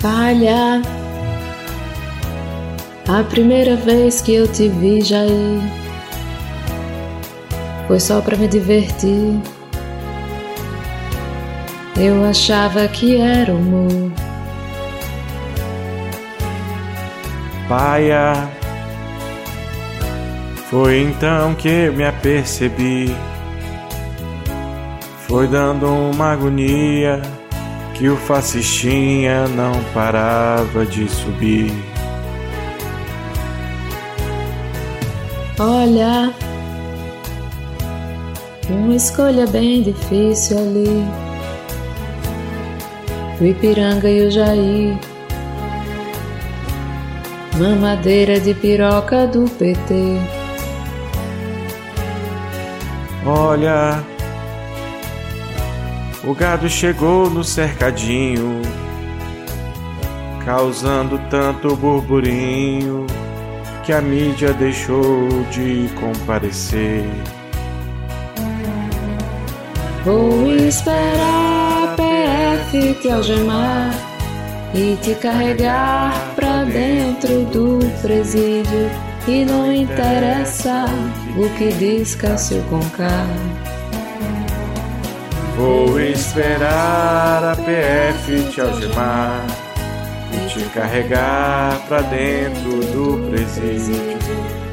Falha. A primeira vez que eu te vi, Jair, foi só pra me divertir. Eu achava que era humor. Paia, foi então que me apercebi. Foi dando uma agonia que o fascistinha não parava de subir. Olha, uma escolha bem difícil ali. O Ipiranga e o Jair. Mamadeira de piroca do PT. Olha, o gado chegou no cercadinho, causando tanto burburinho que a mídia deixou de comparecer. Vou esperar a PF te algemar e te carregar pra dentro do presídio. E não interessa o que diz Cássio Conká. Vou esperar a PF te algemar e te carregar pra dentro do presídio.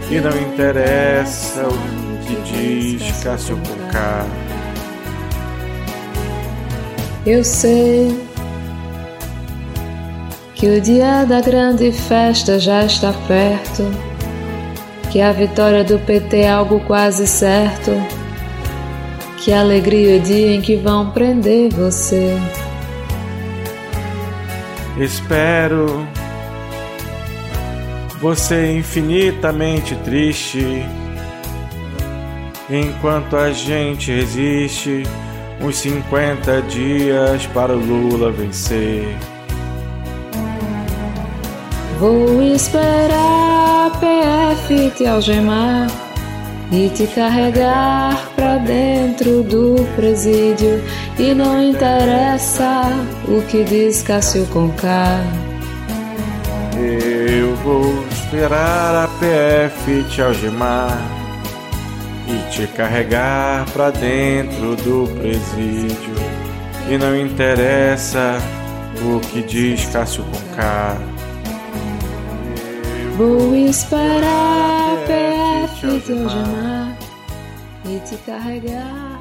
E não interessa o que diz Cássio Conká. Eu sei que o dia da grande festa já está perto, que a vitória do PT é algo quase certo, que alegria o dia em que vão prender você. Espero você infinitamente triste enquanto a gente resiste uns 50 dias para o Lula vencer. Vou esperar a PF te algemar e te carregar pra dentro do presídio. E não interessa o que diz Cássio Conká. Eu vou esperar a PF te algemar e te carregar pra dentro do presídio. E não interessa o que diz Cássio Conká. Vou esperar a PF te algemar e te carregar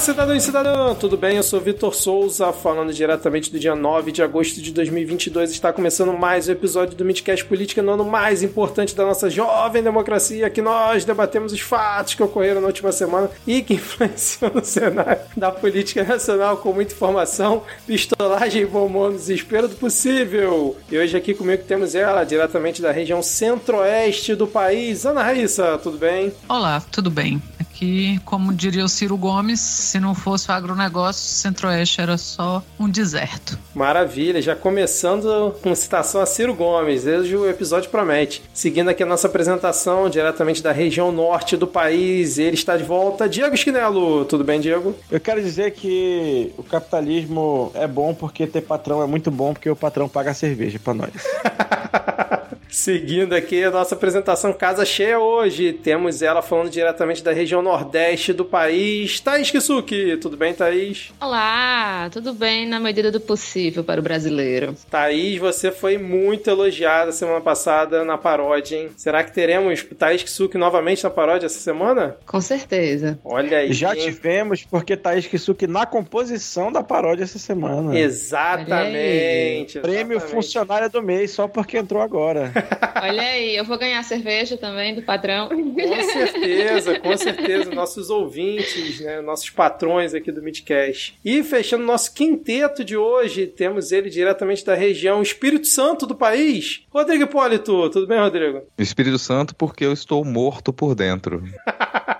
cidadão e cidadã, tudo bem? Eu sou Vitor Souza, falando diretamente do dia 9 de agosto de 2022. Está começando mais um episódio do Midcast Política no ano mais importante da nossa jovem democracia, que nós debatemos os fatos que ocorreram na última semana e que influenciam no cenário da política nacional com muita informação, pistolagem bom desespero do possível. E hoje aqui comigo temos ela, diretamente da região centro-oeste do país, Ana Raíssa, tudo bem? Olá, tudo bem? Aqui, como diria o Ciro Gomes, se não fosse o agronegócio, Centro-Oeste era só um deserto. Maravilha, já começando com citação a Ciro Gomes, desde o episódio promete. Seguindo aqui a nossa apresentação diretamente da região norte do país, ele está de volta, Diego Esquinelo. Tudo bem, Diego? Eu quero dizer que o capitalismo é bom porque ter patrão é muito bom porque o patrão paga a cerveja pra nós. Seguindo aqui a nossa apresentação Casa Cheia hoje, temos ela falando diretamente da região nordeste do país, Thaís Kisuki. Tudo bem, Thaís? Olá, tudo bem na medida do possível para o brasileiro. Thaís, você foi muito elogiada semana passada na paródia, hein? Será que teremos Thaís Kisuki novamente na paródia essa semana? Com certeza. Olha aí. Já hein? tivemos porque Thaís Kisuki na composição da paródia essa semana. Exatamente. Prêmio exatamente. funcionária do mês só porque entrou agora. Olha aí, eu vou ganhar cerveja também do padrão. Com certeza, com certeza. Nossos ouvintes, né, nossos patrões aqui do Midcast. E fechando nosso quinteto de hoje, temos ele diretamente da região Espírito Santo do país, Rodrigo Hipólito. Tudo bem, Rodrigo? Espírito Santo porque eu estou morto por dentro.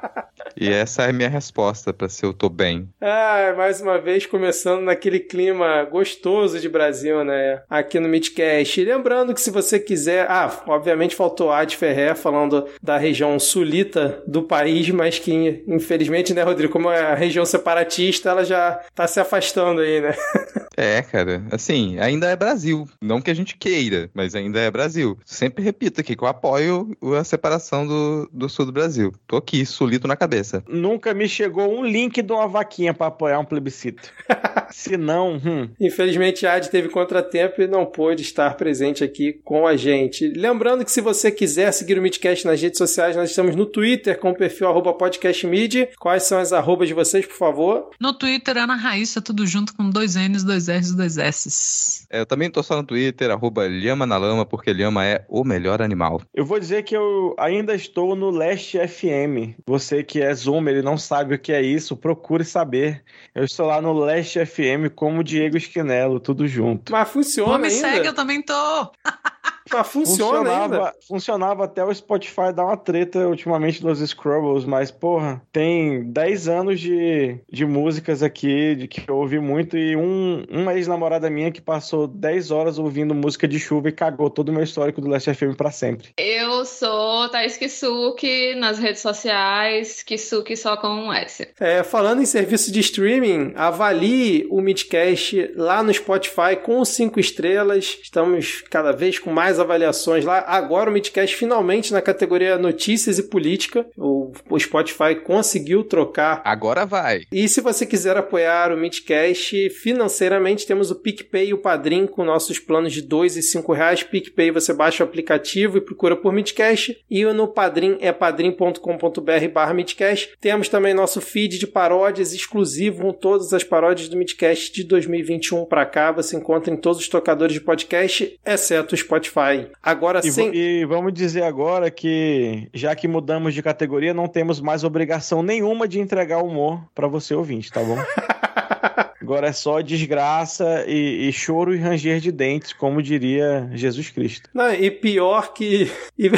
E essa é a minha resposta para se eu tô bem. Ah, mais uma vez começando naquele clima gostoso de Brasil, né? Aqui no Midcast. E lembrando que se você quiser. Ah, obviamente faltou a de Ferrer falando da região sulita do país, mas que infelizmente, né, Rodrigo, como é a região separatista, ela já tá se afastando aí, né? É, cara. Assim, ainda é Brasil. Não que a gente queira, mas ainda é Brasil. Sempre repito aqui que eu apoio a separação do, do sul do Brasil. Tô aqui, sulito na cabeça. Nunca me chegou um link de uma vaquinha para apoiar um plebiscito. Se não, hum. Infelizmente, a Ad teve contratempo e não pôde estar presente aqui com a gente. Lembrando que se você quiser seguir o Midcast nas redes sociais, nós estamos no Twitter com o perfil arroba podcastmid. Quais são as arrobas de vocês, por favor? No Twitter, Ana Raíssa, tudo junto com dois N's, dois R's e dois S's. É, eu também tô só no Twitter, arroba Lhama na Lama, porque Lhama é o melhor animal. Eu vou dizer que eu ainda estou no Leste FM. Você que é Zoom, ele não sabe o que é isso, procure saber. Eu estou lá no Leste FM como Diego Esquinelo, tudo junto. Mas funciona Pô, me ainda. segue, eu também tô. Mas funciona funcionava, ainda. funcionava até o Spotify dar uma treta ultimamente dos Scrubbles, mas, porra, tem 10 anos de, de músicas aqui de que eu ouvi muito e um, uma ex-namorada minha que passou 10 horas ouvindo música de chuva e cagou todo o meu histórico do Last FM pra sempre. Eu sou Thaís Kisuki nas redes sociais, Kisuki só com um S. É, falando em serviço de streaming, avalie o Midcast lá no Spotify com 5 estrelas. Estamos cada vez com mais avaliações lá. Agora o Midcast finalmente na categoria Notícias e Política. O, o Spotify conseguiu trocar. Agora vai. E se você quiser apoiar o Midcast financeiramente, temos o PicPay e o Padrim com nossos planos de 2 e 5 reais. PicPay você baixa o aplicativo e procura por Midcast. E no Padrim é padrim.com.br barra Midcast. Temos também nosso feed de paródias exclusivo com todas as paródias do Midcast de 2021 para cá. Você encontra em todos os tocadores de podcast, exceto o Spotify. Agora E, sim. e vamos dizer agora que, já que mudamos de categoria, não temos mais obrigação nenhuma de entregar humor pra você ouvinte, tá bom? Agora é só desgraça e, e choro e ranger de dentes, como diria Jesus Cristo. Não, e pior que. e-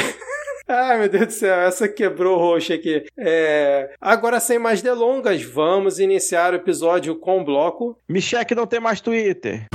Ai, meu Deus do céu, essa quebrou o roxo aqui. É, Agora, sem mais delongas, vamos iniciar o episódio com o bloco. Michel não tem mais Twitter.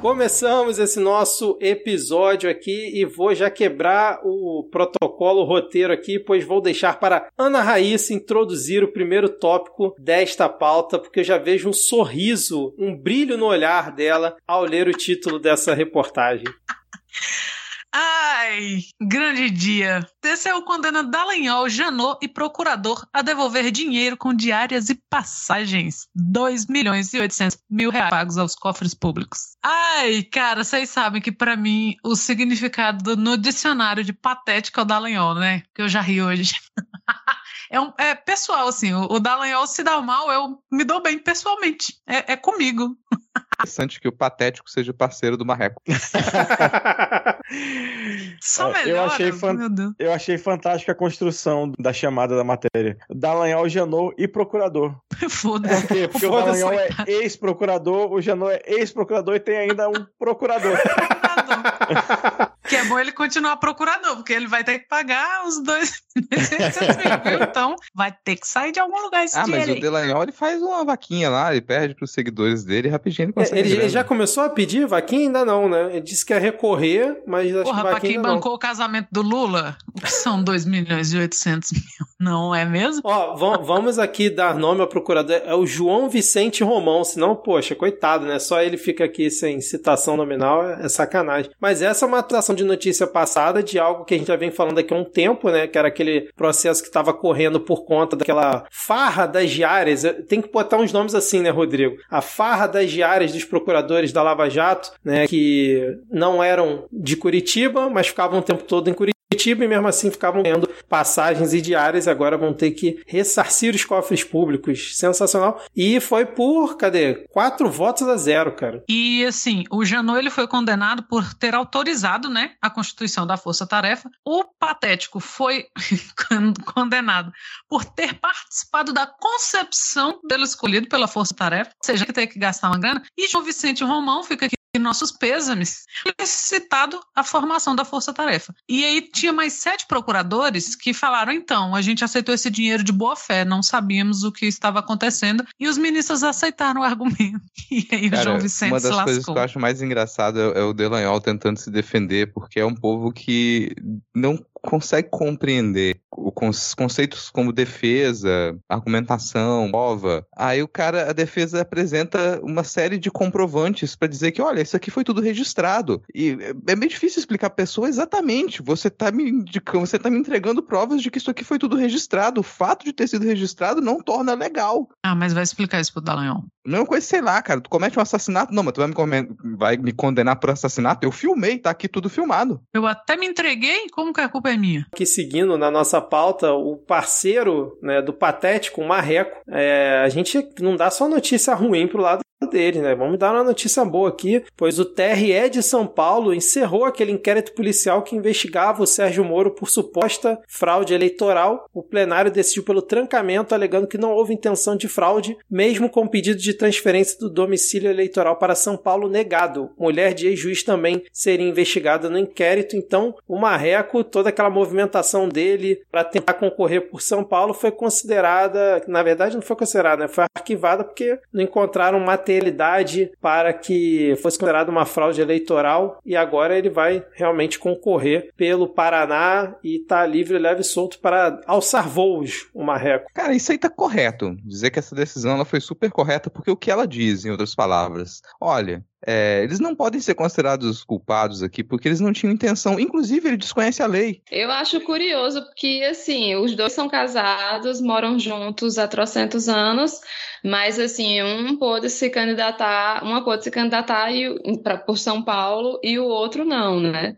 Começamos esse nosso episódio aqui e vou já quebrar o protocolo, o roteiro aqui, pois vou deixar para Ana Raíssa introduzir o primeiro tópico desta pauta, porque eu já vejo um sorriso, um brilho no olhar dela ao ler o título dessa reportagem. Ai, grande dia. Desceu condena Dallagnol, Janot e procurador a devolver dinheiro com diárias e passagens. 2 milhões e 800 mil reais pagos aos cofres públicos. Ai, cara, vocês sabem que pra mim o significado no dicionário de patético é o Dallagnol, né? Que eu já ri hoje. É, um, é pessoal, assim, o, o Dallagnol se dá mal, eu me dou bem pessoalmente. É, é comigo. Interessante que o patético seja o parceiro do Marreco. Só É, eu melhor. achei fan-. Eu achei fantástica a construção da chamada da matéria. Dallagnol, Janot e procurador. Foda-se. Por quê? Porque o Foda-se. Dallagnol é ex-procurador, o Janot é ex-procurador e tem ainda um procurador. que é bom ele continuar procurador, porque ele vai ter que pagar os dois mil, Então, vai ter que sair de algum lugar esse Ah, mas dinheiro o aí. Delanhol ele faz uma vaquinha lá, ele perde pros seguidores dele e rapidinho ele consegue. É, Ele, ele já começou a pedir vaquinha? Ainda não, né? Ele disse que ia recorrer, mas acho Porra, que pra quem ainda não. bancou o casamento do Lula, o que são 2 milhões e 800 mil, não é mesmo? Ó, vam- vamos aqui dar nome ao procurador. É o João Vicente Romão. Senão, poxa, coitado, né? Só ele fica aqui sem citação nominal, é é sacanagem. Mas essa é uma atuação de notícia passada de algo que a gente já vem falando aqui há um tempo, né? Que era aquele processo que estava correndo por conta daquela farra das diárias. Tem que botar uns nomes assim, né, Rodrigo? A farra das diárias dos procuradores da Lava Jato, né? Que não eram de Curitiba, mas ficavam o tempo todo em Curitiba Curitiba e mesmo assim ficavam ganhando passagens e diárias, agora vão ter que ressarcir os cofres públicos. Sensacional. E foi por, cadê? Quatro votos a zero, cara. E assim, o Janot ele foi condenado por ter autorizado, né, a constituição da Força Tarefa. O Patético foi condenado por ter participado da concepção dele escolhido pela Força Tarefa, ou seja, que ter que gastar uma grana. E João Vicente Romão fica aqui nossos pêsames, citado a formação da Força Tarefa. E aí tinha mais sete procuradores que falaram, então, a gente aceitou esse dinheiro de boa fé, não sabíamos o que estava acontecendo, e os ministros aceitaram o argumento. E aí Cara, o João Vicente uma das lascou. coisas que eu acho mais engraçado é, é o Delanhol tentando se defender, porque é um povo que não consegue compreender o cons- conceitos como defesa, argumentação, prova. Aí o cara, a defesa apresenta uma série de comprovantes para dizer que, olha, isso aqui foi tudo registrado. E é bem difícil explicar a pessoa exatamente. Você tá me indicando, você tá me entregando provas de que isso aqui foi tudo registrado. O fato de ter sido registrado não torna legal. Ah, mas vai explicar isso pro Dallagnol. Mesma coisa, sei lá, cara, tu comete um assassinato, não, mas tu vai me, come- vai me condenar por assassinato? Eu filmei, tá aqui tudo filmado. Eu até me entreguei, como que a culpa é minha? Aqui seguindo na nossa pauta, o parceiro né, do Patético, o Marreco, é, a gente não dá só notícia ruim pro lado dele, né? Vamos dar uma notícia boa aqui, pois o TRE de São Paulo encerrou aquele inquérito policial que investigava o Sérgio Moro por suposta fraude eleitoral. O plenário decidiu pelo trancamento, alegando que não houve intenção de fraude, mesmo com o pedido de transferência do domicílio eleitoral para São Paulo negado. Mulher de ex-juiz também seria investigada no inquérito, então o Marreco, toda aquela movimentação dele para tentar concorrer por São Paulo foi considerada, na verdade não foi considerada, né? foi arquivada porque não encontraram materialidade para que fosse considerada uma fraude eleitoral e agora ele vai realmente concorrer pelo Paraná e tá livre, leve e solto para alçar voos, o Marreco. Cara, isso aí tá correto. Dizer que essa decisão ela foi super correta, porque o que ela diz, em outras palavras, olha, é, eles não podem ser considerados culpados aqui, porque eles não tinham intenção. Inclusive, ele desconhece a lei. Eu acho curioso porque, assim, os dois são casados, moram juntos há trocentos anos, mas, assim, um pôde se candidatar, uma pôde se candidatar e, pra, por São Paulo e o outro não, né?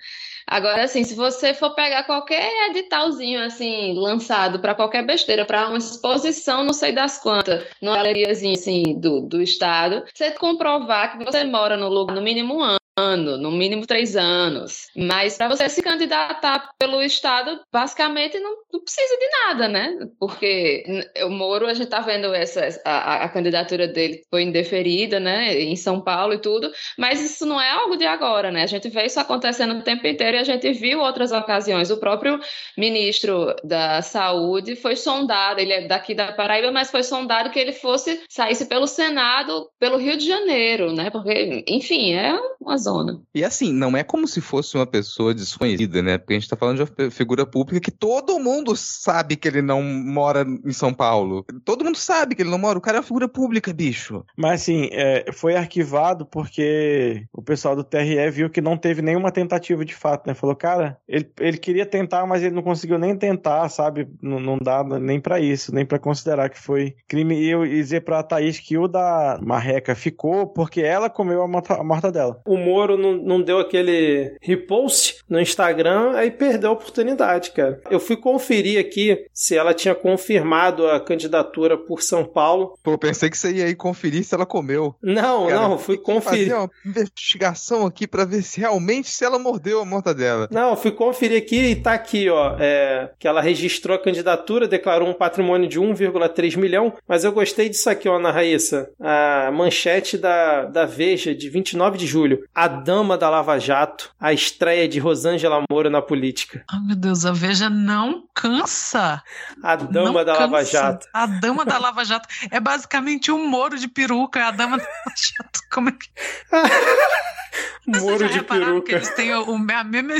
Agora, assim, se você for pegar qualquer editalzinho, assim, lançado para qualquer besteira, para uma exposição, não sei das quantas, numa galeriazinha, assim, do, do estado, você comprovar que você mora no lugar no mínimo um ano, ano, no mínimo três anos. Mas para você se candidatar pelo Estado, basicamente não, não, precisa de nada, né? Porque o Moro, a gente tá vendo essa, a, a, candidatura dele foi indeferida, né? Em São Paulo e tudo, mas isso não é algo de agora, né? A gente vê isso acontecendo o tempo inteiro e a gente viu outras ocasiões. O próprio ministro da Saúde foi sondado, ele é daqui da Paraíba, mas foi sondado que ele fosse saísse pelo Senado, pelo Rio de Janeiro, né? Porque, enfim, é uma zona. E assim, não é como se fosse uma pessoa desconhecida, né? Porque a gente tá falando de uma figura pública que todo mundo sabe que ele não mora em São Paulo. Todo mundo sabe que ele não mora. O cara é uma figura pública, bicho. Mas assim, é, foi arquivado porque o pessoal do TRE viu que não teve nenhuma tentativa de fato, né? Falou, cara, ele, ele queria tentar, mas ele não conseguiu nem tentar, sabe? Não, não dá nem para isso, nem para considerar que foi crime. E eu ia dizer pra Thaís que o da Marreca ficou porque ela comeu a morta, a morta dela. O Moro não, não deu aquele repost no Instagram, aí perdeu a oportunidade, cara. Eu fui conferir aqui se ela tinha confirmado a candidatura por São Paulo. Pô, pensei que você ia aí conferir se ela comeu. Não, cara, não, fui conferir. Fazer uma investigação aqui para ver se realmente se ela mordeu a morta dela. Não, fui conferir aqui e tá aqui, ó, é, que ela registrou a candidatura, declarou um patrimônio de 1,3 milhão, mas eu gostei disso aqui, ó, Ana Raíssa. A manchete da, da Veja, de 29 de julho. A dama da Lava Jato, a estreia de Rosângela Moura na política. Ai, oh, meu Deus, a Veja não cansa. A dama não da cansa. Lava Jato. A dama da Lava Jato é basicamente um moro de peruca. A dama da Lava Jato, como é que. Moro de peruca. Que eles têm o, o, a mesma.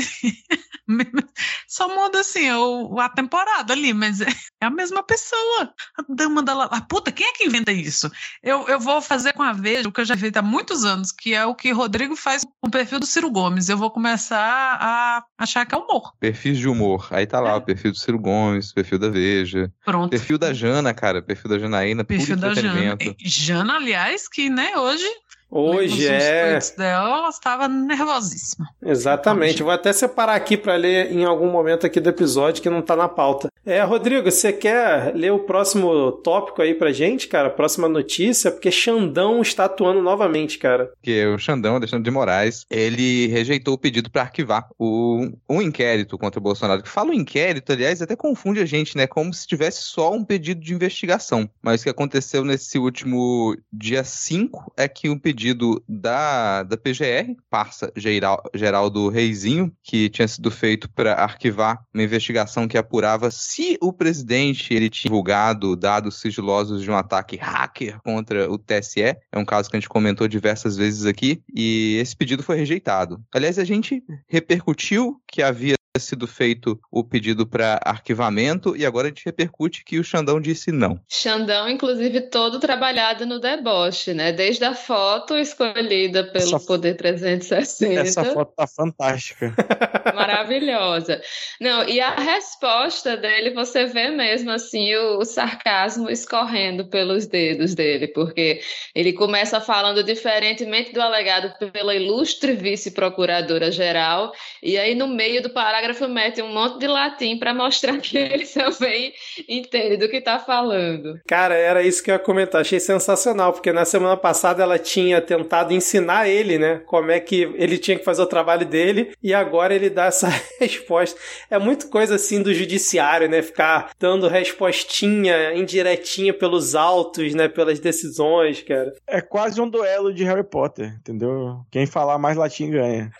Só muda assim o, a temporada ali, mas é, é a mesma pessoa. A dama da lava. Puta, quem é que inventa isso? Eu, eu vou fazer com a Veja o que eu já fiz há muitos anos, que é o que Rodrigo faz com o perfil do Ciro Gomes. Eu vou começar a achar que é humor. Perfis de humor. Aí tá lá é. o perfil do Ciro Gomes, perfil da Veja. Pronto. Perfil da Jana, cara. Perfil da Janaína. Perfil da Jana. Jana, aliás, que, né, hoje Hoje é. dela, ela estava nervosíssima. Exatamente. Vou até separar aqui para ler em algum momento aqui do episódio que não tá na pauta. É, Rodrigo, você quer ler o próximo tópico aí pra gente, cara? Próxima notícia? Porque Xandão está atuando novamente, cara. Porque o Xandão, Alexandre de Moraes, ele rejeitou o pedido para arquivar o, um inquérito contra o Bolsonaro. Que fala o inquérito, aliás, até confunde a gente, né? Como se tivesse só um pedido de investigação. Mas o que aconteceu nesse último dia 5 é que um pedido da, da PGR, Parça Geral, Geraldo Reizinho, que tinha sido feito para arquivar uma investigação que apurava se o presidente ele tinha divulgado dados sigilosos de um ataque hacker contra o TSE, é um caso que a gente comentou diversas vezes aqui, e esse pedido foi rejeitado. Aliás, a gente repercutiu que havia sido feito o pedido para arquivamento e agora a gente repercute que o Xandão disse não. Xandão, inclusive, todo trabalhado no deboche, né? Desde a foto escolhida pelo Essa- Poder 360. Essa foto tá fantástica. Maravilhosa. Não, e a resposta dele, você vê mesmo assim o, o sarcasmo escorrendo pelos dedos dele, porque ele começa falando diferentemente do alegado pela ilustre vice-procuradora-geral, e aí no meio do parágrafo mete um monte de latim para mostrar que ele também entende do que está falando. Cara, era isso que eu ia comentar. Achei sensacional, porque na semana passada ela tinha tentado ensinar ele, né? Como é que ele tinha que fazer o trabalho dele, e agora ele dá essa resposta. É muito coisa assim do judiciário, né? Ficar dando respostinha indiretinha pelos autos, né? Pelas decisões, cara. É quase um duelo de Harry Potter, entendeu? Quem falar mais latim ganha.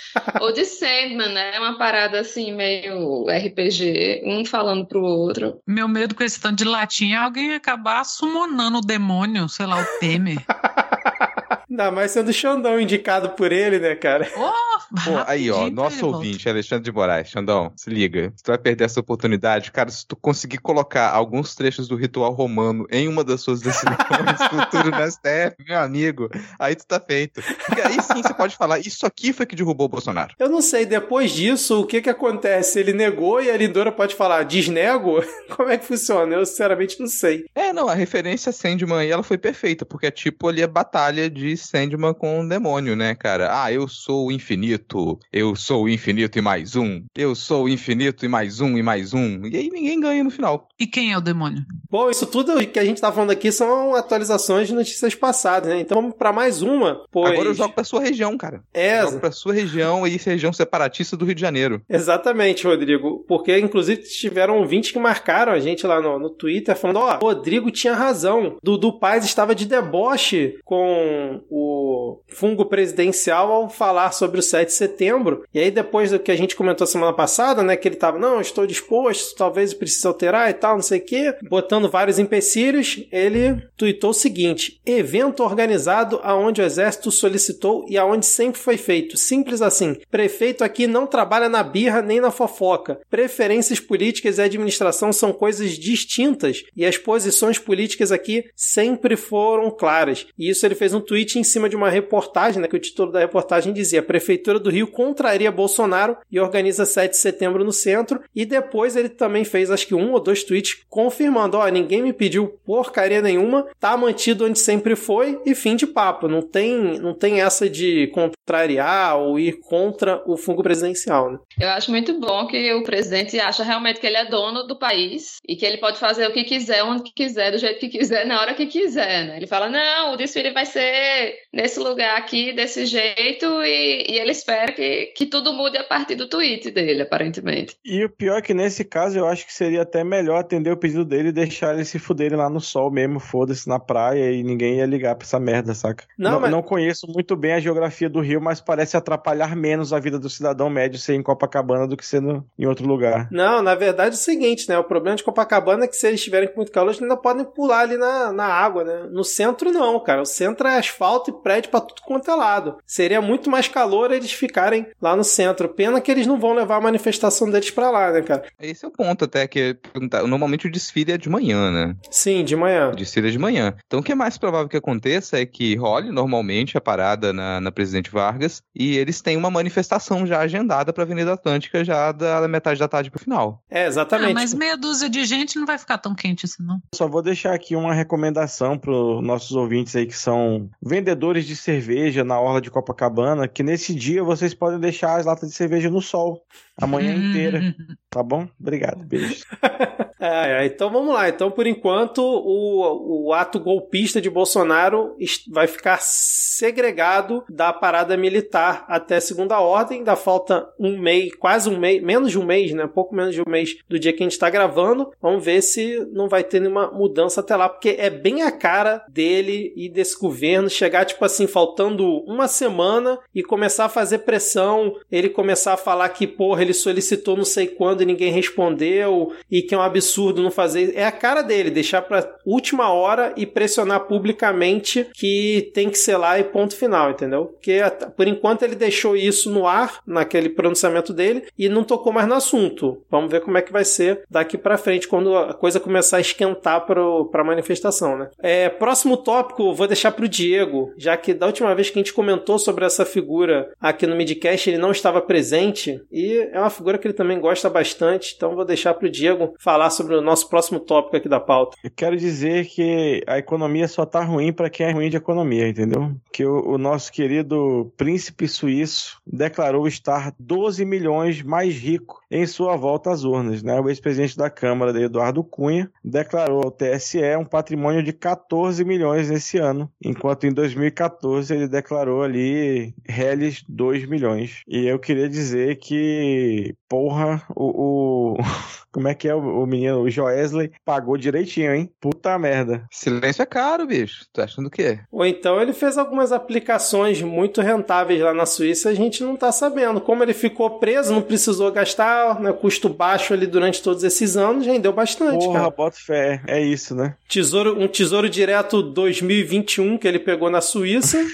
Ou de Sandman, né? Uma parada assim, meio RPG, um falando pro outro. Meu medo com esse tanto de latim é alguém acabar summonando o demônio, sei lá, o Temer. Ainda mais sendo o Xandão indicado por ele, né, cara? Oh, Pô, aí, ó, nosso ele volta. ouvinte, Alexandre de Moraes. Xandão, se liga. Se tu vai perder essa oportunidade, cara, se tu conseguir colocar alguns trechos do ritual romano em uma das suas decisões futuras no STF, meu amigo, aí tu tá feito. Porque aí sim você pode falar, isso aqui foi que derrubou o Bolsonaro. Eu não sei, depois disso, o que que acontece? Ele negou e a Lindora pode falar, desnego? Como é que funciona? Eu sinceramente não sei. É, não, a referência a Sandman aí, ela foi perfeita, porque é tipo ali a batalha de Sandman com o demônio, né, cara? Ah, eu sou o infinito, eu sou o infinito e mais um, eu sou o infinito e mais um e mais um, e aí ninguém ganha no final. E quem é o demônio? Bom, isso tudo que a gente tá falando aqui são atualizações de notícias passadas, né? Então vamos pra mais uma. Pois... Agora eu jogo pra sua região, cara. É, Eu jogo pra sua região e região separatista do Rio de Janeiro. Exatamente, Rodrigo. Porque, inclusive, tiveram ouvintes que marcaram a gente lá no, no Twitter falando: ó, Rodrigo tinha razão. Dudu Paz estava de deboche com o fungo presidencial ao falar sobre o 7 de setembro. E aí, depois do que a gente comentou semana passada, né, que ele tava, não, estou disposto, talvez precise alterar e tal, não sei o quê, botando vários empecilhos, ele tuitou o seguinte: evento organizado aonde o exército solicitou e aonde sempre foi feito. Simples assim. Prefeito aqui não trabalha na birra nem na fofoca. Preferências políticas e administração são coisas distintas e as posições políticas aqui sempre foram claras. E isso ele fez um tweet em cima de uma reportagem, né, que o título da reportagem dizia: a Prefeitura do Rio contraria Bolsonaro e organiza 7 de setembro no centro. E depois ele também fez, acho que um ou dois tweets confirmando: ó, ninguém me pediu porcaria nenhuma, tá mantido onde sempre foi e fim de papo. Não tem, não tem essa de contrariar ou ir contra o fungo presidencial, né? Eu acho muito bom que o presidente acha realmente que ele é dono do país e que ele pode fazer o que quiser, onde quiser, do jeito que quiser, na hora que quiser, né? Ele fala, não, o desfile vai ser nesse lugar aqui, desse jeito, e, e ele espera que, que tudo mude a partir do tweet dele, aparentemente. E o pior é que nesse caso eu acho que seria até melhor atender o pedido dele e deixar ele se fuderem lá no sol mesmo, foda-se, na praia e ninguém ia ligar pra essa merda, saca? Não, Não, mas- não conheço muito bem a geografia do Rio, mas parece atrapalhar menos a vida do cidadão médio ser em Copacabana do que ser no- em outro lugar. Não, na verdade é o seguinte, né? O problema de Copacabana é que se eles estiverem com muito calor, eles ainda podem pular ali na, na água, né? No centro, não, cara. O centro é asfalto e prédio pra tudo quanto é lado. Seria muito mais calor eles ficarem lá no centro. Pena que eles não vão levar a manifestação deles pra lá, né, cara? Esse é o ponto até, que normalmente o desfile é de manhã, né? Sim, de manhã. O desfile é de manhã. Então o que é mais provável que aconteça é que role normalmente a parada na, na Presidente Vargas e eles têm uma manifestação já agendada pra Avenida Atlântica já da, metade da tarde pro final. É, Ah, exatamente. mas meia dúzia de gente não vai ficar tão quente assim, não. Só vou deixar aqui uma recomendação para os nossos ouvintes aí que são vendedores de cerveja na orla de Copacabana que nesse dia vocês podem deixar as latas de cerveja no sol a manhã inteira, tá bom? Obrigado, beijo. É, então vamos lá. Então, por enquanto, o, o ato golpista de Bolsonaro vai ficar segregado da parada militar até segunda ordem. Ainda falta um mês, quase um mês, menos de um mês, né? Pouco menos de um mês do dia que a gente está gravando. Vamos ver se não vai ter nenhuma mudança até lá, porque é bem a cara dele e desse governo chegar, tipo assim, faltando uma semana e começar a fazer pressão, ele começar a falar que, porra, ele solicitou não sei quando e ninguém respondeu e que é um absurdo não fazer. É a cara dele, deixar pra última hora e pressionar publicamente que tem que ser lá e ponto final, entendeu? Porque por enquanto ele deixou isso no ar, naquele pronunciamento dele, e não tocou mais no assunto. Vamos ver como é que vai ser daqui pra frente, quando a coisa começar a esquentar pro, pra manifestação, né? É, próximo tópico, vou deixar pro Diego, já que da última vez que a gente comentou sobre essa figura aqui no Midcast, ele não estava presente, e é uma figura que ele também gosta bastante, então vou deixar pro Diego falar sobre o nosso próximo tópico aqui da pauta. Eu quero dizer que a economia só tá ruim para quem é ruim de economia, entendeu? Que o, o nosso querido príncipe suíço declarou estar 12 milhões mais rico em sua volta às urnas, né? O ex-presidente da Câmara, Eduardo Cunha, declarou ao TSE um patrimônio de 14 milhões nesse ano, enquanto em 2014 ele declarou ali reles 2 milhões. E eu queria dizer que, porra, o, o- como é que é o, o menino, o Joesley, pagou direitinho, hein? Puta merda. Silêncio é caro, bicho. Tá achando o quê? Ou então ele fez algumas aplicações muito rentáveis lá na Suíça, a gente não tá sabendo. Como ele ficou preso, não precisou gastar, né, custo baixo ali durante todos esses anos, rendeu bastante, Porra, cara. bota fé. É isso, né? Tesouro, um tesouro direto 2021 que ele pegou na Suíça.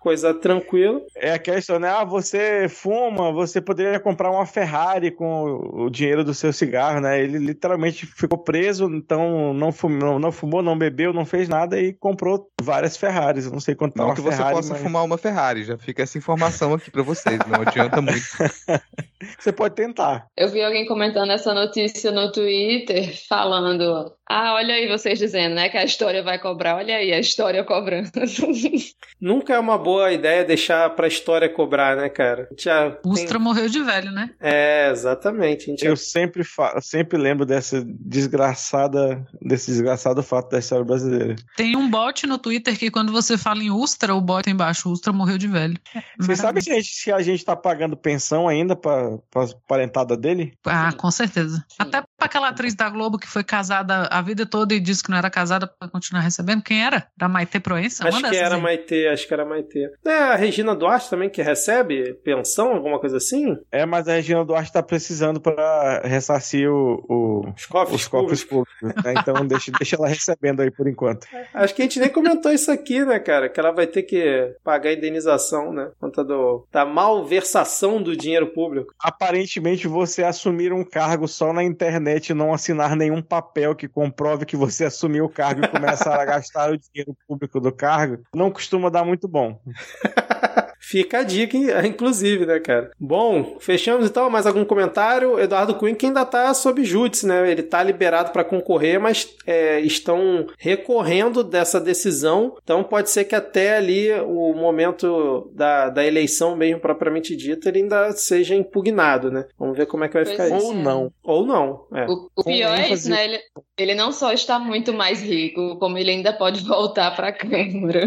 Coisa tranquila. É a questão, né? Ah, você fuma, você poderia comprar uma Ferrari com o dinheiro do seu cigarro, né? Ele literalmente ficou preso, então não fumou, não, fumou, não bebeu, não fez nada e comprou várias Ferraris. Eu não sei quanto tá Não uma que você Ferrari, possa mas fumar uma Ferrari, já fica essa informação aqui pra vocês, não adianta muito. você pode tentar. Eu vi alguém comentando essa notícia no Twitter, falando: Ah, olha aí vocês dizendo, né, que a história vai cobrar. Olha aí a história cobrando. Nunca é uma boa ideia deixar pra história cobrar, né, cara? Já tem- Ustra morreu de velho, né? É, exatamente. Já Eu sempre, fa- sempre lembro dessa desgraçada, desse desgraçado fato da história brasileira. Tem um bot no Twitter que quando você fala em Ustra, o bot embaixo, Ustra morreu de velho. Vocês sabem se a, gente, se a gente tá pagando pensão ainda pra, pra parentada dele? Ah, Sim. com certeza. Até pra aquela atriz da Globo que foi casada a vida toda e disse que não era casada pra continuar recebendo. Quem era? Era Maite Proença? Acho que era aí. Maitê, acho que era Maitê. Não é a Regina Duarte também que recebe pensão, alguma coisa assim? É, mas a Regina Duarte tá precisando pra ressarcir o, o- Os cofres os públicos. públicos. né? Então deixa, deixa ela recebendo aí por enquanto. Acho que a gente nem comentou isso aqui, né, cara? Que ela vai ter que pagar a indenização, né? Por Conta do, da malversação do dinheiro público. Aparentemente, você assumir um cargo só na internet e não assinar nenhum papel que comprove que você assumiu o cargo e começar a gastar o dinheiro público do cargo, não costuma dar muito bom. Fica a dica, inclusive, né, cara? Bom, fechamos então. Mais algum comentário? Eduardo Cunha que ainda tá sob júdice, né? Ele tá liberado para concorrer, mas é, estão recorrendo dessa decisão. Então pode ser que até ali o momento da, da eleição mesmo propriamente dita, ele ainda seja impugnado, né? Vamos ver como é que vai Pois ficar é. isso. Ou não. Ou não, é. O, o pior é isso, né? Ele, ele não só está muito mais rico, como ele ainda pode voltar para a Câmara.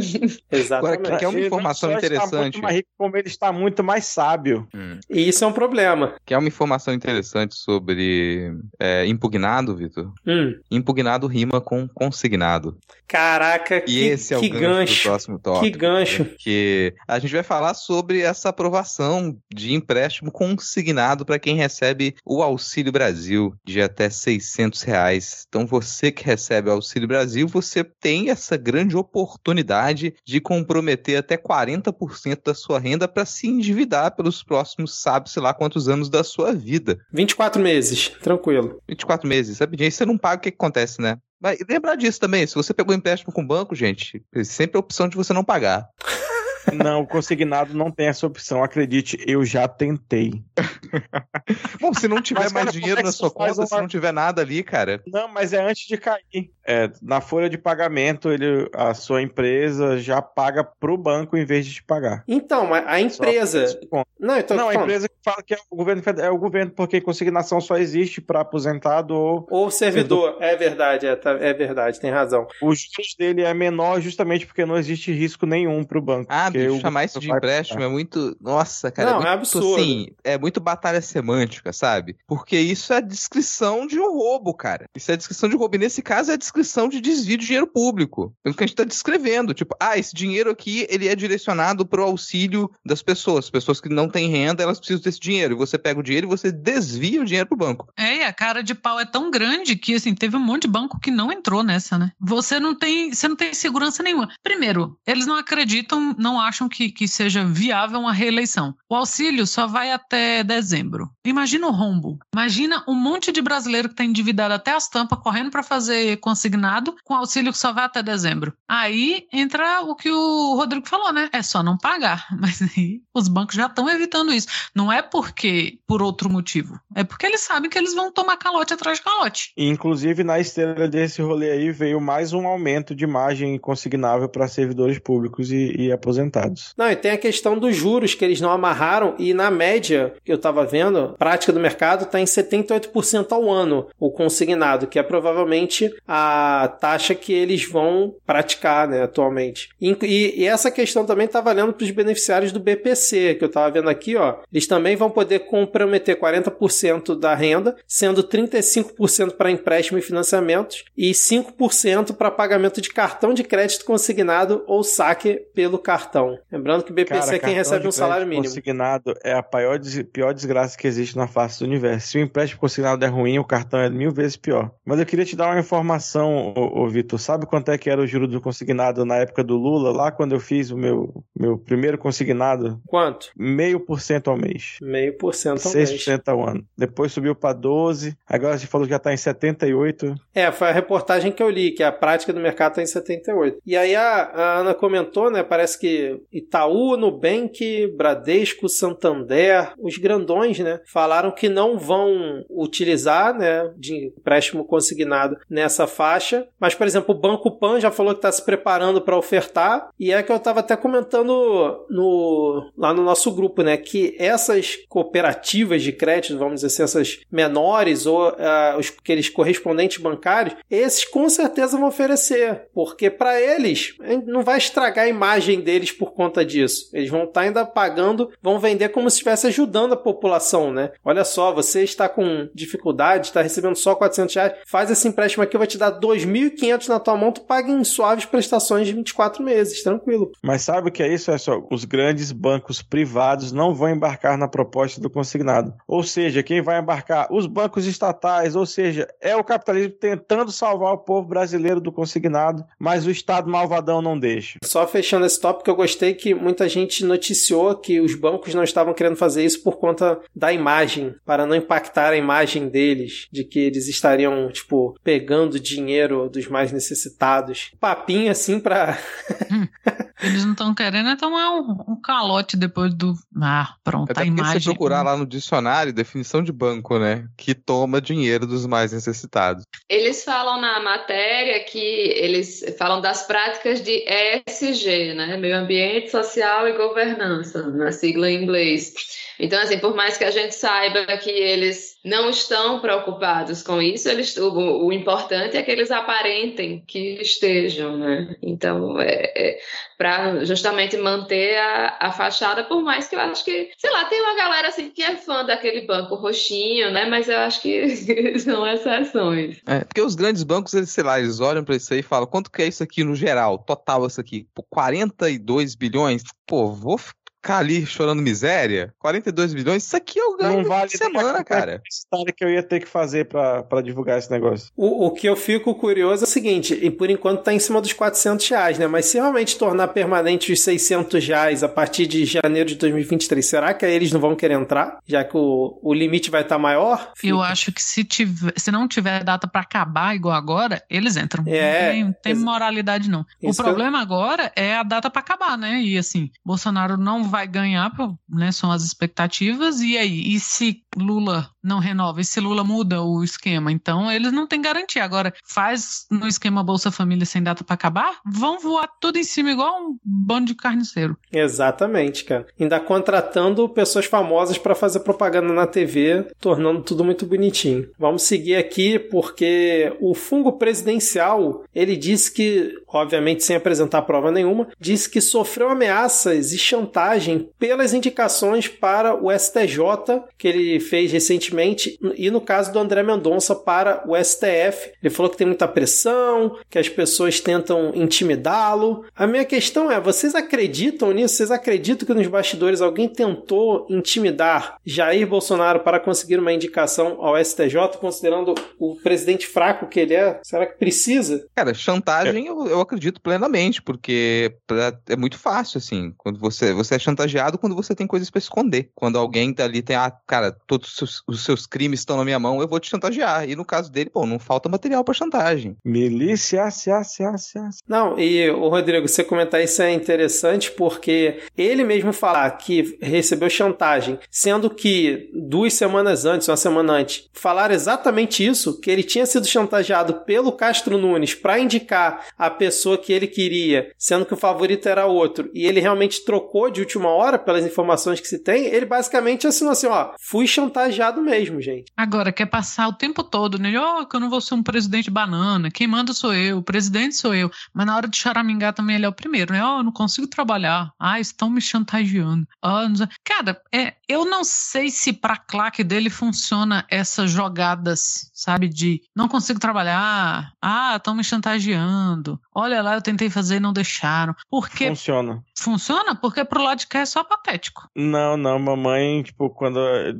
Exatamente. Agora, Quer uma Ele não informação só está interessante? muito mais rico, como ele está muito mais sábio. E isso é um problema. Quer uma informação interessante sobre é, impugnado, Vitor? Hum. Impugnado rima com consignado. Caraca, E que, esse é que o gancho, gancho. do próximo tópico. Que gancho. Porque a gente vai falar sobre essa aprovação de empréstimo consignado para quem recebe o Auxílio Brasil de até 600 reais. Então você que recebe o Auxílio Brasil, você tem essa grande oportunidade de comprometer até 40% da sua renda para se endividar pelos próximos, sabe-se lá quantos anos da sua vida. 24 meses, tranquilo. 24 meses, rapidinho. Aí você não paga, o que, que acontece, né? Mas lembrar disso também, se você pegou empréstimo com o banco, gente, sempre a opção de você não pagar. Não, o consignado não tem essa opção. Acredite, eu já tentei. Bom, se não tiver Mas, mais cara, dinheiro é na sua conta, se uma- não tiver nada ali, cara. Não, mas é antes de cair. É, na folha de pagamento, ele, a sua empresa já paga pro banco em vez de te pagar. Então, mas a empresa. Não, então, Não, a empresa que fala que é o governo federal, é o governo, porque consignação só existe para aposentado ou Ou servidor, é verdade, é, tá- é verdade, tem razão. os juros dele é menor justamente porque não existe risco nenhum pro banco. Ah, porque chamar isso de empréstimo é muito. Nossa, cara. Não, muito, é absurdo. Assim, é muito batalha semântica, sabe? Porque isso é a descrição de um roubo, cara. Isso é a descrição de roubo. E nesse caso é a descrição de desvio de dinheiro público. É o que a gente tá descrevendo. Tipo, ah, esse dinheiro aqui, ele é direcionado pro auxílio das pessoas. Pessoas que não têm renda, elas precisam desse dinheiro. E você pega o dinheiro e você desvia o dinheiro pro banco. É, a cara de pau é tão grande que assim, teve um monte de banco que não entrou nessa, né? Você não tem, você não tem segurança nenhuma. Primeiro, eles não acreditam, não acham que, que seja viável uma reeleição. O auxílio só vai até dezembro. Imagina o rombo. Imagina um monte de brasileiro que está endividado até as tampas, correndo para fazer consignado, com auxílio que só vai até dezembro. Aí entra o que o Rodrigo falou, né? É só não pagar. Mas aí os bancos já estão evitando isso. Não é porque por outro motivo. É porque eles sabem que eles vão tomar calote atrás de calote. Inclusive, na esteira desse rolê aí, veio mais um aumento de margem consignável para servidores públicos e, e aposentados. Não, e tem a questão dos juros que eles não amarraram e na média que eu tava vendo, prática do mercado tá em 78% ao ano o consignado, que é provavelmente a taxa que eles vão praticar, né, atualmente. E, e- e essa questão também tá valendo para os beneficiários do BPC, que eu tava vendo aqui, ó. Eles também vão poder comprometer 40% da renda, sendo 35% para empréstimo e financiamentos e 5% para pagamento de cartão de crédito consignado ou saque pelo cartão. Lembrando que o BPC é quem cartão recebe de um salário mínimo. Consignado é a pior, pior desgraça que existe na face do universo. Se o empréstimo consignado é ruim, o cartão é mil vezes pior. Mas eu queria te dar uma informação, ô, ô Vitor. Sabe quanto é que era o juro do consignado na época do Lula, lá quando eu fiz o meu, meu primeiro consignado? Quanto? Meio por cento ao mês. Meio por cento ao mês. 6% ao ano. Depois subiu para 12. Agora a gente falou que já está em 78. É, foi a reportagem que eu li, que a prática do mercado está em 78. E aí a, a Ana comentou, né? Parece que Itaú, Nubank, Bradesco, Santander, os grandões, né? Falaram que não vão utilizar, né? De empréstimo consignado nessa faixa. Mas, por exemplo, o Banco Pan já falou que está se preparando para ofertar. E é que eu estava até comentando no, lá no nosso grupo, né? Que essas cooperativas de crédito, vamos dizer assim, essas menores ou ah, os aqueles correspondentes bancários, esses com certeza vão oferecer, porque para eles não vai estragar a imagem deles por conta disso. Eles vão estar ainda pagando, vão vender como se estivesse ajudando a população, né? Olha só, você está com dificuldade, está recebendo só 400 reais, faz esse empréstimo aqui, eu vou te dar 2.500 na tua mão, tu paga em suaves prestações de 24 meses, tranquilo. Mas sabe o que é isso? É só os grandes bancos privados não vão embarcar na proposta do consignado. Ou seja, quem vai embarcar? Os bancos estatais, ou seja, é o capitalismo tentando salvar o povo brasileiro do consignado, mas o Estado malvadão não deixa. Só fechando esse tópico, eu gostei que muita gente noticiou que os bancos não estavam querendo fazer isso por conta da imagem, para não impactar a imagem deles, de que eles estariam, tipo, pegando dinheiro dos mais necessitados. Papinho assim pra. Eles não estão querendo é tomar um, um calote depois do. Ah, pronto, Até a imagem. se procurar lá no dicionário, definição de banco, né? Que toma dinheiro dos mais necessitados. Eles falam na matéria que eles falam das práticas de ESG, né? Meio ambiente, social e governança, na sigla em inglês. Então, assim, por mais que a gente saiba que eles não estão preocupados com isso, eles, o, o importante é que eles aparentem que estejam, né? Então, é, é para justamente manter a, a fachada, por mais que eu acho que, sei lá, tem uma galera assim que é fã daquele banco roxinho, né? Mas eu acho que são exceções. É, porque os grandes bancos, eles, sei lá, eles olham pra isso aí e falam, quanto que é isso aqui no geral? Total isso aqui? Pô, 42 bilhões? Pô, vou ficar ali chorando miséria, 42 milhões, isso aqui eu ganho Não vale de semana, cara. história que eu ia ter que fazer pra, pra divulgar esse negócio. O, o que eu fico curioso é o seguinte, e por enquanto tá em cima dos 400 reais, né? Mas se realmente tornar permanente os 600 reais a partir de janeiro de 2023, será que aí eles não vão querer entrar? Já que o, o limite vai estar maior? Eu acho que se, tiver, se não tiver data pra acabar igual agora, eles entram. É, não tem, não tem moralidade, não. O problema agora é a data pra acabar, né? E assim, Bolsonaro não vai ganhar, né? São as expectativas. E aí? E se Lula não renova? E se Lula muda o esquema? Então, eles não têm garantia. Agora, faz no esquema Bolsa Família sem data pra acabar, vão voar tudo em cima igual um bando de carniceiro. Exatamente, cara. Ainda contratando pessoas famosas para fazer propaganda na TV, tornando tudo muito bonitinho. Vamos seguir aqui porque o fungo presidencial, ele disse que, obviamente sem apresentar prova nenhuma, disse que sofreu ameaças e chantagem pelas indicações para o STJ que ele fez recentemente e no caso do André Mendonça para o STF. Ele falou que tem muita pressão, que as pessoas tentam intimidá-lo. A minha questão é, vocês acreditam nisso? Vocês acreditam que nos bastidores alguém tentou intimidar Jair Bolsonaro para conseguir uma indicação ao STJ, considerando o presidente fraco que ele é? Será que precisa? Cara, chantagem eu, eu acredito plenamente, porque pra- é muito fácil, assim. Quando você, você é chantageado quando você tem coisas pra esconder. Quando alguém tá ali tem, ah, cara, todos os seus, os seus crimes estão na minha mão, eu vou te chantagear. E no caso dele, pô, não falta material pra chantagem. Milícia, cia, cia, cia. Não, e o Rodrigo, você comentar isso é interessante porque ele mesmo falar que recebeu chantagem, sendo que duas semanas antes, uma semana antes, falaram exatamente isso, que ele tinha sido chantageado pelo Castro Nunes para indicar a pessoa que ele queria, sendo que o favorito era outro, e ele realmente trocou de última hora pelas informações que se tem, ele basicamente assinou assim, ó, fui chantageado mesmo, gente. Agora, quer passar o tempo todo, né? Ó, que eu não vou ser um presidente banana, quem manda sou eu, o presidente sou eu. Mas na hora de choramingar também ele é o primeiro, né? Ó, eu não consigo trabalhar. Ah, estão me chantageando. Ah, não sei. Cara, é, eu não sei se pra claque dele funciona essas jogadas, sabe? De não consigo trabalhar. Ah, estão me chantageando. Olha lá, eu tentei fazer e não deixaram. Porque Funciona. funciona? Porque pro lado de cá é só patético. Não, não, mamãe, tipo, quando a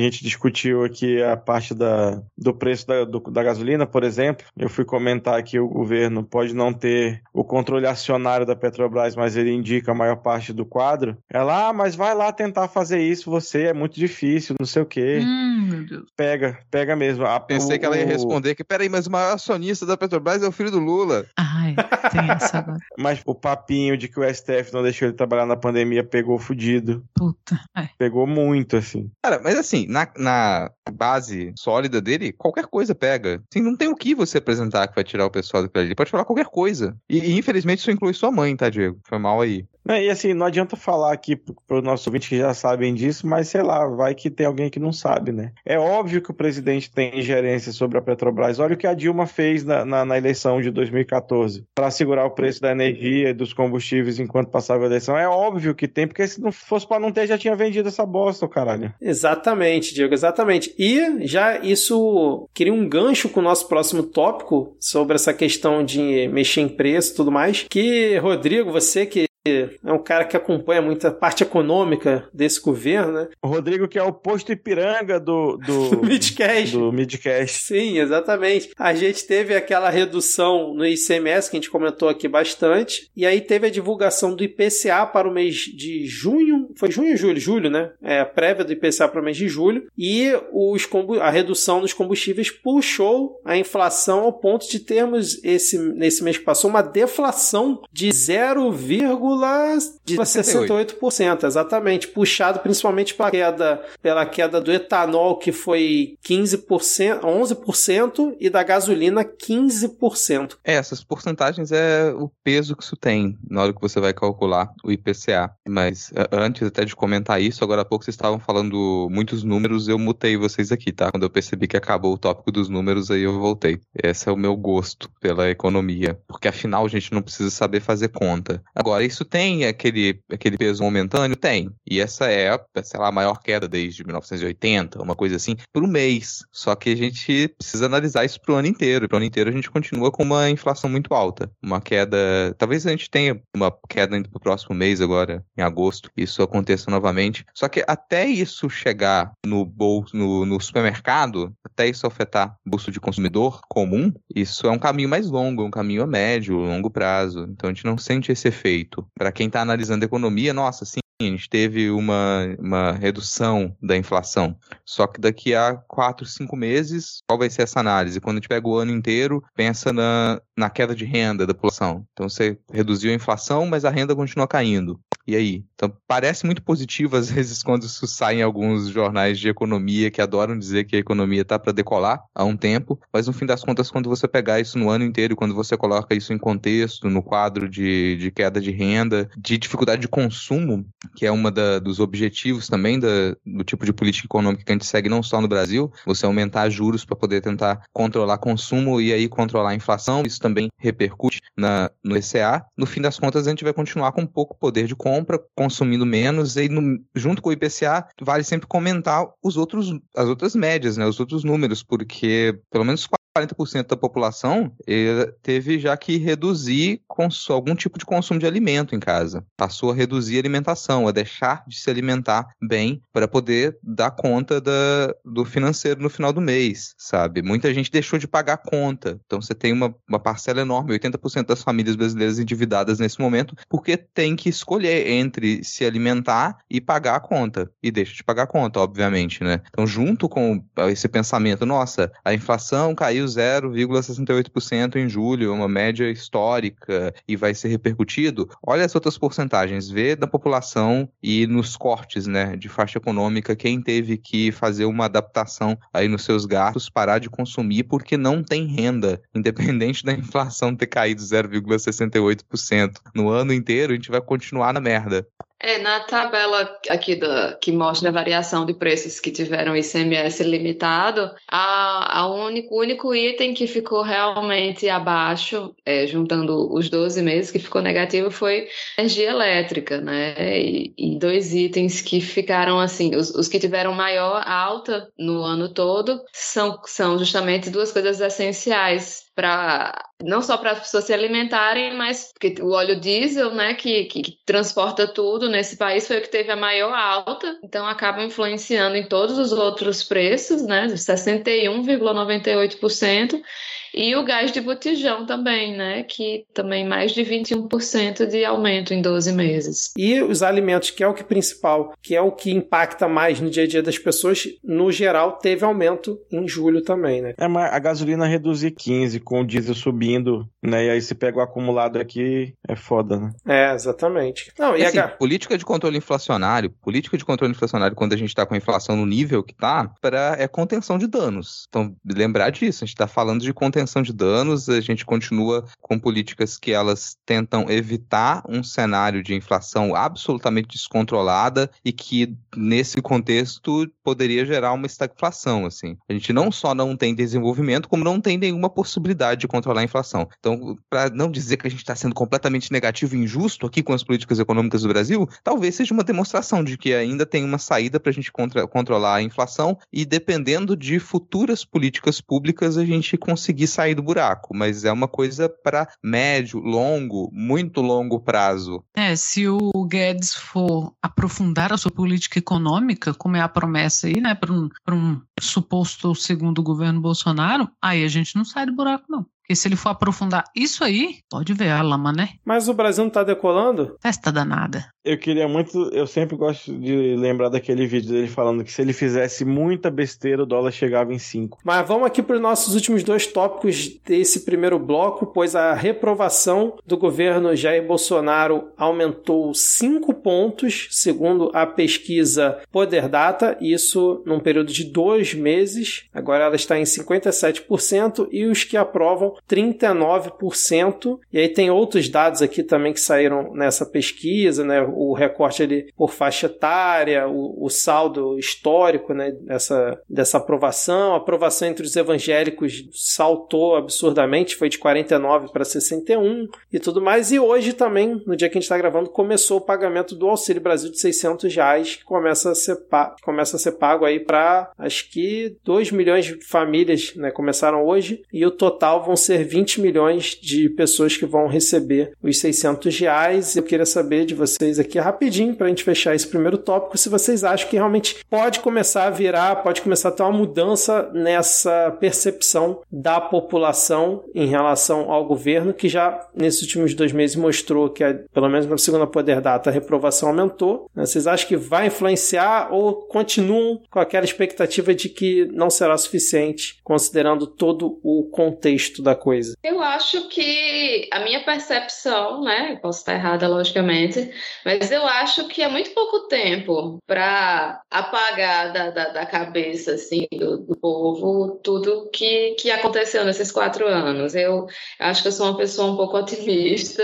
gente discutiu aqui a parte da, do preço da, do- da gasolina, por exemplo, eu fui comentar que o governo pode não ter o controle acionário da Petrobras, mas ele indica a maior parte do quadro. Ela, ah, mas vai lá tentar fazer isso, você é muito difícil, não sei o quê. Hum, meu Deus. Pega, pega mesmo. A- Pensei o- que ela ia responder que, peraí, mas o maior acionista da Petrobras é o filho do Lula. Ai, tem essa agora. Mas o papinho de que o STF não deixou ele trabalhar na pandemia pegou fudido. Puta. É. Pegou muito, assim. Cara, mas assim, na, na base sólida dele, qualquer coisa pega. Assim, não tem o que você apresentar que vai tirar o pessoal daquilo ali. Ele pode falar qualquer coisa. E, e, infelizmente isso inclui sua mãe, tá, Diego? Foi mal aí. Não, e assim, não adianta falar aqui para os nossos ouvintes que já sabem disso, mas sei lá, vai que tem alguém que não sabe, né? É óbvio que o presidente tem ingerência sobre a Petrobras. Olha o que a Dilma fez na, na, na eleição de 2014 para segurar o preço da energia e dos combustíveis enquanto passava a eleição. É óbvio que tem, porque se não fosse para não ter, já tinha vendido essa bosta, caralho. Exatamente, Diego, exatamente. E já isso cria um gancho com o nosso próximo tópico sobre essa questão de mexer em preço e tudo mais. Que, Rodrigo, você que é um cara que acompanha muita parte econômica desse governo, né? O Rodrigo, que é o posto Ipiranga do, do, Midcast. do Midcast. Sim, exatamente. A gente teve aquela redução no ICMS que a gente comentou aqui bastante, e aí teve a divulgação do IPCA para o mês de junho, foi junho julho? Julho, né? É, a prévia do IPCA para o mês de julho, e os a redução dos combustíveis puxou a inflação ao ponto de termos esse, nesse mês que passou uma deflação de 0,68%, exatamente, puxado principalmente pela queda, pela queda do etanol que foi 15%, 11% e da gasolina 15%. É, essas porcentagens é o peso que isso tem na hora que você vai calcular o IPCA. Mas antes até de comentar isso. Agora há pouco vocês estavam falando muitos números, eu mutei vocês aqui, tá? Quando eu percebi que acabou o tópico dos números, aí eu voltei. Esse é o meu gosto pela economia. Porque afinal a gente não precisa saber fazer conta. Agora, isso tem aquele, aquele peso momentâneo? Tem. E essa é, sei lá, a maior queda desde 1980, uma coisa assim, por um mês. Só que a gente precisa analisar isso pro ano inteiro. E pro ano inteiro a gente continua com uma inflação muito alta. Uma queda. Talvez a gente tenha uma queda indo pro próximo mês agora, em agosto, isso aconteça novamente. Só que até isso chegar no bolso, no, no supermercado, até isso afetar o bolso de consumidor comum, isso é um caminho mais longo, um caminho a médio, longo prazo. Então a gente não sente esse efeito. Para quem está analisando a economia, nossa, sim, a gente teve uma, uma redução da inflação. Só que daqui a quatro, cinco meses, qual vai ser essa análise? Quando a gente pega o ano inteiro, pensa na, na queda de renda da população. Então você reduziu a inflação, mas a renda continua caindo. E aí? Então parece muito positivo às vezes quando isso sai em alguns jornais de economia que adoram dizer que a economia está para decolar há um tempo, mas no fim das contas, quando você pegar isso no ano inteiro, quando você coloca isso em contexto, no quadro de, de queda de renda, de dificuldade de consumo, que é uma dos objetivos também da, do tipo de política econômica que a gente segue não só no Brasil, você aumentar juros para poder tentar controlar consumo e aí controlar a inflação, isso também repercute na, no ECA. No fim das contas, a gente vai continuar com pouco poder de compra, consumindo menos, e no, junto com o IPCA, vale sempre comentar os outros, as outras médias, né, os outros números, porque pelo menos 40% da população teve já que reduzir algum tipo de consumo de alimento em casa. Passou a reduzir a alimentação, a deixar de se alimentar bem para poder dar conta da, do financeiro no final do mês, sabe? Muita gente deixou de pagar conta. Então você tem uma, uma parcela enorme, 80% das famílias brasileiras endividadas nesse momento, porque tem que escolher entre se alimentar e pagar a conta. E deixa de pagar a conta, obviamente, né? Então, junto com esse pensamento, nossa, a inflação caiu 0,68% em julho, uma média histórica, e vai ser repercutido. Olha as outras porcentagens, vê da população e nos cortes, né, de faixa econômica, quem teve que fazer uma adaptação aí nos seus gastos, parar de consumir porque não tem renda, independente da inflação ter caído 0,68% no ano inteiro, a gente vai continuar na merda. É, na tabela aqui que mostra a variação de preços que tiveram ICMS limitado, a, a único, o único item que ficou realmente abaixo, é, juntando os 12 meses, que ficou negativo foi energia elétrica, né? E, e dois itens que ficaram assim, os, os, que tiveram maior alta no ano todo são, são justamente duas coisas essenciais para não só para as pessoas se alimentarem, mas porque o óleo diesel, né, que, que, que, transporta tudo nesse país foi o que teve a maior alta, então acaba influenciando em todos os outros preços, né, 61,98%. E o gás de botijão também, né? Que também mais de 21% de aumento em 12 meses. E os alimentos, que é o que principal, que é o que impacta mais no dia a dia das pessoas, no geral teve aumento em julho também, né? É, mas a gasolina reduzir 15 com o diesel subindo, né? E aí se pega o acumulado aqui, é foda, né? É, exatamente. Não, e assim, a... política de controle inflacionário, política de controle inflacionário quando a gente está com a inflação no nível que tá, para é contenção de danos. Então, lembrar disso, a gente está falando de contenção contenção de danos, a gente continua com políticas que elas tentam evitar um cenário de inflação absolutamente descontrolada e que, nesse contexto, poderia gerar uma estagflação, assim. A gente não só não tem desenvolvimento, como não tem nenhuma possibilidade de controlar a inflação. Então, para não dizer que a gente está sendo completamente negativo e injusto aqui com as políticas econômicas do Brasil, talvez seja uma demonstração de que ainda tem uma saída para a gente contra controlar a inflação e, dependendo de futuras políticas públicas, a gente conseguir sair do buraco, mas é uma coisa para médio, longo, muito longo prazo. É, se o Guedes for aprofundar a sua política econômica, como é a promessa aí, né, para um, um suposto segundo governo Bolsonaro, aí a gente não sai do buraco, não. Porque se ele for aprofundar isso aí, pode ver a lama, né? Mas o Brasil não tá decolando? Festa danada. Eu queria muito, eu sempre gosto de lembrar daquele vídeo dele falando que se ele fizesse muita besteira, o dólar chegava em 5. Mas vamos aqui para os nossos últimos dois tópicos desse primeiro bloco, pois a reprovação do governo Jair Bolsonaro aumentou 5 pontos, segundo a pesquisa Poder Data, isso num período de dois meses. Agora ela está em 57% e os que aprovam 39%. E aí tem outros dados aqui também que saíram nessa pesquisa, né? O recorte ali por faixa etária, o, o saldo histórico, né? Dessa, dessa aprovação. A aprovação entre os evangélicos saltou absurdamente, foi de 49 para 61 e tudo mais. E hoje também, no dia que a gente está gravando, começou o pagamento do Auxílio Brasil de 600 reais, que começa a ser, começa a ser pago aí para acho que 2 milhões de famílias, né? Começaram hoje e o total vão ser 20 milhões de pessoas que vão receber os 600 reais. Eu queria saber de vocês aqui rapidinho para a gente fechar esse primeiro tópico, se vocês acham que realmente pode começar a virar, pode começar a ter uma mudança nessa percepção da população em relação ao governo, que já nesses últimos dois meses mostrou que, pelo menos na segunda Poder Data, a reprovação aumentou. Né? Vocês acham que vai influenciar ou continuam com aquela expectativa de que não será suficiente, considerando todo o contexto da coisa? Eu acho que a minha percepção, né, posso estar errada, logicamente, mas eu acho que é muito pouco tempo para apagar da, da, da, cabeça assim, do, do, povo tudo que, que aconteceu nesses quatro anos. Eu acho que eu sou uma pessoa um pouco otimista,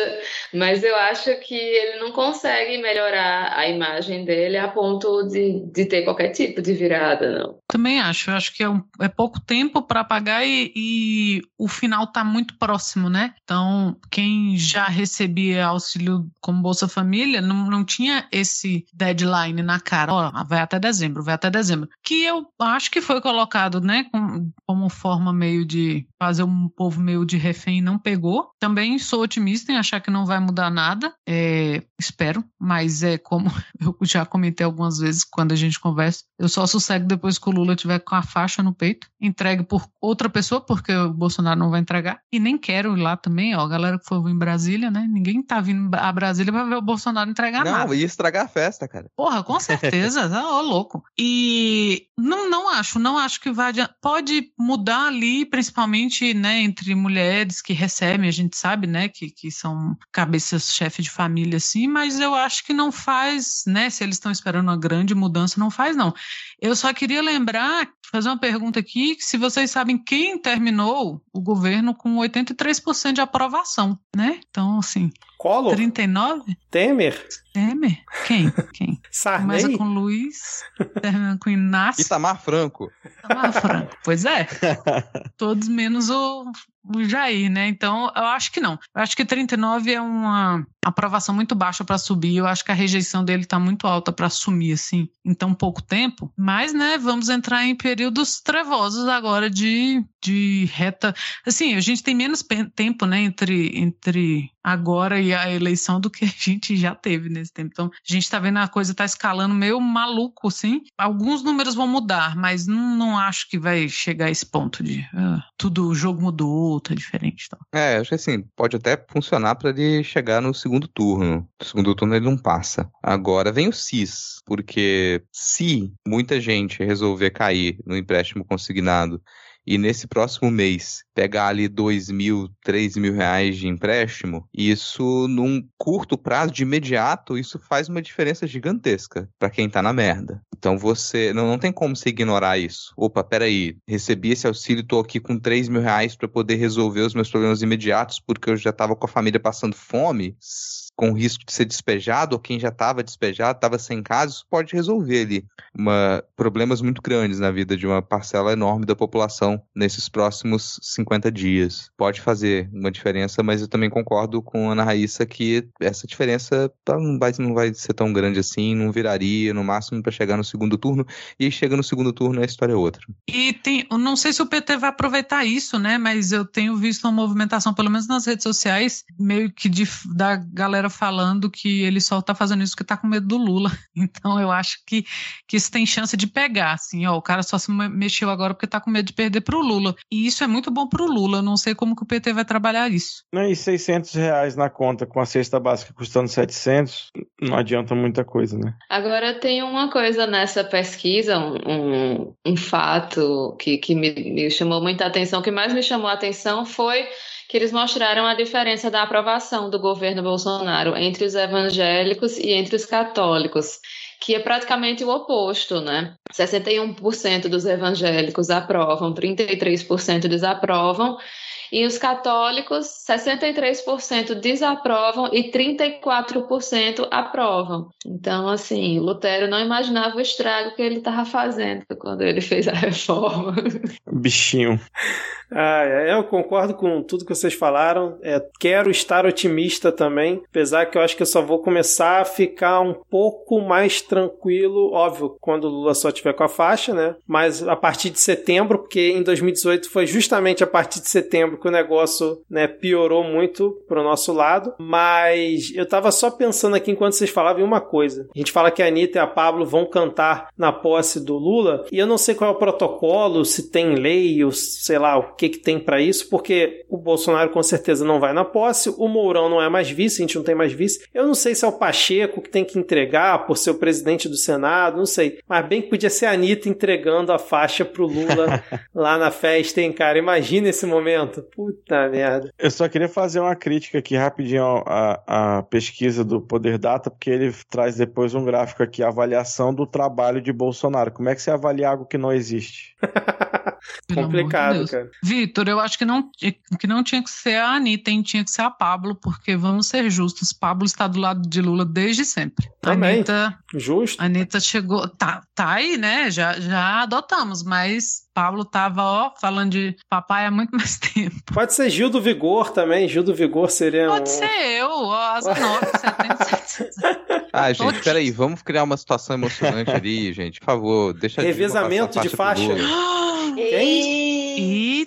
mas eu acho que ele não consegue melhorar a imagem dele a ponto de, de ter qualquer tipo de virada, não. Também acho. Eu acho que é, um, é pouco tempo para apagar e, e o final está muito próximo, né? Então, quem já recebia auxílio como Bolsa Família não, não tinha esse deadline na cara. Ó, vai até dezembro, vai até dezembro. Que eu acho que foi colocado, né, com, como forma meio de fazer um povo meio de refém não pegou. Também sou otimista em achar que não vai mudar nada. É, espero, mas é como eu já comentei algumas vezes quando a gente conversa, eu só sossego depois que o Lula tiver com a faixa no peito, entregue por outra pessoa, porque o Bolsonaro não vai entregar. E nem quero ir lá também, ó, a galera que for em Brasília, né? Ninguém tá vindo a Brasília pra ver o Bolsonaro entregar não, nada. Não, ia estragar a festa, cara. Porra, com certeza, tá ó, louco. E não, não acho, não acho que vai adiantar. Pode mudar ali, principalmente, né, entre mulheres que recebem, a gente sabe, né, que, que são cabeças-chefe de família, assim, mas eu acho que não faz, né, se eles estão esperando uma grande mudança, não faz, não. Eu só queria lembrar, fazer uma pergunta aqui, se vocês sabem quem terminou o governo com 83% de aprovação, né? Então, assim. Collor? 39? Temer? Temer? Quem? Quem? Sarney? Começa com Luiz, termina com Inácio. Itamar Franco. Itamar Franco, pois é. Todos menos o, o Jair, né? Então, eu acho que não. Eu acho que 39 é uma aprovação muito baixa para subir. Eu acho que a rejeição dele está muito alta para assumir, assim, em tão pouco tempo. Mas, né, vamos entrar em períodos trevosos agora de, de reta. Assim, a gente tem menos tempo, né, entre, entre agora e a eleição do que a gente já teve nesse tempo. Então, a gente está vendo a coisa está escalando meio maluco, assim. Alguns números vão mudar, mas não, não acho que vai chegar a esse ponto de uh, tudo, o jogo mudou, tá diferente. Então. É, acho que assim, pode até funcionar para ele chegar no segundo turno. No segundo turno ele não passa. Agora vem o CIS, porque se muita gente resolver cair no empréstimo consignado e nesse próximo mês pegar ali dois mil, três mil reais de empréstimo, isso num curto prazo, de imediato, isso faz uma diferença gigantesca para quem tá na merda. Então você não, não tem como você ignorar isso. Opa, peraí, recebi esse auxílio, tô aqui com três mil reais para poder resolver os meus problemas imediatos porque eu já tava com a família passando fome com risco de ser despejado, ou quem já estava despejado, estava sem casa, isso pode resolver ali uma, problemas muito grandes na vida de uma parcela enorme da população nesses próximos 50 dias. Pode fazer uma diferença, mas eu também concordo com a Ana Raíssa que essa diferença tá, não vai, não vai ser tão grande assim, não viraria no máximo para chegar no segundo turno, e chega no segundo turno a história é outra. E tem, não sei se o PT vai aproveitar isso, né, mas eu tenho visto uma movimentação, pelo menos nas redes sociais, meio que de, da galera galera falando que ele só tá fazendo isso porque tá com medo do Lula. Então eu acho que, que isso tem chance de pegar, assim, ó, o cara só se mexeu agora porque tá com medo de perder pro Lula. E isso é muito bom pro Lula, eu não sei como que o PT vai trabalhar isso. E 600 reais na conta com a cesta básica custando 700, não adianta muita coisa, né? Agora tem uma coisa nessa pesquisa, um, um, um fato que, que me, me chamou muita atenção, o que mais me chamou a atenção foi que eles mostraram a diferença da aprovação do governo Bolsonaro entre os evangélicos e entre os católicos que é praticamente o oposto, né? 61% dos evangélicos aprovam, 33% desaprovam, e os católicos, 63% desaprovam e 34% aprovam. Então, assim, Lutero não imaginava o estrago que ele estava fazendo quando ele fez a reforma. Bichinho. Ah, eu concordo com tudo que vocês falaram. É, quero estar otimista também, apesar que eu acho que eu só vou começar a ficar um pouco mais tranquilo, óbvio, quando o Lula só tiver com a faixa, né? Mas a partir de setembro, porque em 2018 foi justamente a partir de setembro que o negócio né, piorou muito pro nosso lado. Mas eu tava só pensando aqui enquanto vocês falavam em uma coisa. A gente fala que a Anitta e a Pablo vão cantar na posse do Lula, e eu não sei qual é o protocolo, se tem lei, ou sei lá, o que, que tem para isso, porque o Bolsonaro com certeza não vai na posse, o Mourão não é mais vice, a gente não tem mais vice. Eu não sei se é o Pacheco que tem que entregar por ser o presidente do Senado, não sei. Mas bem que podia ser a Anitta entregando a faixa pro Lula lá na festa, hein, cara? Imagina esse momento. Puta merda. Eu só queria fazer uma crítica aqui rapidinho à, à pesquisa do Poder Data, porque ele traz depois um gráfico aqui, a avaliação do trabalho de Bolsonaro. Como é que você avalia algo que não existe? Complicado, de cara. Vitor, eu acho que não, que não tinha que ser a Anitta, hein? tinha que ser a Pablo, porque vamos ser justos, Pablo está do lado de Lula desde sempre. Também. Anitta, Justo. Anitta chegou, tá, tá aí, né? Já, já adotamos, mas Pablo tava, ó, falando de papai há muito mais tempo. Pode ser Gil do Vigor também. Gil do Vigor seria Pode um... ser eu, ó, as nove, Ah, gente, Todos. peraí, vamos criar uma situação emocionante ali, gente. Por favor, deixa Revezamento de faixa. Lula.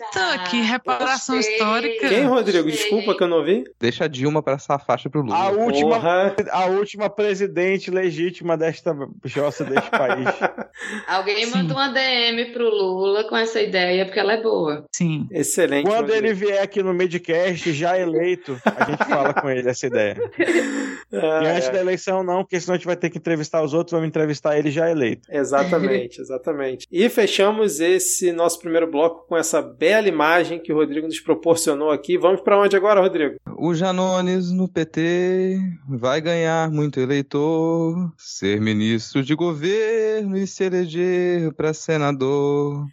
Eita, que reparação Gostei. histórica. Quem, Rodrigo? Desculpa que eu não vi. Deixa a Dilma passar a faixa pro Lula. A última, Porra. a última presidente legítima desta jossa deste país. Alguém Sim. mandou uma DM pro Lula com essa ideia, porque ela é boa. Sim. Excelente. Quando Rodrigo. ele vier aqui no Midcast, já eleito, a gente fala com ele essa ideia. Ah, E antes é. da eleição, não, porque senão a gente vai ter que entrevistar os outros, vamos entrevistar ele já eleito. Exatamente, exatamente. E fechamos esse nosso primeiro bloco com essa bela imagem que o Rodrigo nos proporcionou aqui. Vamos para onde agora, Rodrigo? O Janones no PT vai ganhar muito eleitor, ser ministro de governo e se eleger para senador.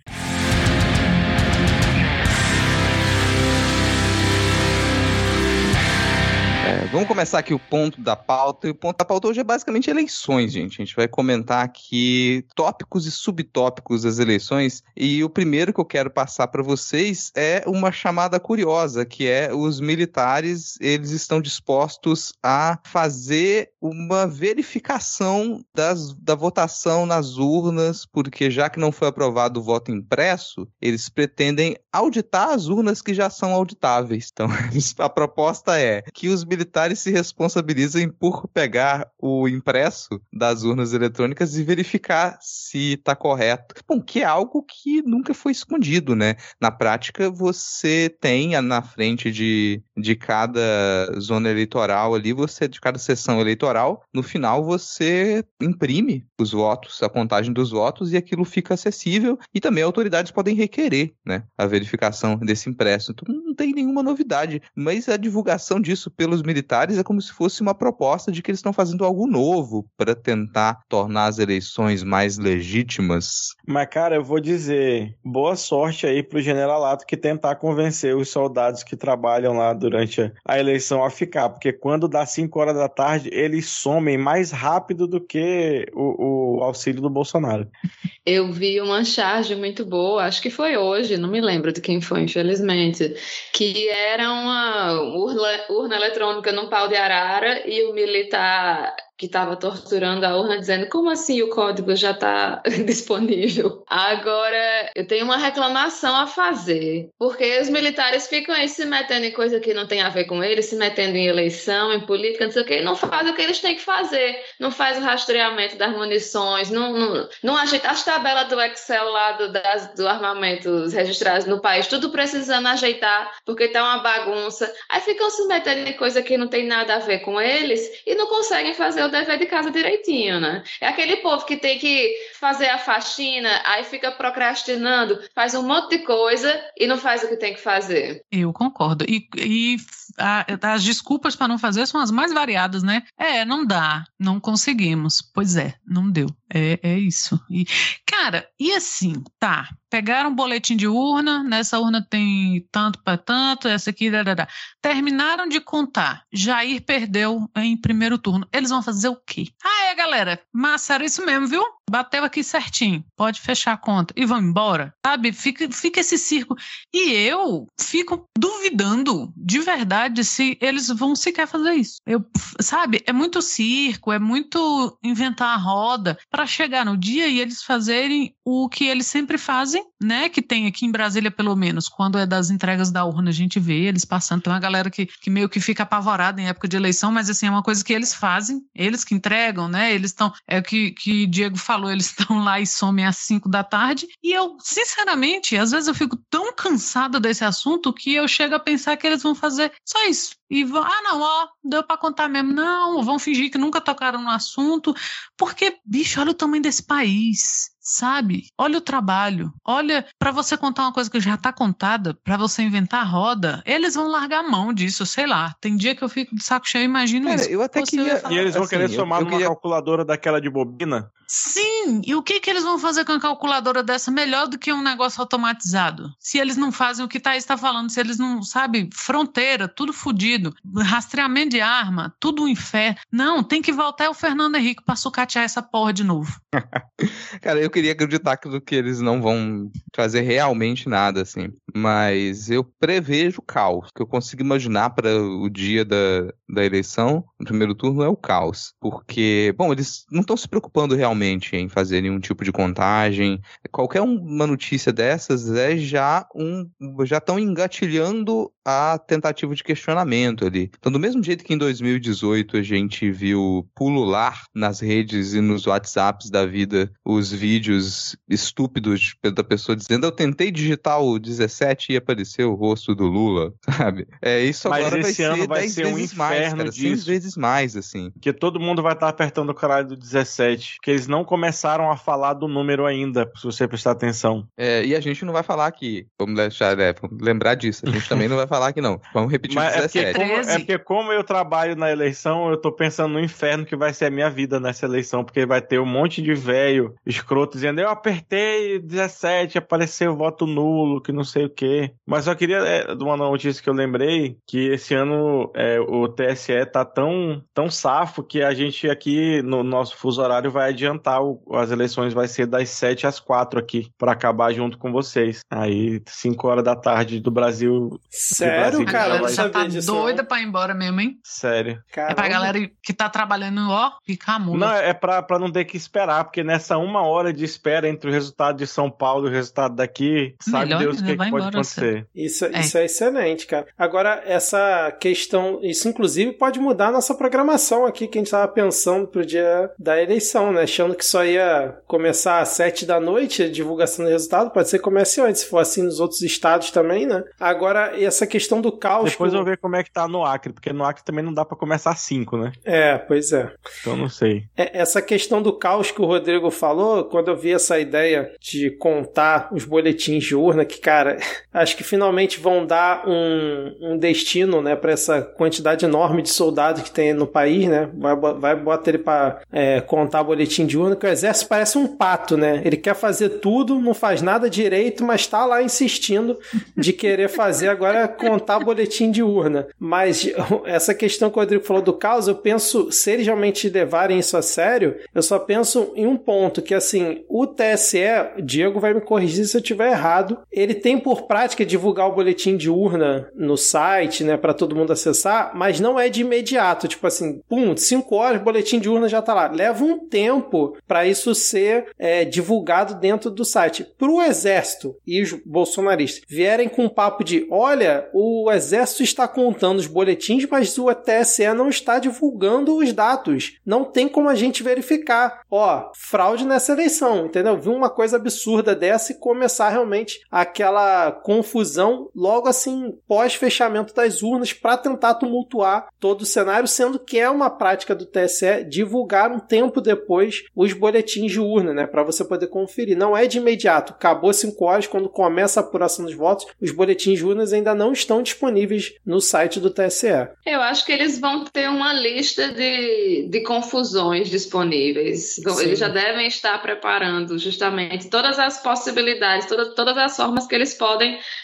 Vamos começar aqui o ponto da pauta. E o ponto da pauta hoje é basicamente eleições, gente. A gente vai comentar aqui tópicos e subtópicos das eleições. E o primeiro que eu quero passar para vocês é uma chamada curiosa, que é os militares, eles estão dispostos a fazer uma verificação das, da votação nas urnas, porque já que não foi aprovado o voto impresso, eles pretendem auditar as urnas que já são auditáveis. Então, a proposta é que os militares se responsabilizem por pegar o impresso das urnas eletrônicas e verificar se está correto. Bom, que é algo que nunca foi escondido, né? Na prática, você tem na frente de, de cada zona eleitoral ali, você de cada sessão eleitoral, no final você imprime os votos, a contagem dos votos e aquilo fica acessível e também autoridades podem requerer, né, a verificação desse impresso. Então não tem nenhuma novidade, mas a divulgação disso pelos militares é como se fosse uma proposta de que eles estão fazendo algo novo para tentar tornar as eleições mais legítimas. Mas, cara, eu vou dizer, boa sorte aí pro generalato que tentar convencer os soldados que trabalham lá durante a- a eleição a ficar, porque quando dá 5 horas da tarde, eles somem mais rápido do que o, o auxílio do Bolsonaro. Eu vi uma charge muito boa, acho que foi hoje, não me lembro de quem foi, infelizmente, que era uma urna, urna eletrônica num pau de arara e o militar que estava torturando a urna dizendo como assim o código já está disponível. Agora, eu tenho uma reclamação a fazer, porque os militares ficam aí se metendo em coisa que não tem a ver com eles, se metendo em eleição, em política, não sei o que, não fazem o que eles têm que fazer, não faz o rastreamento das munições, não, não, não ajeita as tabelas do Excel lá do, das, do armamentos registrados no país, tudo precisando ajeitar, porque tá uma bagunça. Aí ficam se metendo em coisa que não tem nada a ver com eles e não conseguem fazer o dever de casa direitinho, né? É aquele povo que tem que fazer a faxina, aí fica procrastinando, faz um monte de coisa e não faz o que tem que fazer. Eu concordo. E, e a, as desculpas para não fazer são as mais variadas, né? É, não dá, não conseguimos. Pois é, não deu. É, é isso. E, cara, e assim, tá. Pegaram um boletim de urna, nessa urna tem tanto para tanto, essa aqui, dadada. terminaram de contar. Jair perdeu em primeiro turno. Eles vão fazer o quê? Ah, é, galera, massa, era isso mesmo, viu? Bateu aqui certinho, pode fechar a conta e vão embora, sabe? Fica, fica esse circo. E eu fico duvidando de verdade se eles vão sequer fazer isso. Eu, sabe? É muito circo, é muito inventar a roda para chegar no dia e eles fazerem o que eles sempre fazem, né? Que tem aqui em Brasília, pelo menos, quando é das entregas da urna, a gente vê eles passando. Tem uma galera que, que meio que fica apavorada em época de eleição, mas assim, é uma coisa que eles fazem, eles que entregam, né? Eles estão. É o que, que Diego falou, eles estão lá e somem às 5 da tarde. E eu, sinceramente, às vezes eu fico tão cansada desse assunto que eu chego a pensar que eles vão fazer só isso. E vão, ah, não, ó, deu para contar mesmo. Não, vão fingir que nunca tocaram no assunto. Porque, bicho, olha o tamanho desse país sabe? Olha o trabalho. Olha, para você contar uma coisa que já tá contada, para você inventar a roda, eles vão largar a mão disso, sei lá. Tem dia que eu fico de saco cheio, imagino Cara, isso. eu até Você queria- E eles vão Assim, querer eu- somar eu numa queria- calculadora daquela de bobina? Sim, e o que que eles vão fazer com a calculadora dessa melhor do que um negócio automatizado? Se eles não fazem o que Thaís está falando, se eles não, sabe, fronteira, tudo fodido, rastreamento de arma, tudo um inferno. Não, tem que voltar o Fernando Henrique para sucatear essa porra de novo. Cara, eu queria acreditar que, que eles não vão fazer realmente nada, assim. Mas eu prevejo caos. O que eu consigo imaginar para o dia da, da eleição, no primeiro turno, é o caos. Porque, bom, eles não estão se preocupando realmente em fazer nenhum tipo de contagem. Qualquer uma notícia dessas é já um. já estão engatilhando a tentativa de questionamento ali. Então, do mesmo jeito que em 2018 a gente viu pulular nas redes e nos WhatsApps da vida os vídeos estúpidos da pessoa dizendo eu tentei digitar o 17 e apareceu o rosto do Lula, sabe? É isso Mas agora esse vai ano ser vai 10 ser um vezes mais, inferno cara, 100 disso. vezes mais, assim. Porque todo mundo vai estar apertando o caralho do 17. Que eles não começaram a falar do número ainda, se você prestar atenção. É, e a gente não vai falar aqui, vamos deixar, é, vamos lembrar disso, a gente também não vai falar aqui não. Vamos repetir Mas o é porque, 17. como, 13. é porque como eu trabalho na eleição, eu tô pensando no inferno que vai ser a minha vida nessa eleição, porque vai ter um monte de velho escroto dizendo eu apertei 17, apareceu voto nulo, que não sei o quê. Mas só queria, é, de uma notícia que eu lembrei, que esse ano é, o TSE tá tão, tão safo que a gente aqui no nosso fuso horário vai adiantar, o- as eleições vai ser das 7 às 4 aqui, pra acabar junto com vocês. Aí, 5 horas da tarde do Brasil, Sério, Brasil, A cara? Vai- já tá disso. doida não. pra ir embora mesmo, hein? sério. É pra Caramba. galera que tá trabalhando, ó, ficar muda. Não, é pra, pra não ter que esperar, porque nessa uma hora de espera entre o resultado de São Paulo e o resultado daqui, sabe Melhor Deus o que, que vai pode acontecer. Isso, É. isso é excelente, cara. Agora, essa questão, isso inclusive pode mudar a nossa programação aqui, que a gente estava pensando pro dia da eleição, né? Achando que só ia começar às sete da noite a divulgação do resultado, pode ser que comece antes, se for assim nos outros estados também, né? Agora, essa questão do caos. Depois eu vou ver como é que tá no Acre, porque no Acre também não dá pra começar às 5, né? É, pois é. Então não sei. É, Essa questão do caos que o Rodrigo falou, quando eu vi essa ideia de contar os boletins de urna, que, cara, acho que finalmente vão dar um, um destino, né, para essa quantidade enorme de soldados que tem no país, né? Vai, vai botar ele para contar boletim de urna, que o exército parece um pato, né? Ele quer fazer tudo, não faz nada direito, mas tá lá insistindo de querer fazer agora contar boletim de urna. Mas essa questão que o Rodrigo falou do caos, eu penso, se eles realmente levarem isso a sério, eu só penso em um ponto, que assim, o TSE, Diego vai me corrigir se eu estiver errado, ele tem por prática divulgar o boletim de urna no site, né, para todo mundo acessar, mas não é de imediato, tipo assim, pum, 5 horas, boletim de urna já tá lá. Leva um tempo para isso ser é, divulgado dentro do site. Pro exército e os bolsonaristas vierem com um papo de, olha, o exército está contando os boletins, mas o TSE não está divulgando os dados. Não tem como a gente verificar. Ó, fraude nessa eleição, entendeu? Viu uma coisa absurda dessa e começar realmente aquela essa confusão logo assim pós-fechamento das urnas para tentar tumultuar todo o cenário, sendo que é uma prática do TSE divulgar um tempo depois os boletins de urna, né, para você poder conferir. Não é de imediato, acabou 5 horas quando começa a apuração dos votos, os boletins de urnas ainda não estão disponíveis no site do TSE. Eu acho que eles vão ter uma lista de, de confusões disponíveis. Sim. Eles já devem estar preparando justamente todas as possibilidades, todas, todas as formas que eles podem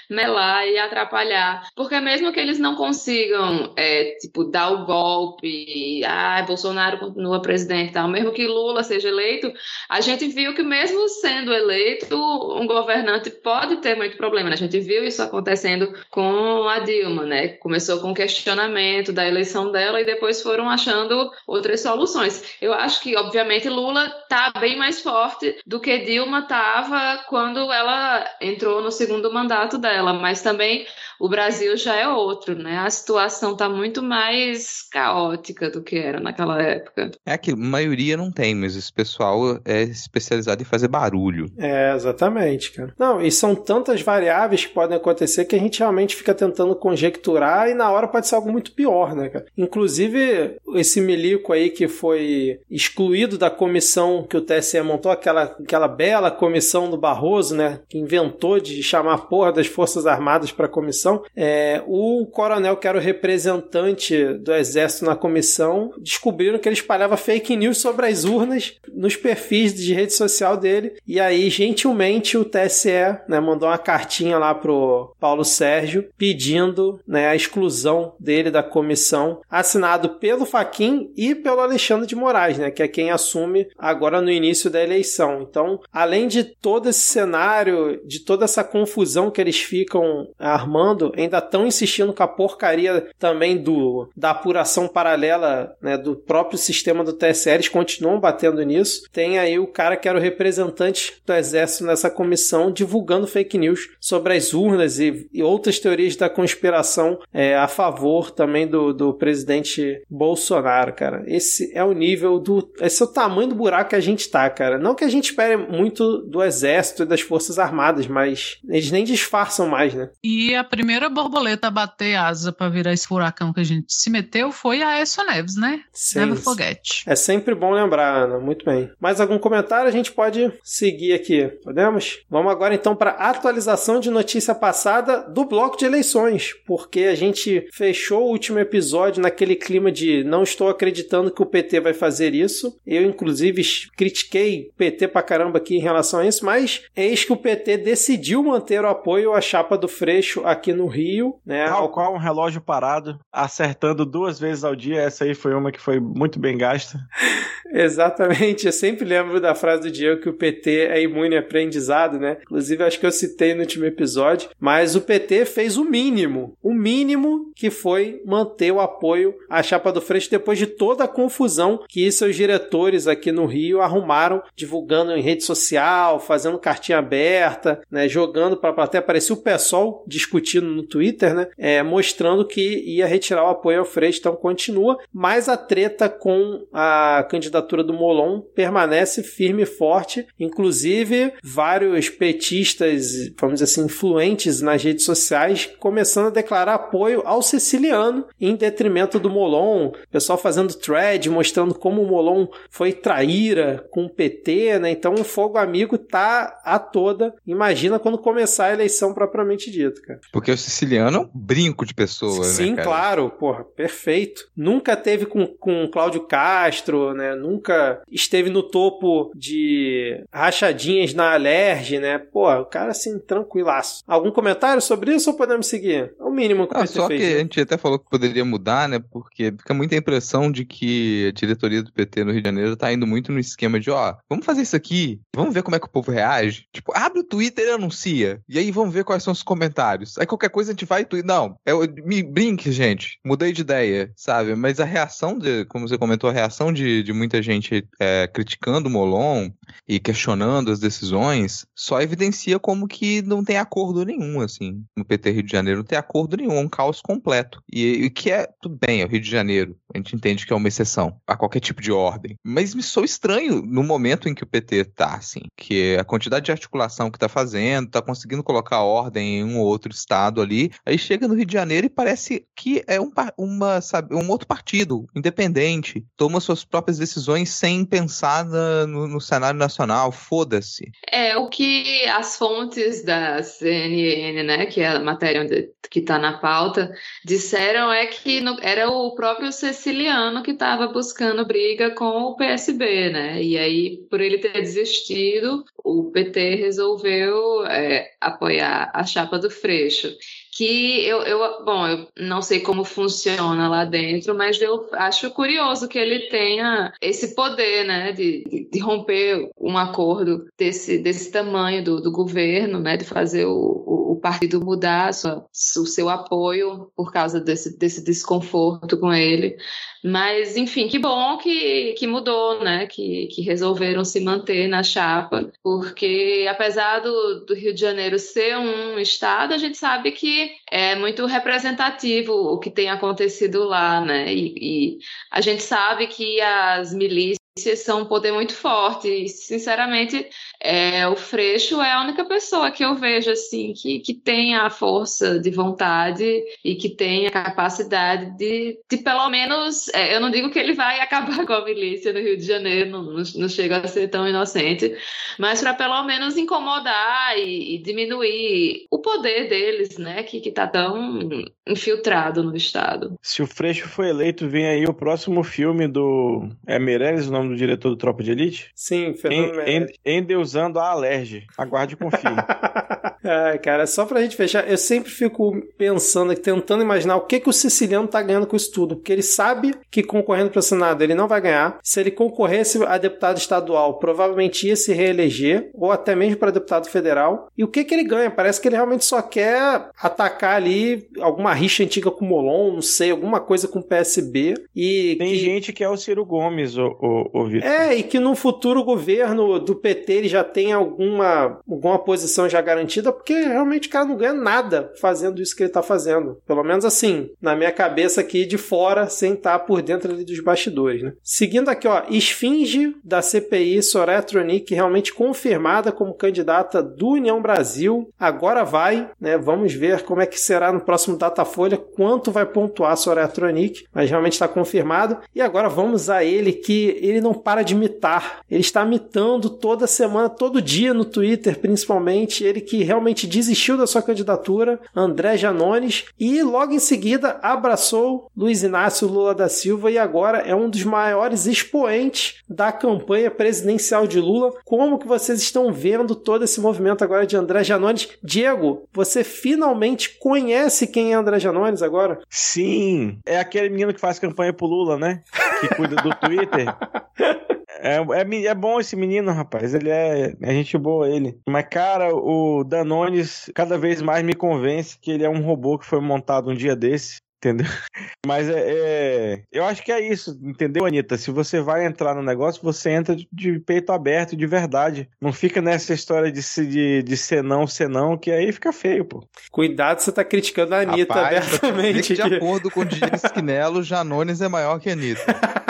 melar e atrapalhar. Porque mesmo que eles não consigam, é, tipo, dar o golpe, ah, Bolsonaro continua presidente tal, mesmo que Lula seja eleito, a gente viu que mesmo sendo eleito, um governante pode ter muito problema. Né? A gente viu isso acontecendo com a Dilma, né? Começou com questionamento da eleição dela e depois foram achando outras soluções. Eu acho que, obviamente, Lula está bem mais forte do que Dilma estava quando ela entrou no segundo mandato dela, mas também o Brasil já é outro, né? A situação está muito mais caótica do que era naquela época. É que a maioria não tem, mas esse pessoal é especializado em fazer barulho. É, exatamente, cara. Não, e são tantas variáveis que podem acontecer que a gente realmente fica tentando conjecturar e na hora pode ser algo muito pior, né, cara? Inclusive, esse milico aí que foi excluído da comissão que o TSE montou, aquela, aquela bela comissão do Barroso, né? Que inventou de chamar a porra das Forças Armadas para a comissão comissão, é, o coronel, que era o representante do exército na comissão, descobriram que ele espalhava fake news sobre as urnas nos perfis de rede social dele. E aí, gentilmente, o TSE né, mandou uma cartinha lá pro Paulo Sérgio pedindo né, a exclusão dele da comissão, assinado pelo Faquin e pelo Alexandre de Moraes, né, que é quem assume agora no início da eleição. Então, além de todo esse cenário, de toda essa confusão que eles ficam armando, ainda estão insistindo com a porcaria também do da apuração paralela né, do próprio sistema do TSE, eles continuam batendo nisso. Tem aí o cara que era o representante do Exército nessa comissão divulgando fake news sobre as urnas e, e outras teorias da conspiração é, a favor também do, do presidente Bolsonaro, cara. Esse é o nível do. Esse é o tamanho do buraco que a gente tá, cara. Não que a gente espere muito do Exército e das Forças Armadas, mas eles nem disfarçam mais, né? E a primeira primeira borboleta a bater asa para virar esse furacão que a gente se meteu foi a Aécio Neves, né? Sim. Never forget. É sempre bom lembrar, Ana. Muito bem. Mais algum comentário? A gente pode seguir aqui. Podemos? Vamos agora então para a atualização de notícia passada do bloco de eleições, porque a gente fechou o último episódio naquele clima de não estou acreditando que o PT vai fazer isso. Eu, inclusive, critiquei o PT pra caramba aqui em relação a isso, mas eis que o PT decidiu manter o apoio à chapa do Freixo aqui no no Rio, né? Tal qual um relógio parado, acertando duas vezes ao dia. Essa aí foi uma que foi muito bem gasta. Exatamente, eu sempre lembro da frase do Diego que o PT é imune a aprendizado, né? Inclusive, acho que eu citei no último episódio, mas o PT fez o mínimo, o mínimo que foi manter o apoio à chapa do Freixo depois de toda a confusão que seus diretores aqui no Rio arrumaram, divulgando em rede social, fazendo cartinha aberta, né? Jogando para até parecia o pessoal discutindo no Twitter, né? É, mostrando que ia retirar o apoio ao Freixo, então continua, mas a treta com a candidatura do Molon permanece firme e forte, inclusive vários petistas, vamos dizer assim, influentes nas redes sociais, começando a declarar apoio ao siciliano em detrimento do Molon, pessoal fazendo thread, mostrando como o Molon foi traíra com o PT, né? Então o fogo amigo tá a toda. Imagina quando começar a eleição propriamente dita, cara. Porque o siciliano é um brinco de pessoa, Sim, né, claro, porra, perfeito. Nunca teve com, com Cláudio Castro, né? Nunca esteve no topo de rachadinhas na Alerj, né? Pô, o cara assim, tranquilaço. Algum comentário sobre isso ou podemos seguir? É o mínimo que ah, Só fez. que né? a gente até falou que poderia mudar, né? Porque fica muita impressão de que a diretoria do PT no Rio de Janeiro tá indo muito no esquema de, ó, vamos fazer isso aqui, vamos ver como é que o povo reage. Tipo, abre o Twitter e anuncia. E aí vamos ver quais são os comentários. Aí qualquer coisa a gente vai. Não, eu, me brinque, gente. Mudei de ideia, sabe? Mas a reação de, como você comentou, a reação de, de muita gente é, criticando o Molon e questionando as decisões só evidencia como que não tem acordo nenhum, assim, no PT Rio de Janeiro. Não tem acordo nenhum, é um caos completo. E, e que é, tudo bem, é o Rio de Janeiro. A gente entende que é uma exceção a qualquer tipo de ordem. Mas me sou estranho no momento em que o PT tá, assim, que a quantidade de articulação que tá fazendo, tá conseguindo colocar ordem em um ou outro estado ali, aí chega no Rio de Janeiro e parece que é um, uma, sabe, um outro partido, independente, toma suas próprias decisões sem pensar na, no, no cenário nacional, foda-se. É, o que as fontes da CNN, né, que é a matéria onde, que tá na pauta, disseram é que no, era o próprio Ceciliano que estava buscando briga com o PSB, né, e aí, por ele ter desistido, o PT resolveu é, apoiar a chapa do Freixo que eu, eu, bom, eu não sei como funciona lá dentro, mas eu acho curioso que ele tenha esse poder, né, de, de, de romper um acordo desse, desse tamanho do, do governo, né, de fazer o, partido mudar sua, o seu apoio por causa desse, desse desconforto com ele. Mas, enfim, que bom que, que mudou, né? Que, que resolveram se manter na chapa, porque apesar do, do Rio de Janeiro ser um estado, a gente sabe que é muito representativo o que tem acontecido lá, né? E, e a gente sabe que as milícias são um poder muito forte. E, sinceramente, é, o Freixo é a única pessoa que eu vejo assim que, que tem a força de vontade e que tem a capacidade de, de pelo menos, é, eu não digo que ele vai acabar com a milícia no Rio de Janeiro, não, não, não chega a ser tão inocente, mas para pelo menos incomodar e, e, diminuir o poder deles, né, que está tão infiltrado no Estado. Se o Freixo foi eleito, vem aí o próximo filme do. É Meirelles o nome do diretor do Tropa de Elite? Sim, Fernando Meirelles. Endeusando a Alerge. Aguarde e confie. Ai, cara, só pra gente fechar, eu sempre fico pensando tentando imaginar o que, que o siciliano tá ganhando com isso tudo. Porque ele sabe que concorrendo pro Senado ele não vai ganhar. Se ele concorresse a deputado estadual, provavelmente ia se reeleger, ou até mesmo para deputado federal. E o que, que ele ganha? Parece que ele realmente só quer atacar ali alguma rixa antiga com o Molon, não sei, alguma coisa com o PSB. E Tem que... gente que é o Ciro Gomes, o, Vitor. É, e que no futuro governo do PT ele já tem alguma, alguma posição já garantida, porque realmente o cara não ganha nada fazendo isso que ele tá fazendo. Pelo menos assim, na minha cabeça aqui de fora, sem estar por dentro ali dos bastidores, né? Seguindo aqui, ó, esfinge da CPI Soraya Tronic realmente confirmada como candidata do União Brasil. Agora vai, né? Vamos ver como é que será no próximo Datafolha, quanto vai pontuar Soraya Tronic, mas realmente está confirmado. E agora vamos a ele, que ele não para de mitar. Ele está mitando toda semana, todo dia no Twitter, principalmente. Ele que realmente desistiu da sua candidatura, André Janones, e logo em seguida abraçou Luiz Inácio Lula da Silva e agora é um dos maiores expoentes da campanha presidencial de Lula. Como que vocês estão vendo todo esse movimento agora de André Janones? Diego, você finalmente conhece quem é André Janones agora? Sim, é aquele menino que faz campanha pro Lula, né? Que cuida do Twitter. É, é, é, bom esse menino, rapaz. Ele é, é gente boa, ele. Mas, cara, o Danones cada vez mais me convence que ele é um robô que foi montado um dia desse. Entendeu? Mas é, é, Eu acho que é isso, entendeu, Anitta? Se você vai entrar no negócio, você entra de peito aberto, de verdade. Não fica nessa história de, de, de ser não, ser não, que aí fica feio, pô. Cuidado, você tá criticando a Anitta Rapaz, abertamente. De acordo com o Diego Esquinelo, Janones é maior que a Anitta.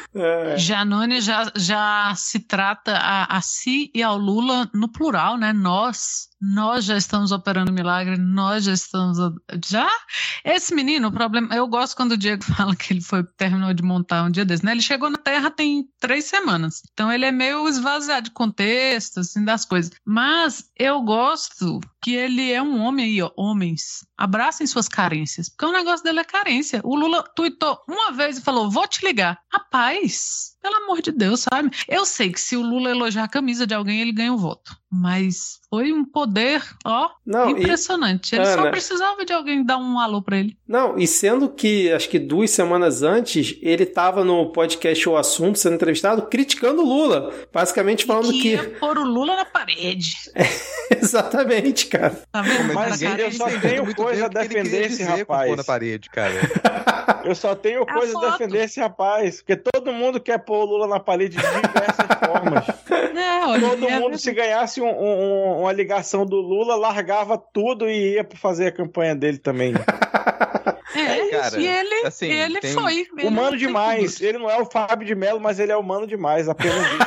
É. Janone já, já se trata a, a si e ao Lula no plural, né? Nós nós já estamos operando milagre, nós já estamos. Já? Esse menino, o problema. Eu gosto quando o Diego fala que ele foi terminou de montar um dia desse, né? Ele chegou na Terra tem três semanas. Então ele é meio esvaziado de contexto, assim, das coisas. Mas eu gosto que ele é um homem aí, ó. Homens, abracem suas carências. Porque o negócio dele é carência. O Lula tweetou uma vez e falou: vou te ligar. Rapaz, nice. Pelo amor de Deus, sabe? Eu sei que se o Lula elogiar a camisa de alguém, ele ganha o um voto. Mas foi um poder, ó, Não, impressionante. E, ele Ana, só precisava de alguém dar um alô pra ele. Não, e sendo que acho que duas semanas antes ele estava no podcast O Assunto sendo entrevistado criticando o Lula, basicamente falando que que. ia pôr o Lula na parede. Exatamente, cara. Tá vendo? Mas Cara, eu só tenho coisa a ele defender esse rapaz. pôr na parede, cara. Eu só tenho coisa a defender esse rapaz, porque todo mundo quer pôr o Lula na parede de diversas formas. É, olha, Todo é mundo, se ganhasse um- um- uma ligação do Lula, largava tudo e ia pra fazer a campanha dele também. É, Cara, e ele, assim, ele tem- foi. Ele humano demais. tudo. Ele não é o Fábio de Mello, mas ele é humano demais, apenas isso.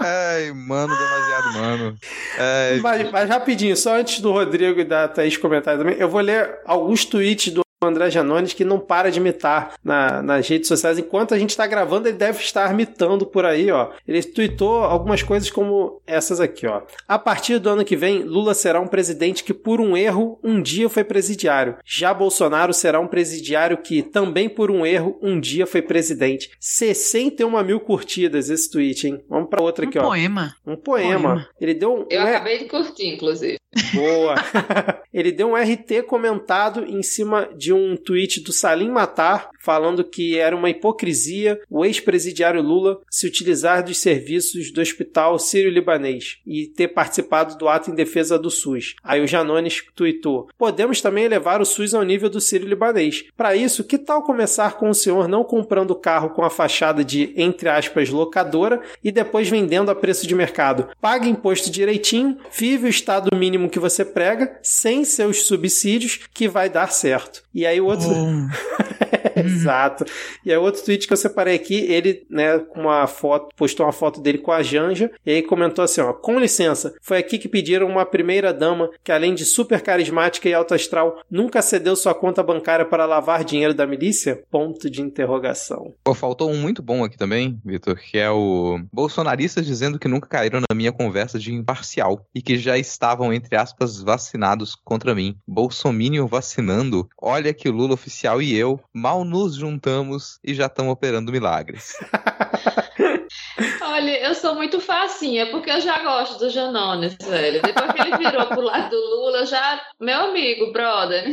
Ai, mano, demasiado mano. Ai, Mas, mas rapidinho, só antes do Rodrigo e da Thaís comentarem também, eu vou ler alguns tweets do André Janones que não para de mitar na- nas redes sociais. Enquanto a gente está gravando, ele deve estar mitando por aí, ó. Ele tweetou algumas coisas como essas aqui, ó. A partir do ano que vem, Lula será um presidente que, por um erro, um dia foi presidiário. Já Bolsonaro será um presidiário que, também por um erro, um dia foi presidente. 61 mil curtidas esse tweet, hein? Vamos para outra Um aqui, ó. poema. Um poema. Poema. Ele deu um. Eu um- acabei de curtir, inclusive. Boa! Ele deu um RT comentado em cima de um tweet do Salim Matar, falando que era uma hipocrisia o ex-presidiário Lula se utilizar dos serviços do Hospital Sírio-Libanês e ter participado do ato em defesa do SUS. Aí o Janones tweetou: Podemos também elevar o SUS ao nível do Sírio-Libanês. Para isso, que tal começar com o senhor não comprando carro com a fachada de, entre aspas, locadora e depois vendendo a preço de mercado? Paga imposto direitinho, vive o estado mínimo que você prega, sem seus subsídios, que vai dar certo. E aí o outro. Bom. Exato. E aí outro tweet que eu separei aqui, ele, né, com uma foto, postou uma foto dele com a Janja, e aí comentou assim, ó, com licença, foi aqui que pediram uma primeira dama que além de super carismática e alto astral, nunca cedeu sua conta bancária para lavar dinheiro da milícia? Ponto de interrogação. Pô, faltou um muito bom aqui também, Vitor, que é o bolsonaristas dizendo que nunca caíram na minha conversa de imparcial e que já estavam, entre aspas, vacinados contra mim. Bolsominion vacinando. Olha que Lula oficial e eu mal nos juntamos e já estão operando milagres. Olha, eu sou muito facinha, porque eu já gosto do Janones, velho. Depois que ele virou pro lado do Lula, eu já. Meu amigo, brother.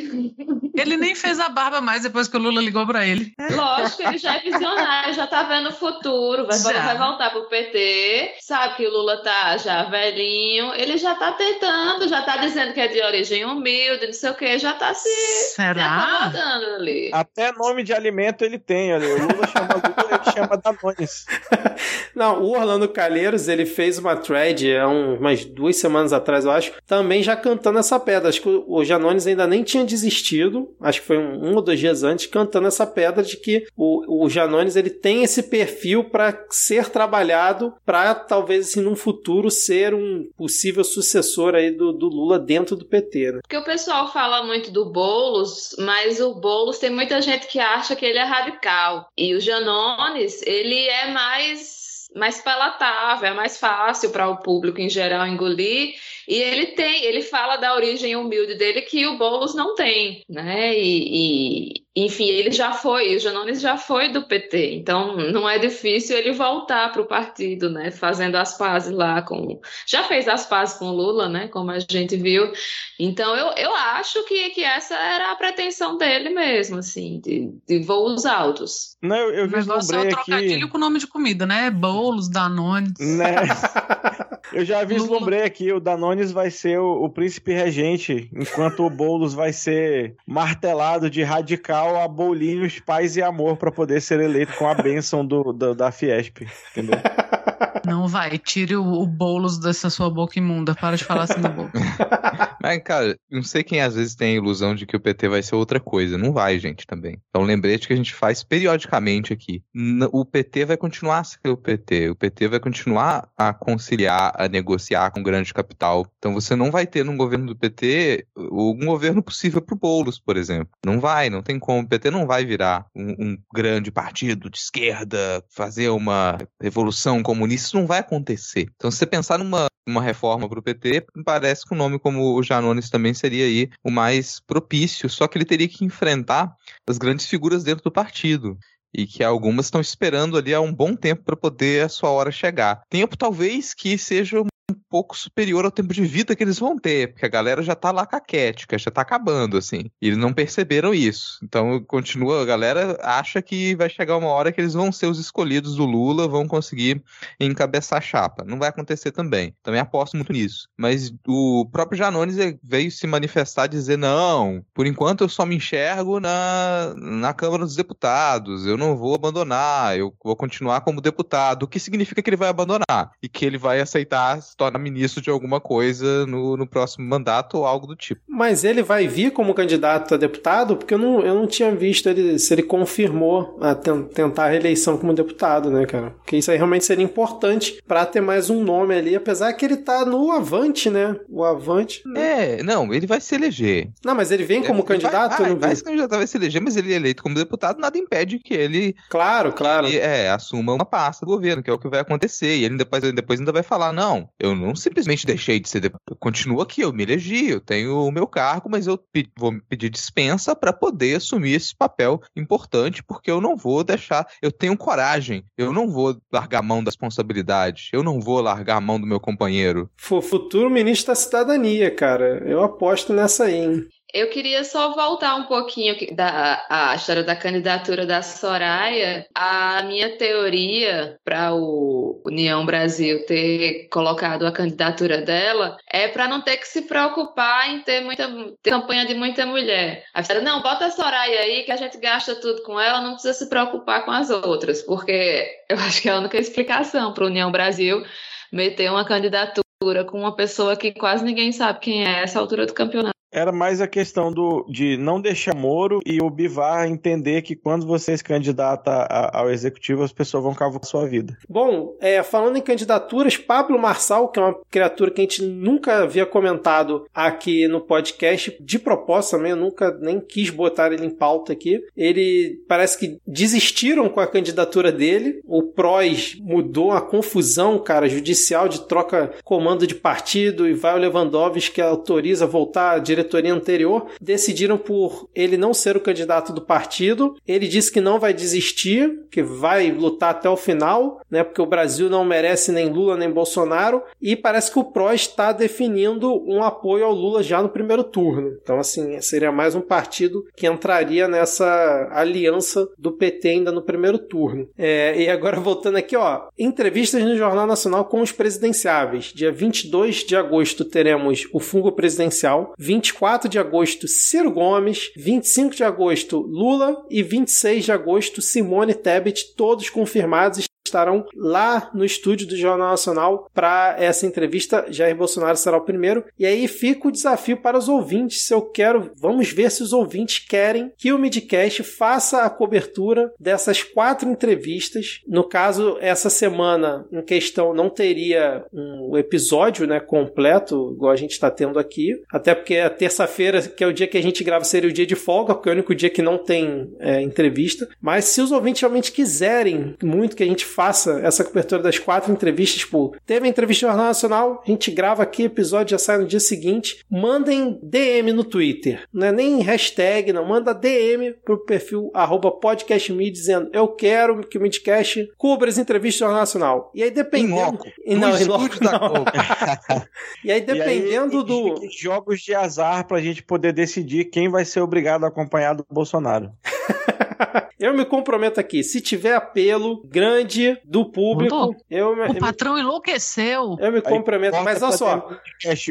Ele nem fez a barba mais depois que o Lula ligou pra ele. Lógico, ele já é visionário, já tá vendo o futuro, vai, Já. vai voltar pro PT, sabe que o Lula tá já velhinho, ele já tá tentando, já tá dizendo que é de origem humilde, não sei o que, já tá se, se Será? acomodando ali. Até nome de alimento ele tem, olha. O Lula chama Lula, ele chama Danones. Não, o Orlando Calheiros, ele fez uma thread há um- umas duas semanas atrás, eu acho, também já cantando essa pedra. Acho que o o Janones ainda nem tinha desistido, acho que foi um, um ou dois dias antes, cantando essa pedra de que o, o Janones ele tem esse perfil para ser trabalhado para talvez assim num futuro ser um possível sucessor aí do, do Lula dentro do PT, né? Porque o pessoal fala muito do Boulos, mas o Boulos tem muita gente que acha que ele é radical. E o Janones, ele é mais mais palatável, é mais fácil para o público em geral engolir. E ele tem, ele fala da origem humilde dele que o Boulos não tem, né? E, e, enfim, ele já foi, o Janones já foi do PT, então não é difícil ele voltar para o partido, né? Fazendo as pazes lá com, já fez as pazes com o Lula, né? Como a gente viu. Então eu, eu acho que, que essa era a pretensão dele mesmo, assim, de, de voos altos. Não, eu, eu O negócio é o trocadilho aqui. com nome de comida, né? Boulos, Danones. Né? Eu já vislumbrei aqui, o Vai ser o, o príncipe regente, enquanto o Boulos vai ser martelado de radical a bolinhos, paz e amor para poder ser eleito com a bênção do, do- da Fiesp, entendeu? Não vai, tire o, o Boulos dessa sua boca imunda. Para de falar assim na boca. Mas, cara, não sei quem às vezes tem a ilusão de que o PT vai ser outra coisa. Não vai, gente, também. Então, lembrete que a gente faz periodicamente aqui. O PT vai continuar a ser o PT. O PT vai continuar a conciliar, a negociar com o grande capital. Então, você não vai ter no governo do PT um governo possível pro Boulos, por exemplo. Não vai, não tem como. O PT não vai virar um, um grande partido de esquerda, fazer uma revolução comunista. Isso não vai acontecer. Então, se você pensar numa uma reforma para o PT, parece que um nome como o Janones também seria aí o mais propício, só que ele teria que enfrentar as grandes figuras dentro do partido. E que algumas estão esperando ali há um bom tempo para poder a sua hora chegar. Tempo talvez que seja um pouco superior ao tempo de vida que eles vão ter, porque a galera já tá lá caquética, já tá acabando, assim. E eles não perceberam isso. Então, continua, a galera acha que vai chegar uma hora que eles vão ser os escolhidos do Lula, vão conseguir encabeçar a chapa. Não vai acontecer também. Também aposto muito nisso. Mas o próprio Janones veio se manifestar dizer: não, por enquanto eu só me enxergo na, na Câmara dos Deputados, eu não vou abandonar, eu vou continuar como deputado. O que significa que ele vai abandonar? E que ele vai aceitar se tornar ministro de alguma coisa no, no próximo mandato ou algo do tipo. Mas ele vai vir como candidato a deputado? Porque eu não, eu não tinha visto ele, se ele confirmou a tentar a reeleição como deputado, né, cara? Porque isso aí realmente seria importante para ter mais um nome ali, apesar que ele tá no Avante, né? O Avante. É, não, ele vai se eleger. Não, mas ele vem como ele candidato? Vai, vai, vai se candidatar, vai se eleger, mas ele é eleito como deputado, nada impede que ele. Claro, claro. Que, é, assuma uma pasta do governo, que é o que vai acontecer. E ele depois, depois ainda vai falar: não, eu não simplesmente deixei de ser deputado. Continuo aqui, eu me elegi, eu tenho o meu cargo, mas eu vou pedir dispensa para poder assumir esse papel importante, porque eu não vou deixar. Eu tenho coragem, eu não vou largar a mão da responsabilidade, eu não vou largar a mão do meu companheiro. Futuro ministro da cidadania, cara. Eu aposto nessa aí, hein? Eu queria só voltar um pouquinho da a história da candidatura da Soraya. A minha teoria para o União Brasil ter colocado a candidatura dela é para não ter que se preocupar em ter muita ter campanha de muita mulher. A história, não, bota a Soraya aí que a gente gasta tudo com ela, não precisa se preocupar com as outras, porque eu acho que é a única explicação para União Brasil meter uma candidatura com uma pessoa que quase ninguém sabe quem é essa altura do campeonato. Era mais a questão do, de não deixar Moro e o Bivar entender que quando você se candidata ao executivo, as pessoas vão cavar sua vida. Bom, é, falando em candidaturas, Pablo Marçal, que é uma criatura que a gente nunca havia comentado aqui no podcast, de propósito também, eu nunca nem quis botar ele em pauta aqui. Ele parece que desistiram com a candidatura dele. O PROS mudou a confusão, cara, judicial de troca comando de partido e vai o Lewandowski que autoriza voltar a diretor diretoria anterior decidiram por ele não ser o candidato do partido. Ele disse que não vai desistir, que vai lutar até o final, né? Porque o Brasil não merece nem Lula nem Bolsonaro. E parece que o PRO está definindo um apoio ao Lula já no primeiro turno. Então, assim, seria mais um partido que entraria nessa aliança do PT ainda no primeiro turno. É, e agora voltando aqui, ó, entrevistas no Jornal Nacional com os presidenciáveis. Dia 22 de agosto teremos o fungo presidencial, 24 24 de agosto, Ciro Gomes, 25 de agosto, Lula e 26 de agosto, Simone Tebet, todos confirmados estarão lá no estúdio do Jornal Nacional para essa entrevista. Jair Bolsonaro será o primeiro. E aí fica o desafio para os ouvintes. Se eu quero, vamos ver se os ouvintes querem que o Midcast faça a cobertura dessas quatro entrevistas. No caso, essa semana em questão não teria um episódio né, completo, igual a gente está tendo aqui. Até porque a terça-feira, que é o dia que a gente grava, seria o dia de folga, porque é o único dia que não tem é, entrevista. Mas se os ouvintes realmente quiserem muito que a gente faça essa cobertura das quatro entrevistas. Tipo, teve a entrevista no Jornal Nacional, a gente grava aqui, episódio já sai no dia seguinte. Mandem DM no Twitter. Não é nem hashtag, não. Manda DM pro perfil podcastme dizendo eu quero que o Midcast cubra as entrevistas do Jornal Nacional. E aí dependendo... E não, em loco não. e aí dependendo e aí, do... Jogos de azar pra gente poder decidir quem vai ser obrigado a acompanhar do Bolsonaro. eu me comprometo aqui, se tiver apelo grande do público, eu O eu, patrão enlouqueceu. Eu me comprometo, mas olha só.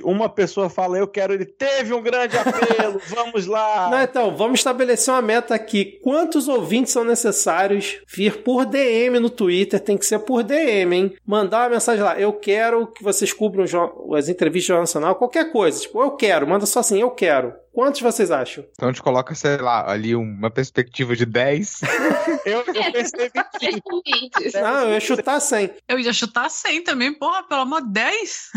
Uma pessoa fala, eu quero, ele teve um grande apelo, vamos lá. Não, então, vamos estabelecer uma meta aqui. Quantos ouvintes são necessários vir por DM no Twitter? Tem que ser por DM, hein? Mandar uma mensagem lá, eu quero que vocês cubram as entrevistas do Jornal Nacional, qualquer coisa. Tipo, eu quero, manda só assim, eu quero. Quantos vocês acham? Então a gente coloca, sei lá, ali uma perspectiva de 10. eu, eu pensei 20. Não, eu ia chutar 100. Eu ia chutar 100 também, porra, pelo amor de 10.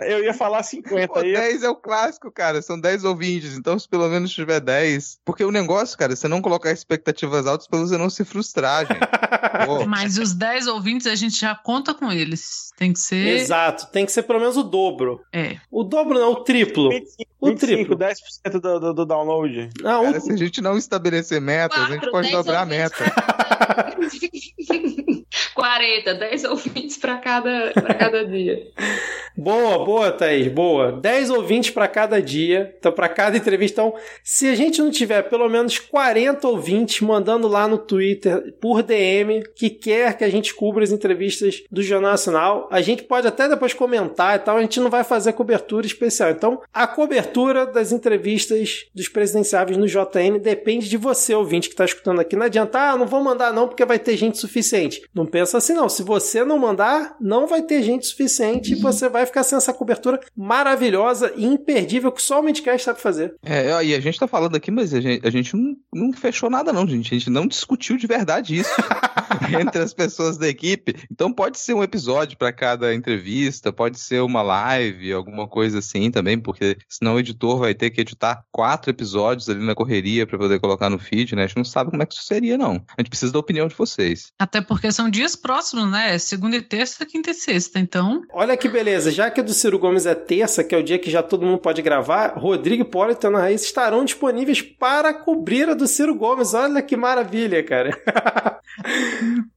Eu ia falar 50 Pô, aí. 10 é o clássico, cara. São 10 ouvintes. Então, se pelo menos tiver 10. Porque o negócio, cara, é você não colocar expectativas altas pra você não se frustrar, gente. Mas os 10 ouvintes a gente já conta com eles. Tem que ser. Exato, tem que ser pelo menos o dobro. É. O dobro não, o triplo. 25, O 25 triplo. 10% do, do, do download. Não, cara, o- se a gente não estabelecer metas, a gente pode dobrar a meta. pra cada- 40, 10 ouvintes para cada, pra cada dia. Boa, boa, Thaís, boa. 10 ouvintes para cada dia, então para cada entrevista. Então, se a gente não tiver pelo menos 40 ouvintes mandando lá no Twitter por DM que quer que a gente cubra as entrevistas do Jornal Nacional, a gente pode até depois comentar e tal, a gente não vai fazer cobertura especial. Então, a cobertura das entrevistas dos presidenciáveis no JN depende de você, ouvinte, que está escutando aqui. Não adianta, ah, não vou mandar não porque vai ter gente suficiente. Não pensa assim não. Se você não mandar, não vai ter gente suficiente e você vai ficar sem essa cobertura maravilhosa e imperdível que só o Midcast sabe fazer. É, e a gente tá falando aqui, mas a gente, a gente não, não fechou nada, não, gente. A gente não discutiu de verdade isso entre as pessoas da equipe. Então pode ser um episódio pra cada entrevista, pode ser uma live, alguma coisa assim também, porque senão o editor vai ter que editar quatro episódios ali na correria pra poder colocar no feed, né? A gente não sabe como é que isso seria, não. A gente precisa da opinião de vocês. Até porque são dias próximos, né? Segunda e terça, quinta e sexta. Então, Olha que beleza, já que a do Ciro Gomes é terça, que é o dia que já todo mundo pode gravar, Rodrigo e Hipólito e Ana Raiz estarão disponíveis para cobrir a do Ciro Gomes. Olha que maravilha, cara.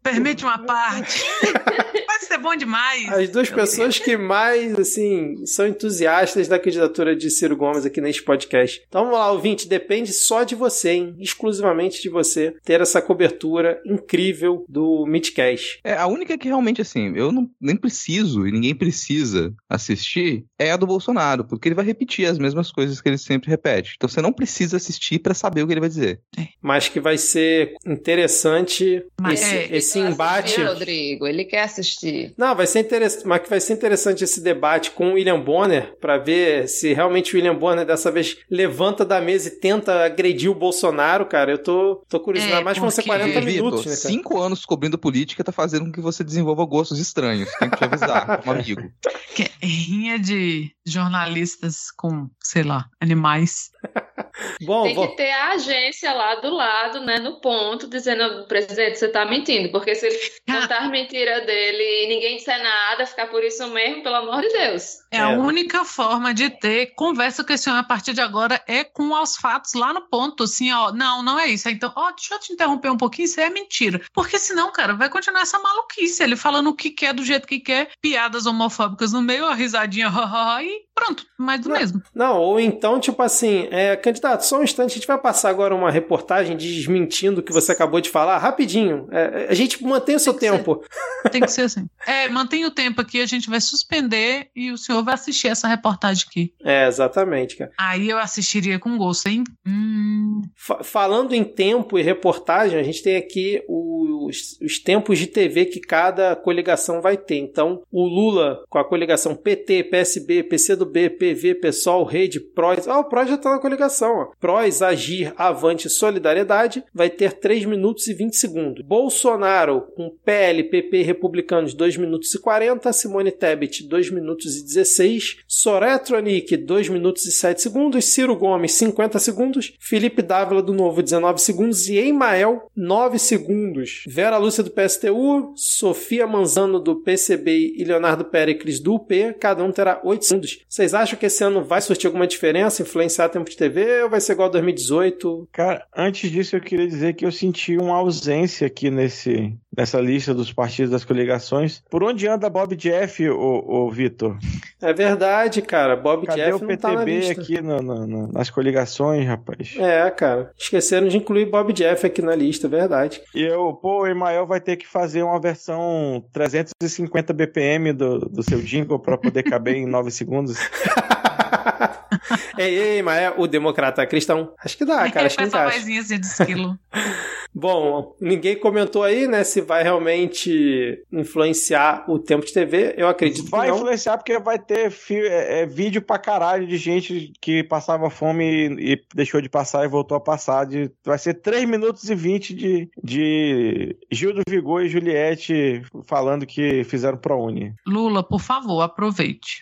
permite uma parte. Vai ser bom demais. As duas pessoas que mais, assim, são entusiastas da candidatura de Ciro Gomes aqui neste podcast. Então vamos lá, ouvinte, depende só de você, hein? Exclusivamente de você ter essa cobertura incrível do Midcast. É, a única que realmente, assim, eu não, nem preciso e ninguém precisa assistir é a do Bolsonaro, porque ele vai repetir as mesmas coisas que ele sempre repete. Então você não precisa assistir pra saber o que ele vai dizer. Mas que vai ser interessante Mas, esse, é, esse embate. assistir, Rodrigo, ele quer assistir. Não, vai ser interessante, mas que vai ser interessante esse debate com o William Bonner para ver se realmente o William Bonner dessa vez levanta da mesa e tenta agredir o Bolsonaro, cara. Eu tô, tô curioso, É, mais que vão ser porque- 40 Vitor, minutos, né, cara? cinco anos cobrindo política tá fazendo com que você desenvolva gostos estranhos. Tem que te avisar, como amigo. Que é rinha de jornalistas com, sei lá, animais. Bom, Tem vou- que ter a agência lá do lado, né, no ponto, dizendo, presidente, você tá mentindo. Porque se ele contar mentira dele e ninguém disser nada, ficar por isso mesmo, pelo amor de Deus. É, É. a única forma de ter conversa com esse homem a partir de agora é com os fatos lá no ponto, assim, ó, não, não é isso. Então, ó, deixa eu te interromper um pouquinho, isso é mentira. Porque senão, cara, vai continuar essa maluquice, ele falando o que quer, do jeito que quer, piadas homofóbicas no meio, a risadinha, e pronto, mais do Não. mesmo. Não, ou então, tipo assim, é, candidato, só um instante, a gente vai passar agora uma reportagem desmentindo o que você acabou de falar, rapidinho. É, a gente mantém o seu Tem tempo. Tem que ser assim. É, mantém o tempo aqui, a gente vai suspender e o senhor vai assistir essa reportagem aqui. É, exatamente, cara. Aí eu assistiria com gosto, hein? Hum, Fa- falando em tempo e reportagem, a gente tem aqui os, os tempos de TV que cada coligação vai ter. Então, o Lula com a coligação PT, PSB, PCdoB, PV, PSOL, Rede, PROS. Ah, o PROS já está na coligação. Ó. PROS, Agir, Avante, Solidariedade vai ter 3 minutos e 20 segundos. Bolsonaro com PL, PP Republicanos 2 minutos e 40. Simone Tebet 2 minutos e 16. Soraya Tronic 2 minutos e 7 segundos. Ciro Gomes 50 segundos. Felipe Dávila do Novo 19 segundos. E Emael 9 segundos. Vera Lúcia do PSTU. Sofia Manzano do PCB e Leonardo Pericles do UP. Cada um terá 8 segundos. Vocês acham que esse ano vai surtir alguma diferença? Influenciar tempo de TV? Ou vai ser igual a 2018? Cara, antes disso eu queria dizer que eu senti uma ausência aqui nesse, nessa lista dos partidos das coligações. Por onde anda Bob Jeff, ô, ô Vitor? É verdade, cara. Bob Cadê Jeff o não tá na PTB lista. aqui no- no- no- nas coligações, rapaz? É, cara. Esqueceram de incluir Bob Jeff aqui na lista, é verdade. E eu, pô, o Emael vai ter que fazer uma versão 350 BPM do, do seu jingle pra poder caber em 9 segundos. ei, ei, mas é o democrata cristão. Acho que dá, cara. Acho que essa encaixa. vozinha assim de esquilo. Bom, ninguém comentou aí, né, se vai realmente influenciar o tempo de TV. Eu acredito Vai que não. influenciar porque vai ter é, é, vídeo pra caralho de gente que passava fome e, e deixou de passar e voltou a passar. De, vai ser 3 minutos e 20 de, de Gil do Vigor e Juliette falando que fizeram ProUni. Lula, por favor, aproveite.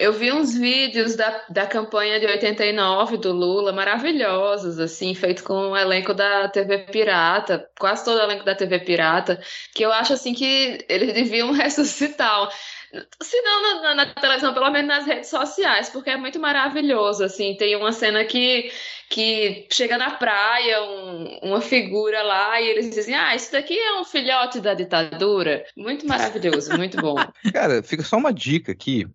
Eu vi uns vídeos da, da campanha de 89 do Lula, maravilhosos, assim, feito com o elenco da TV Pirata, quase todo o elenco da TV Pirata, que eu acho, assim, que eles deviam ressuscitar se não na, na, televisão, pelo menos nas redes sociais, porque é muito maravilhoso, assim, tem uma cena que que chega na praia um, uma figura lá e eles dizem: Ah, isso daqui é um filhote da ditadura. Muito maravilhoso, muito bom. Cara, fica só uma dica aqui.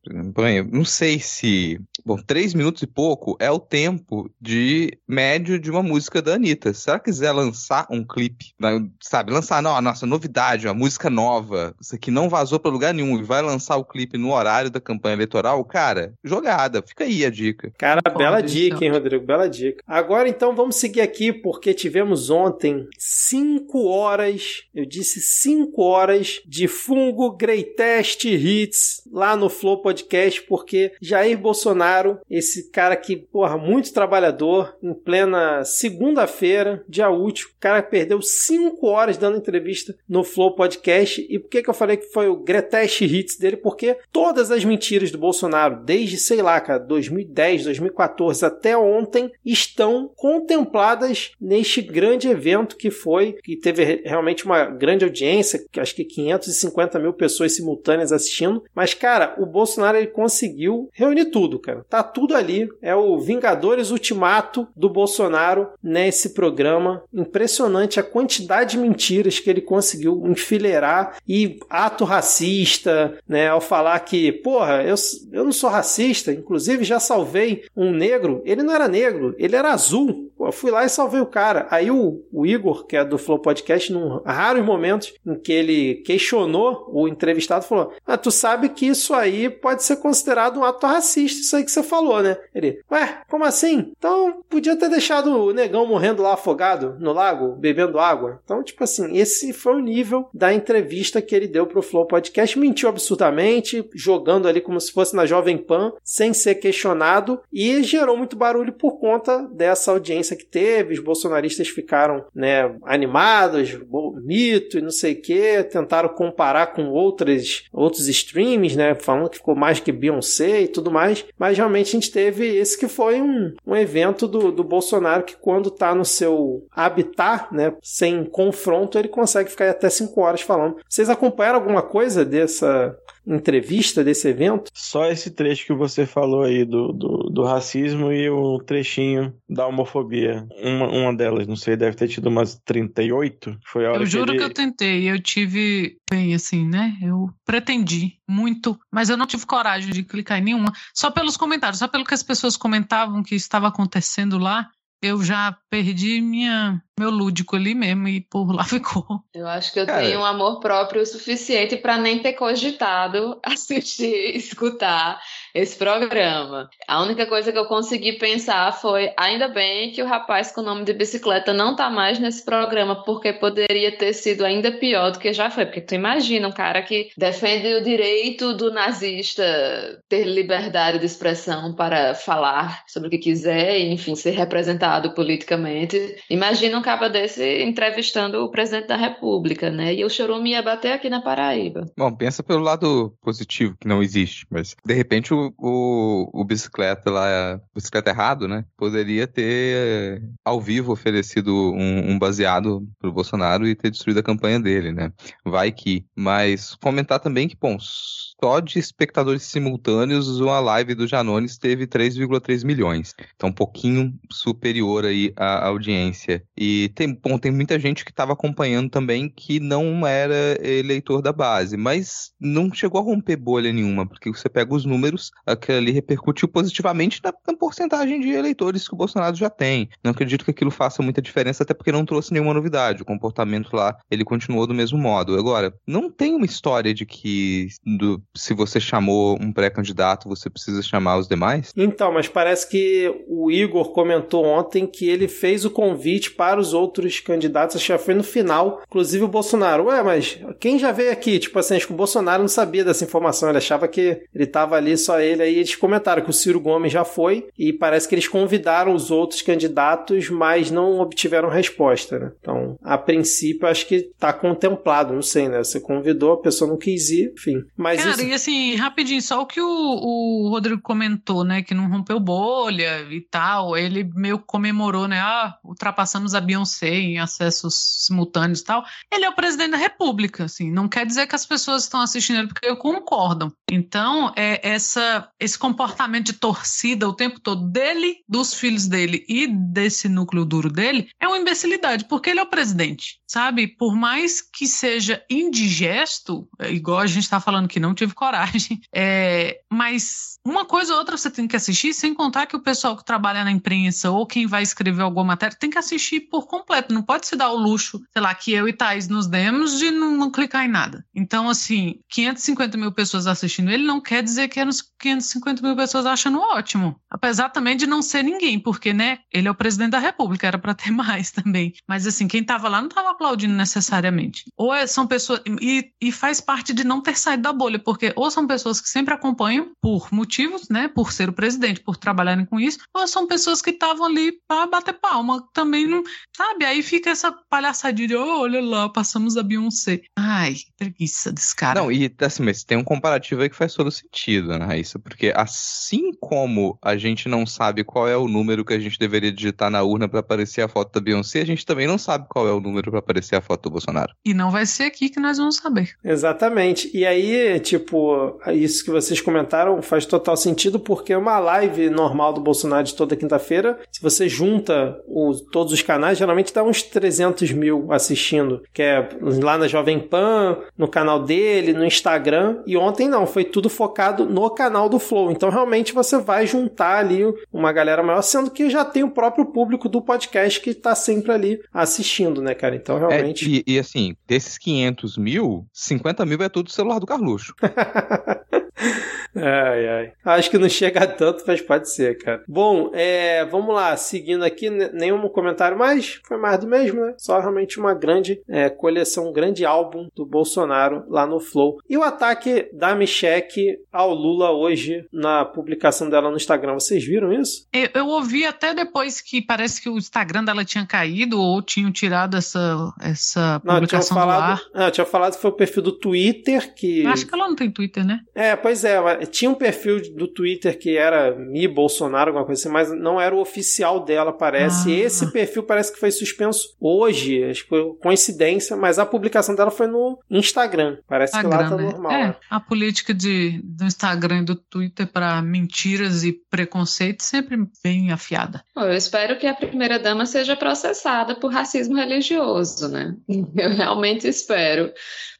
Não sei se. Bom, três minutos e pouco é o tempo de médio de uma música da Anitta. Se ela quiser lançar um clipe, sabe, lançar, não, a nossa novidade, uma música nova, isso aqui não vazou pra lugar nenhum e vai lançar o clipe no horário da campanha eleitoral, cara, jogada. Fica aí a dica. Cara, bela dica, hein, Rodrigo? Bela dica. Agora então vamos seguir aqui porque tivemos ontem 5 horas, eu disse 5 horas de fungo Greatest Hits lá no Flow Podcast porque Jair Bolsonaro, esse cara que, porra, muito trabalhador, em plena segunda-feira, dia útil, o cara perdeu 5 horas dando entrevista no Flow Podcast. E por que que eu falei que foi o Greatest Hits dele? Porque todas as mentiras do Bolsonaro, desde, sei lá, cara, 2010, 2014 até ontem, estão contempladas neste grande evento que foi, que teve realmente uma grande audiência, acho que 550 mil pessoas simultâneas assistindo. Mas, cara, o Bolsonaro ele conseguiu reunir tudo, cara. Tá tudo ali. É o Vingadores Ultimato do Bolsonaro nesse programa. Impressionante a quantidade de mentiras que ele conseguiu enfileirar e ato racista, né? Ao falar que, porra, eu, eu não sou racista, inclusive já salvei um negro. Ele não era negro, ele era azul. Eu fui lá e salvei o cara. Aí o, o Igor, que é do Flow Podcast, num raros momentos em que ele questionou o entrevistado, falou: Ah, tu sabe que isso aí pode ser considerado um ato racista, isso aí que você falou, né? Ele, ué, como assim? Então podia ter deixado o negão morrendo lá afogado no lago, bebendo água. Então, tipo assim, esse foi o nível da entrevista que ele deu pro Flow Podcast. Mentiu absurdamente, jogando ali como se fosse na Jovem Pan, sem ser questionado, e gerou muito barulho por conta dessa audiência que teve. Os bolsonaristas ficaram né, animados, mito e não sei o que, tentaram comparar com outras, outros streams, né, falando que ficou mais que Beyoncé e tudo mais, mas realmente a gente teve esse que foi um, um evento do, do Bolsonaro que quando está no seu habitat, né, sem confronto, ele consegue ficar até 5 horas falando. Vocês acompanharam alguma coisa dessa entrevista desse evento? Só esse trecho que você falou aí do, do, do racismo e o trechinho da homofobia. Uma, uma delas, não sei, deve ter tido umas 38. Foi a hora eu juro que, que ele... eu tentei, eu tive bem assim, né? Eu pretendi muito, mas eu não tive coragem de clicar em nenhuma. Só pelos comentários, só pelo que as pessoas comentavam que estava acontecendo lá, eu já perdi minha, meu lúdico ali mesmo e por lá ficou. Eu acho que eu Cara, tenho um amor próprio o suficiente para nem ter cogitado assistir, escutar esse programa. A única coisa que eu consegui pensar foi: ainda bem que o rapaz com o nome de bicicleta não tá mais nesse programa, porque poderia ter sido ainda pior do que já foi. Porque tu imagina um cara que defende o direito do nazista ter liberdade de expressão para falar sobre o que quiser, e, enfim, ser representado politicamente. Imagina um cara desse entrevistando o presidente da República, né? E o chorume ia bater aqui na Paraíba. Bom, pensa pelo lado positivo, que não existe, mas de repente o o, o bicicleta lá, bicicleta errado, né? Poderia ter ao vivo oferecido um, um baseado pro Bolsonaro e ter destruído a campanha dele, né? Vai que. Mas comentar também que, bom, só de espectadores simultâneos, uma live do Janones teve 3,3 milhões. Então, um pouquinho superior aí à audiência. E tem, bom, tem muita gente que estava acompanhando também que não era eleitor da base, mas não chegou a romper bolha nenhuma, porque você pega os números, aquilo ali repercutiu positivamente na, na porcentagem de eleitores que o Bolsonaro já tem. Não acredito que aquilo faça muita diferença, até porque não trouxe nenhuma novidade. O comportamento lá, ele continuou do mesmo modo. Agora, não tem uma história de que do, se você chamou um pré-candidato, você precisa chamar os demais? Então, mas parece que o Igor comentou ontem que ele fez o convite para os outros candidatos, acho que já foi no final, inclusive o Bolsonaro. Ué, mas quem já veio aqui? Tipo assim, acho que o Bolsonaro não sabia dessa informação, ele achava que ele estava ali só ele. Aí eles comentaram que o Ciro Gomes já foi e parece que eles convidaram os outros candidatos, mas não obtiveram resposta, né? Então, a princípio, acho que está contemplado, não sei, né? Você convidou, a pessoa não quis ir, enfim. Mas Cara, isso e assim, rapidinho, só o que o, o Rodrigo comentou, né? Que não rompeu bolha e tal. Ele meio comemorou, né? Ah, ultrapassamos a Beyoncé em acessos simultâneos e tal. Ele é o presidente da República, assim. Não quer dizer que as pessoas estão assistindo ele porque concordam. Então, é essa, esse comportamento de torcida o tempo todo dele, dos filhos dele e desse núcleo duro dele é uma imbecilidade, porque ele é o presidente, sabe? Por mais que seja indigesto, igual a gente está falando que não tive coragem, é, mas uma coisa ou outra você tem que assistir, sem contar que o pessoal que trabalha na imprensa ou quem vai escrever alguma matéria tem que assistir por completo. Não pode se dar o luxo, sei lá, que eu e Thaís nos demos de não, não clicar em nada. Então, assim, 550 mil pessoas assistindo ele não quer dizer que eram 550 mil pessoas achando ótimo. Apesar também de não ser ninguém, porque, né, ele é o presidente da República, era para ter mais também. Mas, assim, quem tava lá não tava aplaudindo necessariamente. Ou é, são pessoas. E, e faz parte de não ter saído da bolha, porque ou são pessoas que sempre acompanham por motivos, né, por ser o presidente, por trabalharem com isso, ou são pessoas que estavam ali para bater palma. Também não. Sabe? Aí fica essa palhaçadinha de, oh, olha lá, passamos a Beyoncé. Ai, preguiça desse cara. Não, e assim, mas tem um comparativo aí que faz todo sentido, né, Raíssa? Porque assim como a gente não sabe qual é o número que a gente deveria digitar na urna para aparecer a foto da Beyoncé, a gente também não sabe qual é o número para aparecer a foto do Bolsonaro. E não vai ser aqui que nós vamos saber. Exatamente. E aí, tipo, isso que vocês comentaram faz total sentido, porque uma live normal do Bolsonaro de toda quinta-feira, se você junta o, todos os canais, geralmente dá uns 300 mil assistindo, que é lá na Jovem Pan, no canal dele, no Instagram. E ontem não, foi tudo focado no canal do Flow. Então, realmente, você vai juntar ali uma galera maior, sendo que já tem o próprio público do podcast que tá sempre ali assistindo, né, cara? Então, realmente. É, e, e assim, desses 500 mil, 50 mil é tudo celular do Carluxo. Ai, ai. Acho que não chega tanto, mas pode ser, cara. Bom, é, vamos lá, seguindo aqui, nenhum comentário mais, foi mais do mesmo, né? Só realmente uma grande é, coleção, um grande álbum do Bolsonaro lá no Flow. E o ataque da Michelle ao Lula hoje na publicação dela no Instagram, vocês viram isso? Eu, eu ouvi até depois que parece que o Instagram dela tinha caído ou tinham tirado essa, essa publicação não, falado, do ar. Não, tinha falado que foi o perfil do Twitter que... Acho que ela não tem Twitter, né? É, pois é, tinha um perfil do Twitter que era Mi Bolsonaro, alguma coisa assim, mas não era o oficial dela, parece. Ah. Esse perfil parece que foi suspenso hoje, acho que foi coincidência, mas a publicação dela foi no Instagram. Parece Instagram, que lá tá né? normal. É, a política de, do Instagram e do Twitter para mentiras e preconceito sempre bem afiada. Eu espero que a primeira dama seja processada por racismo religioso, né? Eu realmente espero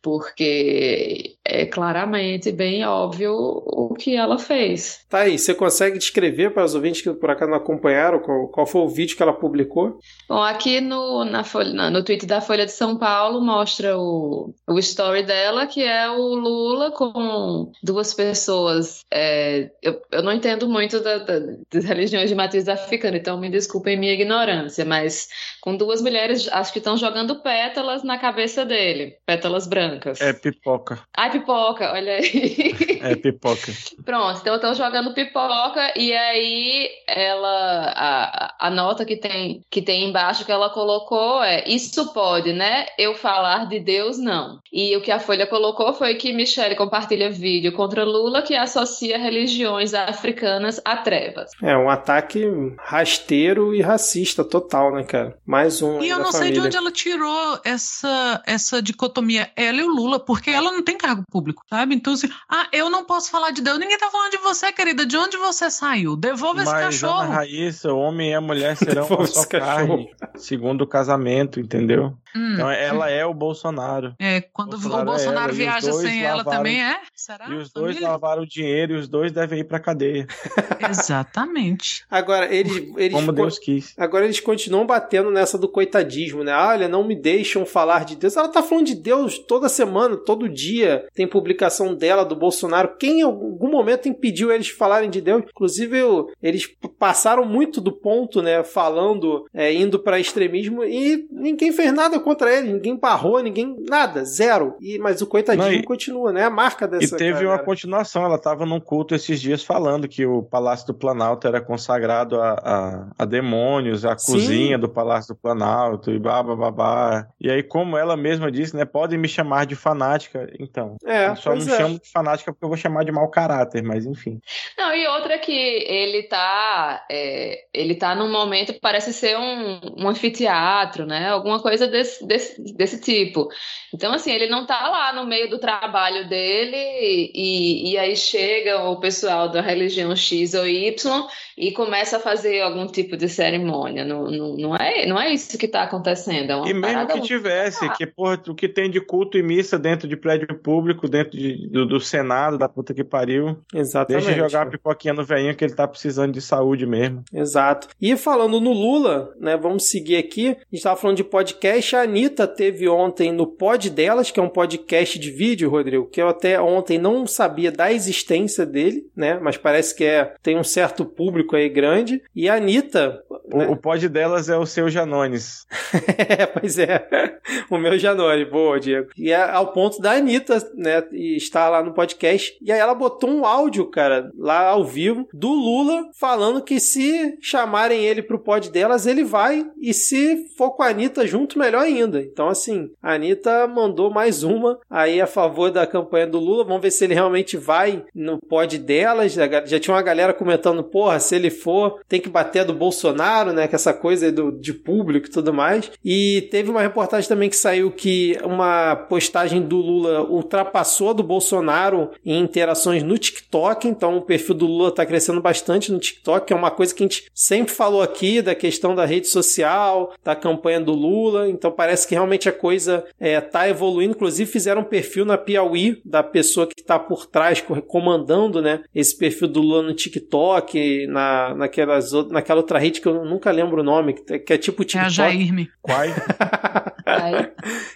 porque é claramente bem óbvio o que ela fez. Tá aí, você consegue descrever para os ouvintes que por acaso não acompanharam qual, qual foi o vídeo que ela publicou? Bom, aqui no, na Folha, no tweet da Folha de São Paulo mostra o, o story dela, que é o Lula com duas pessoas. É, eu, eu não entendo muito da, da, das religiões de matriz africana, então me desculpem minha ignorância, mas com duas mulheres, acho que estão jogando pétalas na cabeça dele, pétalas brancas. É pipoca. Ai, pipoca, olha aí. É pipoca. Pronto, então estão jogando pipoca e aí ela a, a nota que tem que tem embaixo que ela colocou é isso pode, né? Eu falar de Deus não. E o que a Folha colocou foi que Michelle compartilha vídeo contra Lula que associa religiões africanas a trevas. É um ataque rasteiro e racista total, né, cara? Mais um. E eu não sei de onde ela tirou essa, essa dicotomia, ela e o Lula, porque ela não tem cargo público, sabe? Então, assim, ah, eu não posso falar de Deus. Ninguém tá falando de você, querida. De onde você saiu? Devolva Mas, esse cachorro. Ana Raíssa, o homem e a mulher serão uma só carne, segundo o casamento, entendeu? Hum. Então ela é o Bolsonaro. É, quando Bolsonaro o Bolsonaro é viaja sem ela também é? Será? E os dois Família? lavaram o dinheiro e os dois devem ir pra cadeia. Exatamente. Agora, eles. eles Como Deus quis. Agora eles continuam batendo nessa do coitadismo, né? Olha, não me deixam falar de Deus. Ela tá falando de Deus toda semana, todo dia. Tem publicação dela, do Bolsonaro. Quem em algum momento impediu eles de falarem de Deus? Inclusive, eles passaram muito do ponto, né? Falando, é, indo para extremismo e ninguém fez nada contra ele, ninguém barrou, ninguém. Nada, zero. E, mas o coitadinho Não, e- continua, né? A marca dessa. E teve galera. uma continuação, ela estava num culto esses dias falando que o Palácio do Planalto era consagrado a, a, a demônios, a Sim. cozinha do Palácio do Planalto e babá, babá. E aí, como ela mesma disse, né, podem me chamar de fanática, então. É, eu só não é. chamo de fanática porque eu vou chamar de mau caráter, mas enfim. Não, e outra que ele tá, é, ele tá num momento que parece ser um, um anfiteatro, né? Alguma coisa desse, desse, desse tipo. Então, assim, ele não tá lá no meio do trabalho dele e, e aí chega o pessoal da religião X ou Y e começa a fazer algum tipo de cerimônia. Não, não, não, é, não é isso que tá acontecendo. É uma E mesmo que tivesse, que porra, o que tem de culto e missa dentro de prédio público, dentro de- do, do Senado, da puta que pariu, Exatamente. deixa jogar a pipoquinha no velhinho que ele tá precisando de saúde mesmo. Exato. E falando no Lula, né? Vamos seguir aqui. A gente estava falando de podcast. A Anitta teve ontem no Pod Delas, que é um podcast de vídeo, Rodrigo, que eu até ontem não sabia da existência dele, né? Mas parece que é, tem um certo público aí grande. E a Anitta. O, né? o pod delas é o seu Janones. É, pois é. O meu Janone, boa, Diego. E ao ponto da Anitta, né, estar lá no podcast. E aí ela botou um áudio, cara, lá ao vivo, do Lula, falando que se chamarem ele pro pod delas, ele vai. E se for com a Anitta junto, melhor ainda. Então, assim, a Anitta mandou mais uma aí a favor da campanha do Lula. Vamos ver se ele realmente vai no pod delas. Já, tinha uma galera comentando, porra, se ele for, tem que bater do Bolsonaro, né? Que essa coisa do, de público e tudo mais. E teve uma reportagem também que saiu que uma postagem do Lula ultrapassou a do Bolsonaro em interações no TikTok. Então o perfil do Lula tá crescendo bastante no TikTok, que é uma coisa que a gente sempre falou aqui da questão da rede social, da campanha do Lula. Então parece que realmente a coisa é, tá evoluindo. Inclusive fizeram um perfil na Piauí da pessoa que tá por trás, co- comandando, né? Esse perfil do Lula no TikTok, na, naquelas, naquela outra rede que eu nunca lembro o nome, que, é- que é tipo É a TikTok. Jairme. Quai? Aí,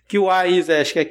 QI, é, acho que é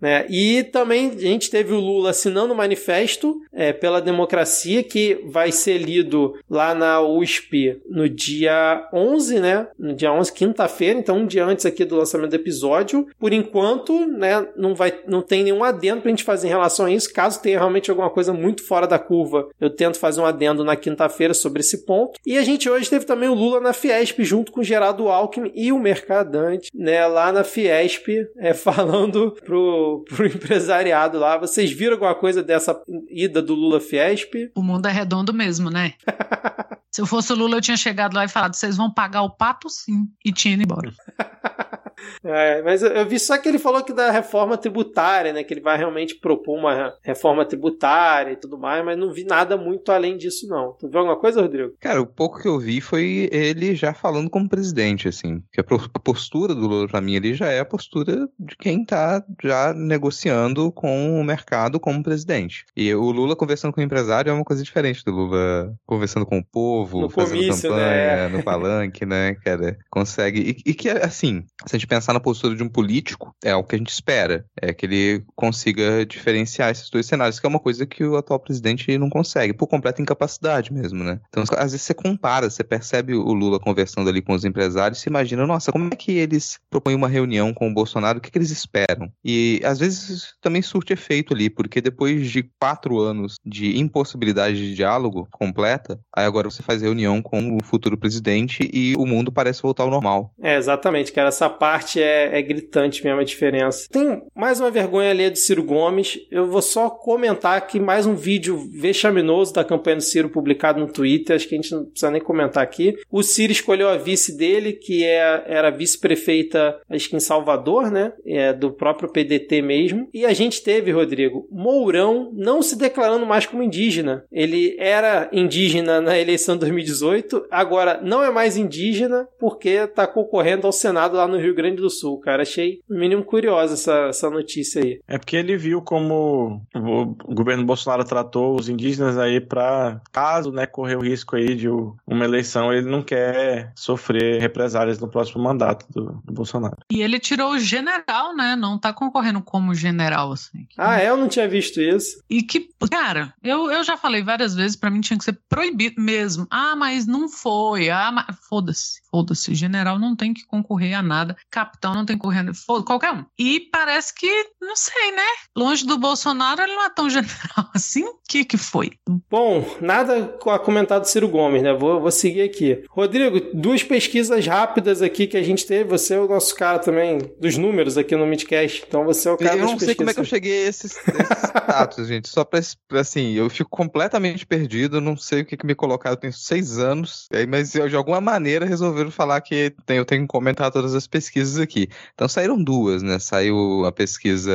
Né? E também a gente teve o Lula assinando o manifesto é, pela democracia que vai ser lido lá na USP no dia 11, né? No dia 11, quinta-feira, então um dia antes aqui do lançamento do episódio. Por enquanto, né, não vai não tem nenhum adendo pra gente fazer em relação a isso. Caso tenha realmente alguma coisa muito fora da curva, eu tento fazer um adendo na quinta-feira sobre esse ponto. E a gente hoje teve também o Lula na Fiesp junto com o Geraldo Alckmin e o Mercadante, né, lá na Fiesp, é, falando pro, pro empresariado lá. Vocês viram alguma coisa dessa ida do Lula Fiesp? O mundo é redondo mesmo, né? Se eu fosse o Lula, eu tinha chegado lá e falado: vocês vão pagar o pato sim. E tinha ido embora. É, mas eu, vi só que ele falou que da reforma tributária, né? Que ele vai realmente propor uma reforma tributária e tudo mais, mas não vi nada muito além disso, não. Tu viu alguma coisa, Rodrigo? Cara, o pouco que eu vi foi ele já falando como presidente, assim. Que a postura do Lula, pra mim, ali já é a postura de quem tá já negociando com o mercado como presidente. E o Lula conversando com o empresário é uma coisa diferente do Lula conversando com o povo, No fazendo comício, campanha, né? no palanque, né, cara? Consegue. E, e que, assim, se a gente pensar na postura de um político, é o que a gente espera. É que ele consiga diferenciar esses dois cenários, que é uma coisa que o atual presidente não consegue, por completa incapacidade mesmo, né? Então, às vezes você compara, você percebe o Lula conversando ali com os empresários, se imagina, nossa, como é que eles propõem uma reunião com o Bolsonaro, o que, que eles esperam? E às vezes isso também surte efeito ali, porque depois de quatro anos de impossibilidade de diálogo completa, aí agora você faz reunião com o futuro presidente e o mundo parece voltar ao normal. É, exatamente, cara. Essa parte é, é gritante mesmo a diferença. Tem mais uma vergonha ali do Ciro Gomes. Eu vou só comentar aqui mais um vídeo vexaminoso da campanha do Ciro publicado no Twitter. Acho que a gente não precisa nem comentar aqui. O Ciro escolheu a vice dele, que é, era vice-prefeita, acho que em Salvador, né? É, do próprio PDT mesmo. E a gente teve, Rodrigo, Mourão não se declarando mais como indígena. Ele era indígena na eleição de 2018, agora não é mais indígena porque está concorrendo ao Senado lá no Rio Grande do Sul, cara. Achei, no mínimo, curiosa essa, essa notícia aí. É porque ele viu como o governo Bolsonaro tratou os indígenas aí pra, caso, né, correr o risco aí de uma eleição, ele não quer sofrer represálias no próximo mandato do, do Bolsonaro. E ele tirou o general, né? Não tá concorrendo como general, assim. Ah, é? Eu não tinha visto isso. E que, cara, eu, eu já falei várias vezes, pra mim tinha que ser proibido mesmo. Ah, mas não foi. Ah, mas... Foda-se, foda-se. General não tem que concorrer a nada. capitão, não tem correndo, qualquer um. E parece que, não sei, né? Longe do Bolsonaro, ele não é tão general assim. O que que foi? Bom, nada a comentar do Ciro Gomes, né? Vou, vou seguir aqui. Rodrigo, duas pesquisas rápidas aqui que a gente teve. Você é o nosso cara também dos números aqui no Midcast. Então você é o cara Eu não sei como é que eu cheguei a esses, esses status, gente. Só pra, assim, eu fico completamente perdido, não sei o que, que me colocaram. Eu tenho seis anos, mas eu, de alguma maneira resolveram falar que tem, eu tenho que comentar todas as pesquisas aqui. Então saíram duas, né? Saiu a pesquisa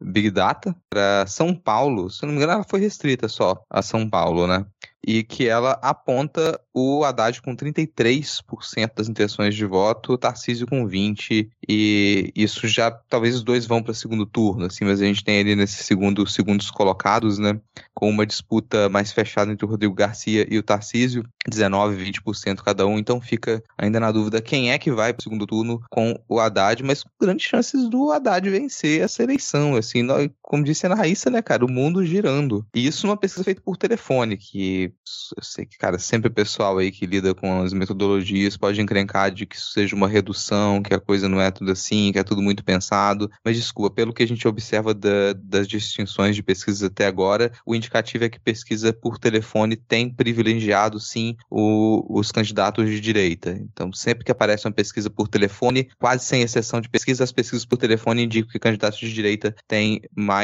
Big Data para São Paulo. Se não me engano, ela foi restrita só a São Paulo, né? E que ela aponta o Haddad com 33% das intenções de voto, o Tarcísio com 20%, e isso já, talvez os dois vão para segundo turno, assim, mas a gente tem ali nesse segundo, segundos colocados, né, com uma disputa mais fechada entre o Rodrigo Garcia e o Tarcísio, 19%, 20% cada um, então fica ainda na dúvida quem é que vai para o segundo turno com o Haddad, mas com grandes chances do Haddad vencer essa eleição, assim, nós, como disse a Raíssa, né, cara, o mundo girando. E isso numa pesquisa feita por telefone, que eu sei que, cara, sempre o pessoal aí que lida com as metodologias pode encrencar de que isso seja uma redução, que a coisa não é tudo assim, que é tudo muito pensado. Mas desculpa, pelo que a gente observa da, das distinções de pesquisas até agora, o indicativo é que pesquisa por telefone tem privilegiado, sim, o, os candidatos de direita. Então, sempre que aparece uma pesquisa por telefone, quase sem exceção de pesquisa, as pesquisas por telefone indicam que candidatos de direita têm mais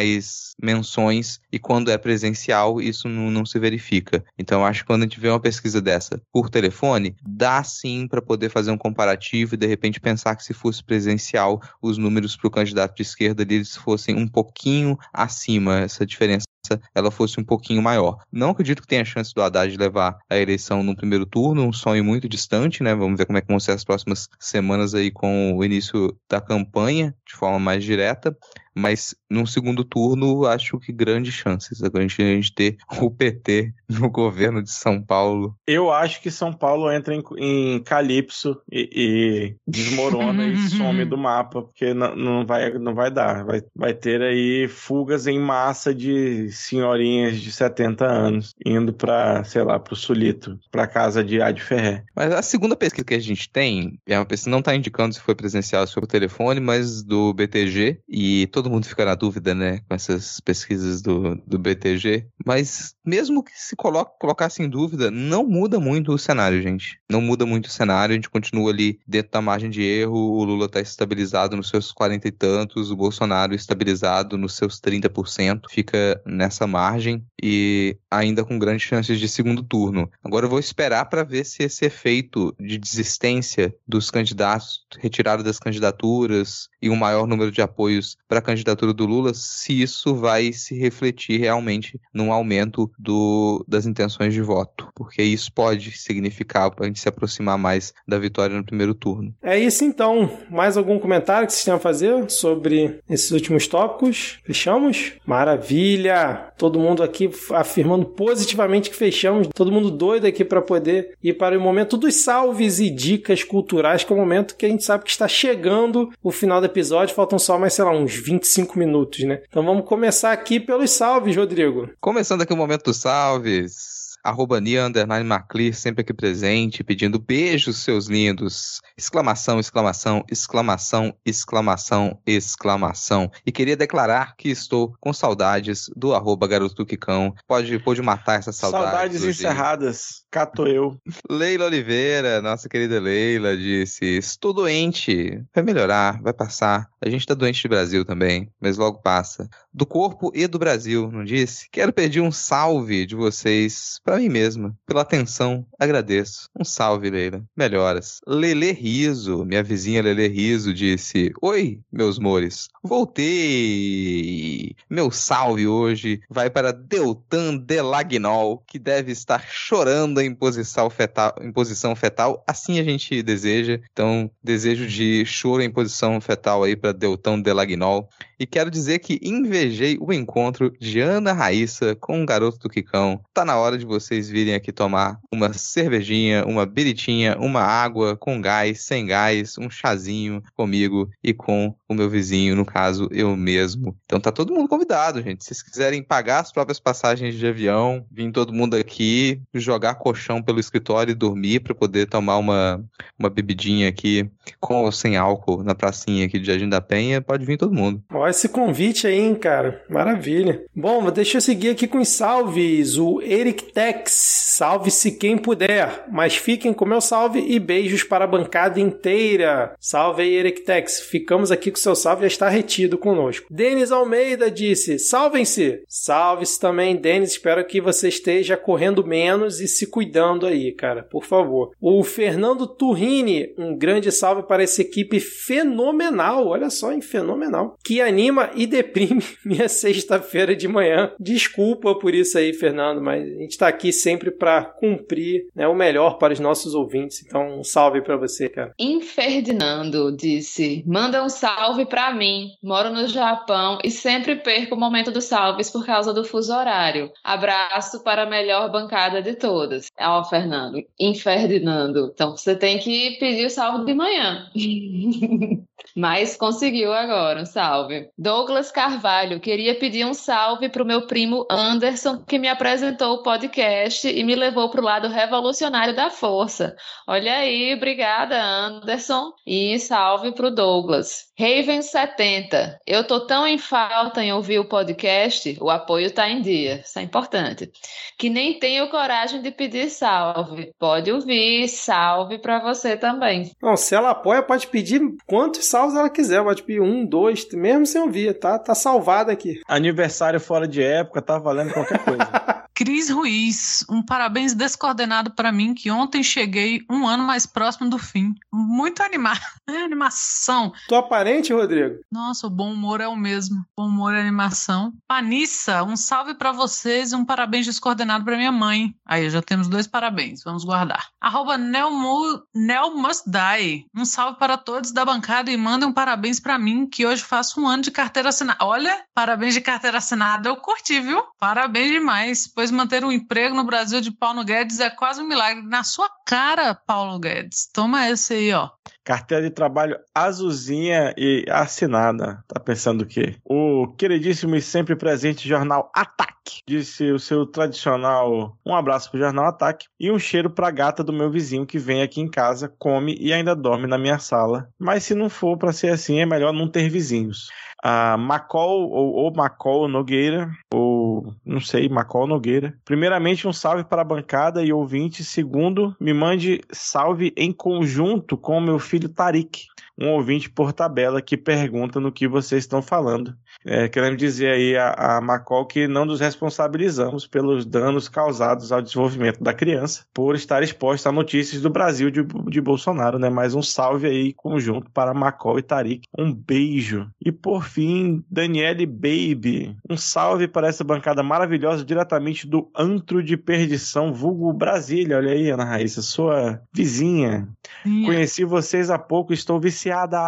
menções e quando é presencial, isso não, não se verifica. Então, acho que quando a gente vê uma pesquisa dessa por telefone, dá sim para poder fazer um comparativo e de repente pensar que se fosse presencial, os números para o candidato de esquerda eles fossem um pouquinho acima, essa diferença ela fosse um pouquinho maior. Não acredito que tenha chance do Haddad levar a eleição no primeiro turno, um sonho muito distante, né? Vamos ver como é que vão ser as próximas semanas aí com o início da campanha, de forma mais direta. Mas num segundo turno, acho que grandes chances a gente, a gente ter o PT no governo de São Paulo. Eu acho que São Paulo entra em, em Calypso e, e desmorona e some do mapa, porque não, não, vai, não vai dar. Vai, vai ter aí fugas em massa de senhorinhas de 70 anos indo para, sei lá, para o Sulito, para casa de Ad Ferré. Mas a segunda pesquisa que a gente tem, é uma pesquisa não está indicando se foi presencial ou se foi por telefone, mas do BTG, e todo mundo fica na dúvida, né, com essas pesquisas do, do BTG. Mas mesmo que se coloque, colocasse em dúvida, não muda muito o cenário, gente. Não muda muito o cenário, a gente continua ali dentro da margem de erro, o Lula está estabilizado nos seus 40 e tantos, o Bolsonaro estabilizado nos seus 30%, fica nessa margem e ainda com grandes chances de segundo turno. Agora eu vou esperar para ver se esse efeito de desistência dos candidatos, retirada das candidaturas e um maior número de apoios para a candidatura do Lula, se isso vai se refletir realmente num aumento do, das intenções de voto, porque isso pode significar a gente se aproximar mais da vitória no primeiro turno. É isso então. Mais algum comentário que vocês tenham a fazer sobre esses últimos tópicos? Fechamos? Maravilha! Todo mundo aqui afirmando positivamente que fechamos, todo mundo doido aqui para poder ir para o momento dos salves e dicas culturais, que é o momento que a gente sabe que está chegando o final do episódio, faltam só mais, sei lá, uns 25 minutos, né? Então vamos começar aqui pelos salves, Rodrigo. Começando aqui o momento dos salves arroba Nia Underline Maclir, sempre aqui presente, pedindo beijos, seus lindos. Exclamação, exclamação, exclamação, exclamação, exclamação. E queria declarar que estou com saudades do arroba Garoto Quicão. Pode, pode matar essa saudade. Saudades encerradas. Cato eu. Leila Oliveira, nossa querida Leila, disse: Estou doente. Vai melhorar, vai passar. A gente tá doente de Brasil também, mas logo passa. Do corpo e do Brasil, não disse? Quero pedir um salve de vocês para mim mesma. Pela atenção, agradeço. Um salve, Leila. Melhoras. Lele Riso, minha vizinha Lele Riso, disse: Oi, meus mores. Voltei. Meu salve hoje vai para Deltan Delagnol, que deve estar chorando em posição fetal, em posição fetal. Assim a gente deseja. Então, desejo de choro em posição fetal aí para Deltan Delagnol. E quero dizer que invejei o encontro de Ana Raíssa com o garoto do Quicão. Tá na hora de você vocês virem aqui tomar uma cervejinha, uma biritinha, uma água com gás, sem gás, um chazinho comigo e com o meu vizinho, no caso, eu mesmo. Então tá todo mundo convidado, gente. Se vocês quiserem pagar as próprias passagens de avião, vir todo mundo aqui, jogar colchão pelo escritório e dormir para poder tomar uma, uma bebidinha aqui com ou sem álcool na pracinha aqui de Jardim da Penha, pode vir todo mundo. Olha esse convite aí, hein, cara. Maravilha. Bom, deixa eu seguir aqui com os salves. O Eric Tex, salve-se quem puder, mas fiquem com meu salve e beijos para a bancada inteira. Salve aí, Eric Tex. Ficamos aqui com seu salve, já está retido conosco. Denis Almeida disse: salvem-se. Salve-se também, Denis. Espero que você esteja correndo menos e se cuidando aí, cara, por favor. O Fernando Turrini, um grande salve para essa equipe fenomenal. Olha só, hein, fenomenal. Que anima e deprime minha sexta-feira de manhã. Desculpa por isso aí, Fernando, mas a gente está aqui sempre para cumprir né, o melhor para os nossos ouvintes. Então, um salve para você, cara. Inferdinando disse: manda um salve para mim. Moro no Japão e sempre perco o momento dos salves por causa do fuso horário. Abraço para a melhor bancada de todas. Oh, Fernando, Inferdinando. Então, você tem que pedir o salve de manhã. Mas conseguiu agora, um salve. Douglas Carvalho, queria pedir um salve para o meu primo Anderson, que me apresentou o podcast e me levou para o lado revolucionário da força. Olha aí, obrigada, Anderson. E salve para o Douglas. Raven70, eu tô tão em falta em ouvir o podcast, o apoio tá em dia, isso é importante, que nem tenho coragem de pedir salve. Pode ouvir, salve para você também. Não, se ela apoia, pode pedir quantos salvos ela quiser, pode pedir um, dois, mesmo sem ouvir, tá? Tá salvada aqui. Aniversário fora de época, tá valendo qualquer coisa. Cris Ruiz, um parabéns descoordenado para mim, que ontem cheguei um ano mais próximo do fim. Muito animado. É animação. Tô aparente, Rodrigo? Nossa, o bom humor é o mesmo. Bom humor é animação. Panissa, um salve para vocês e um parabéns descoordenado para minha mãe. Aí, já temos dois parabéns. Vamos guardar. Arroba Nelmu, Nel Must Die. Um salve para todos da bancada e mandem um parabéns para mim, que hoje faço um ano de carteira assinada. Olha, parabéns de carteira assinada. Eu curti, viu? Parabéns demais. Pois manter um emprego no Brasil de Paulo Guedes é quase um milagre. Na sua cara, Paulo Guedes. Toma esse aí, ó. Carteira de trabalho azulzinha e assinada. Tá pensando o quê? O queridíssimo e sempre presente jornal Ataque. Disse o seu tradicional um abraço pro jornal Ataque e um cheiro pra gata do meu vizinho que vem aqui em casa, come e ainda dorme na minha sala. Mas se não for para ser assim, é melhor não ter vizinhos. A Macol ou, ou Macol Nogueira, ou não sei, Macol Nogueira. Primeiramente, um salve para a bancada e ouvinte. Segundo, me mande salve em conjunto com meu filho Tarik, um ouvinte por tabela que pergunta no que vocês estão falando. É, queremos dizer aí a, a Macol que não nos responsabilizamos pelos danos causados ao desenvolvimento da criança por estar exposta a notícias do Brasil de, de Bolsonaro, né? Mais um salve aí conjunto para Macol e Tarik. Um beijo. E por fim, Daniele Baby. Um salve para essa bancada maravilhosa diretamente do Antro de Perdição, vulgo Brasília. Olha aí, Ana Raíssa, sua vizinha. Sim. Conheci vocês há pouco, estou viciada.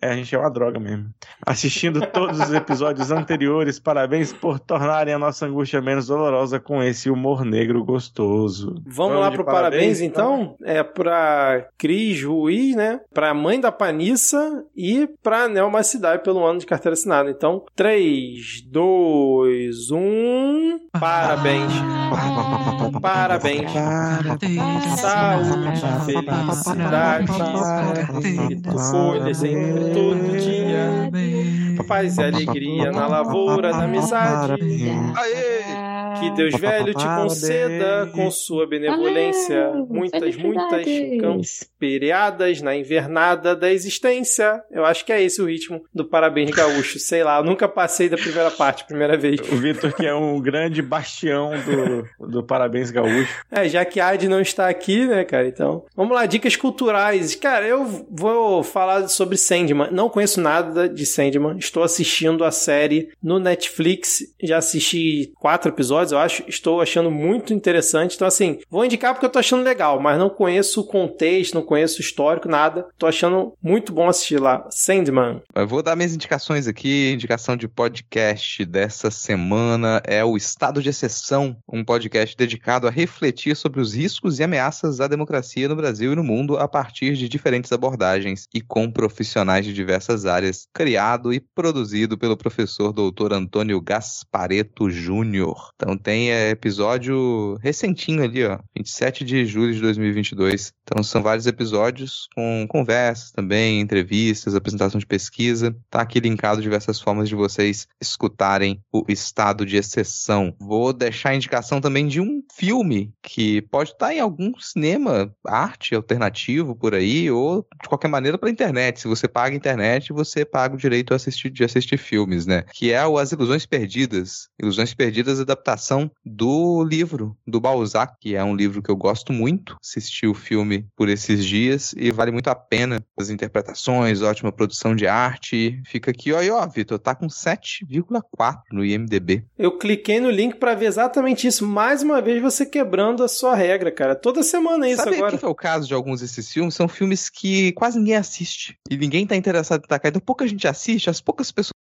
É, a gente é uma droga mesmo. Assistindo todos os episódios anteriores. Parabéns por tornarem a nossa angústia menos dolorosa com esse humor negro gostoso. Vamos, Vamos lá pro parabéns, parabéns então? É pra Cris Ruiz, né? Pra mãe da Panissa e pra Nelma Cidade pelo ano de carteira assinada. Então, 3, 2, 1. Parabéns. Parabéns. Saúde, felicidade. Folha sempre, todo dia. Paz e alegria na lavoura da amizade. Aê! Que Deus velho te conceda com sua benevolência muitas, muitas campereadas na invernada da existência. Eu acho que é esse o ritmo do Parabéns Gaúcho. Sei lá, eu nunca passei da primeira parte, primeira vez. O Vitor que é um grande bastião do, do Parabéns Gaúcho. É, já que a Adi não está aqui, né, cara? Então, vamos lá, dicas culturais. Cara, eu vou falar sobre Sandman. Não conheço nada de Sandman. Estou assistindo a série no Netflix. Já assisti quatro episódios eu acho, estou achando muito interessante. Então, assim, vou indicar porque eu tô achando legal, mas não conheço o contexto, não conheço o histórico, nada. Tô achando muito bom assistir lá. Sandman. Eu vou dar minhas indicações aqui. Indicação de podcast dessa semana é o Estado de Exceção, um podcast dedicado a refletir sobre os riscos e ameaças à democracia no Brasil e no mundo a partir de diferentes abordagens e com profissionais de diversas áreas, criado e produzido pelo professor doutor Antônio Gaspareto Júnior. Então tem é, episódio recentinho ali, ó, 27 de julho de 2022. Então são vários episódios com conversas também, entrevistas, apresentação de pesquisa. Tá aqui linkado diversas formas de vocês escutarem o estado de exceção. Vou deixar a indicação também de um filme que pode estar em algum cinema, arte alternativo por aí, ou de qualquer maneira para internet. Se você paga a internet, você paga o direito de assistir, de assistir filmes, né? Que é o As Ilusões Perdidas. Ilusões Perdidas, adaptação do livro do Balzac, que é um livro que eu gosto muito. Assisti o filme por esses dias e vale muito a pena as interpretações, ótima produção de arte. Fica aqui, ó, e ó, Vitor, tá com 7,4 no IMDb. Eu cliquei no link para ver exatamente isso. Mais uma vez você quebrando a sua regra, cara. Toda semana é isso Sabe agora. o que é o caso de alguns desses filmes? São filmes que quase ninguém assiste. E ninguém tá interessado em tacar. Então pouca gente assiste, as poucas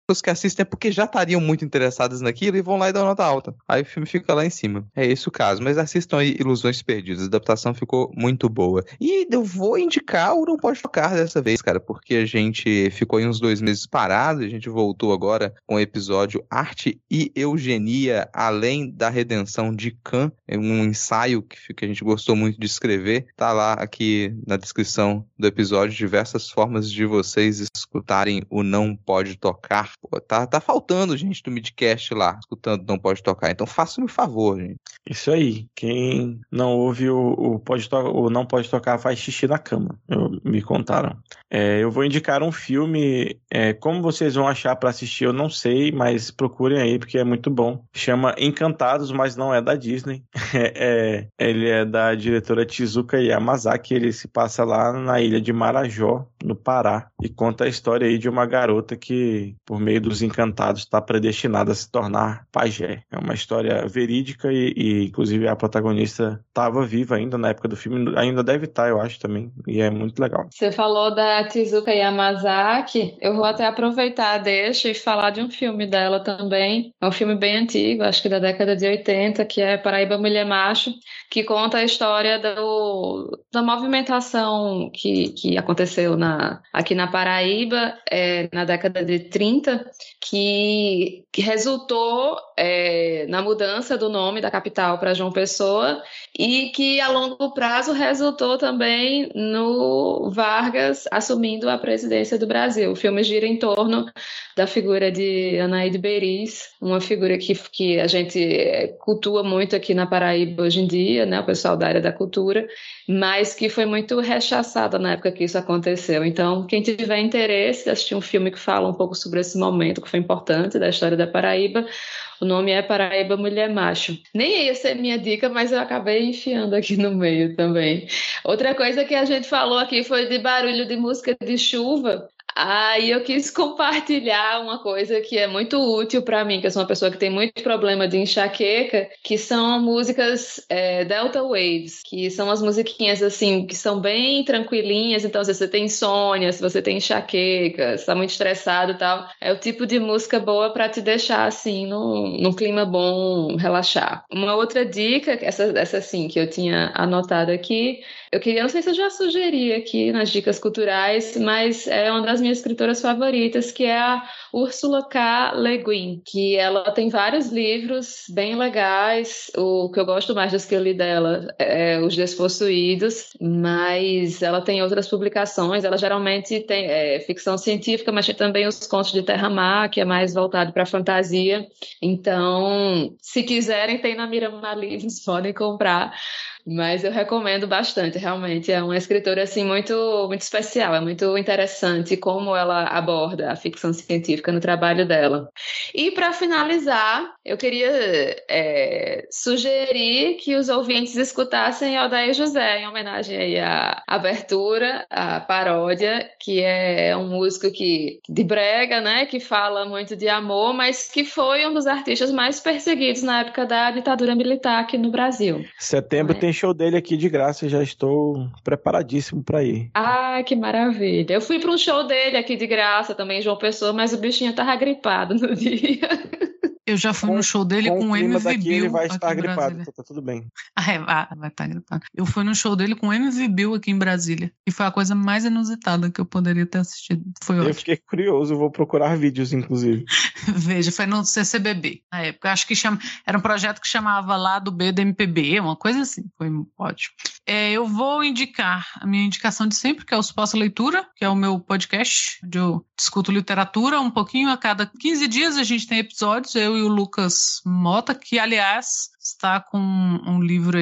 pessoas que assistem é porque já estariam muito interessadas naquilo e vão lá e dão nota alta. Aí o filme fica lá em cima. É esse o caso. Mas assistam aí Ilusões Perdidas. A adaptação ficou muito boa. E eu vou indicar o Não Pode Tocar dessa vez, cara, porque a gente ficou em uns dois meses parado. A gente voltou agora com o episódio Arte e Eugenia, além da redenção de Khan. É um ensaio que, que a gente gostou muito de escrever. Tá lá aqui na descrição do episódio diversas formas de vocês escutarem o Não Pode Tocar. Pô, tá, tá faltando gente do Midcast lá, escutando Não Pode Tocar. Então faça-me um favor, gente. Isso aí. Quem não ouve o, o, pode o Não Pode Tocar faz xixi na cama. Eu- me contaram. É, eu vou indicar um filme. é, como vocês vão achar pra assistir, eu não sei, mas procurem aí porque é muito bom. Chama Encantados, mas não é da Disney. É, é, ele é da diretora Tizuka Yamazaki. Ele se passa lá na ilha de Marajó, no Pará, e conta a história aí de uma garota que, por meio dos encantados, está predestinada a se tornar pajé. É uma história verídica e, e, inclusive, a protagonista estava viva ainda na época do filme, ainda deve estar, eu acho também, e é muito legal. Você falou da Tizuka Yamazaki, eu vou até aproveitar, deixa e falar de um filme dela também. É um filme bem antigo, acho que da década de 80, que é Paraíba Mulher Macho, que conta a história do, da movimentação que, que aconteceu na, aqui na Paraíba é, na década de 30, que, que resultou é, na mudança do nome da capital para João Pessoa e que a longo prazo resultou também no Vargas assumindo a presidência do Brasil. O filme gira em torno da figura de Anaíde Beris, uma figura que, que a gente eh, cultua muito aqui na Paraíba hoje em dia, né, o pessoal da área da cultura, mas que foi muito rechaçada na época que isso aconteceu. Então, quem tiver interesse de assistir um filme que fala um pouco sobre esse momento que foi importante da história da Paraíba, o nome é Paraíba Mulher Macho. Nem ia ser minha dica, mas eu acabei enfiando aqui no meio também. Outra coisa que a gente falou aqui foi de barulho de música de chuva. Aí eu quis compartilhar uma coisa que é muito útil para mim, que eu sou uma pessoa que tem muito problema de enxaqueca, que são músicas é, Delta Waves, que são as musiquinhas assim, que são bem tranquilinhas, então se você tem insônia, se você tem enxaqueca, se tá muito estressado e tal, é o tipo de música boa para te deixar assim, num, num clima bom, relaxar. Uma outra dica, essa, essa sim, que eu tinha anotado aqui, eu queria, não sei se eu já sugeri aqui nas dicas culturais, mas é uma das minhas escritoras favoritas, que é a Ursula K. Le Guin, que ela tem vários livros bem legais. O que eu gosto mais dos que eu li dela é Os Despossuídos, mas ela tem outras publicações. Ela geralmente tem é, ficção científica, mas tem também os contos de Terra-Mar, que é mais voltado para fantasia. Então, se quiserem, tem na Miramar Livros, podem comprar Mas eu recomendo bastante, realmente. É uma escritora assim muito, muito especial, é muito interessante como ela aborda a ficção científica no trabalho dela. E para finalizar, eu queria é, sugerir que os ouvintes escutassem Aldair José, em homenagem aí à abertura, à paródia, que é um músico que de brega, né, que fala muito de amor, mas que foi um dos artistas mais perseguidos na época da ditadura militar aqui no Brasil. Setembro é. tem show dele aqui de graça, já estou preparadíssimo para ir. Ah, que maravilha. Eu fui para um show dele aqui de graça também, João Pessoa, mas o bichinho tava gripado no dia. Eu já fui com, no show dele com, com o MV daqui, Bill. Ele vai estar gripado, então tá tudo bem. Ah, é, vai, vai estar gripado. Eu fui no show dele com o MV Bill aqui em Brasília. E foi a coisa mais inusitada que eu poderia ter assistido. Foi ótimo. Eu fiquei curioso, vou procurar vídeos, inclusive. Veja, foi no CCBB na época. Acho que chama, era um projeto que chamava lá do B do MPB, uma coisa assim. Foi ótimo. É, eu vou indicar a minha indicação de sempre, que é o Suposta Leitura, que é o meu podcast, onde eu discuto literatura um pouquinho a cada 15 dias. A gente tem episódios, eu e o Lucas Mota, que, aliás, está com um livro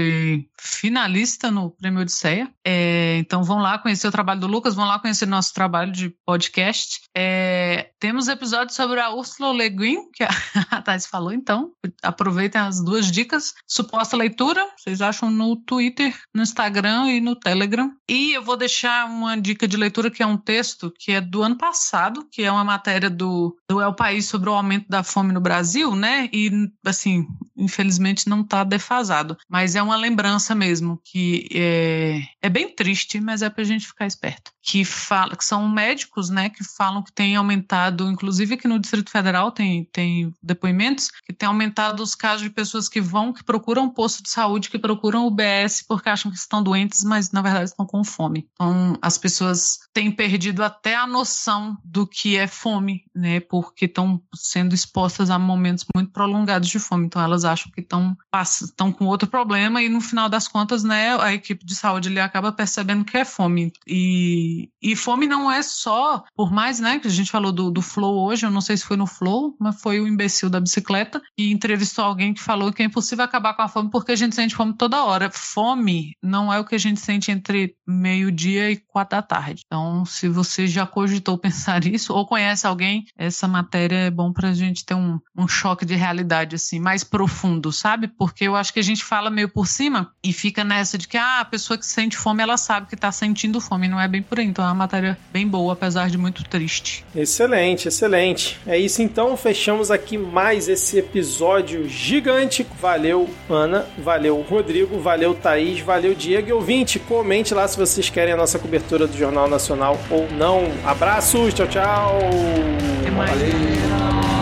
finalista no Prêmio Odisseia. É, então vão lá conhecer o trabalho do Lucas, vão lá conhecer nosso trabalho de podcast. É, temos episódios sobre a Ursula Le Guin, que a Thais falou, então aproveitem as duas dicas. Suposta leitura, vocês acham no Twitter, no Instagram e no Telegram. E eu vou deixar uma dica de leitura que é um texto que é do ano passado, que é uma matéria do, do El País sobre o aumento da fome no Brasil, né? E assim, infelizmente não está defasado. Mas é uma lembrança mesmo, que é, é bem triste, mas é para a gente ficar esperto. Que, fala, que são médicos né, que falam que tem aumentado, inclusive aqui no Distrito Federal tem, tem depoimentos, que tem aumentado os casos de pessoas que vão, que procuram posto de saúde, que procuram o BS porque acham que estão doentes, mas na verdade estão com fome. Então as pessoas têm perdido até a noção do que é fome, né? Porque estão sendo expostas a momentos muito prolongados de fome. Então elas acham que estão estão com outro problema e no final das contas, né, a equipe de saúde ele acaba percebendo que é fome. E, e fome não é só, por mais, né, que a gente falou do, do Flow hoje, eu não sei se foi no Flow, mas foi o imbecil da bicicleta e entrevistou alguém que falou que é impossível acabar com a fome porque a gente sente fome toda hora. Fome não é o que a gente sente entre meio-dia e quatro da tarde. Então, se você já cogitou pensar isso ou conhece alguém, essa matéria é bom pra gente ter um, um choque de realidade assim mais profundo, sabe? Porque eu acho que a gente fala meio por cima e fica nessa de que ah, a pessoa que sente fome, ela sabe que está sentindo fome, não é bem por aí. Então é uma matéria bem boa, apesar de muito triste. Excelente, excelente. É isso então, fechamos aqui mais esse episódio gigante. Valeu, Ana, valeu, Rodrigo, valeu, Thaís, valeu, Diego e ouvinte. Comente lá se vocês querem a nossa cobertura do Jornal Nacional ou não. Abraços, tchau, tchau. Até mais. Valeu.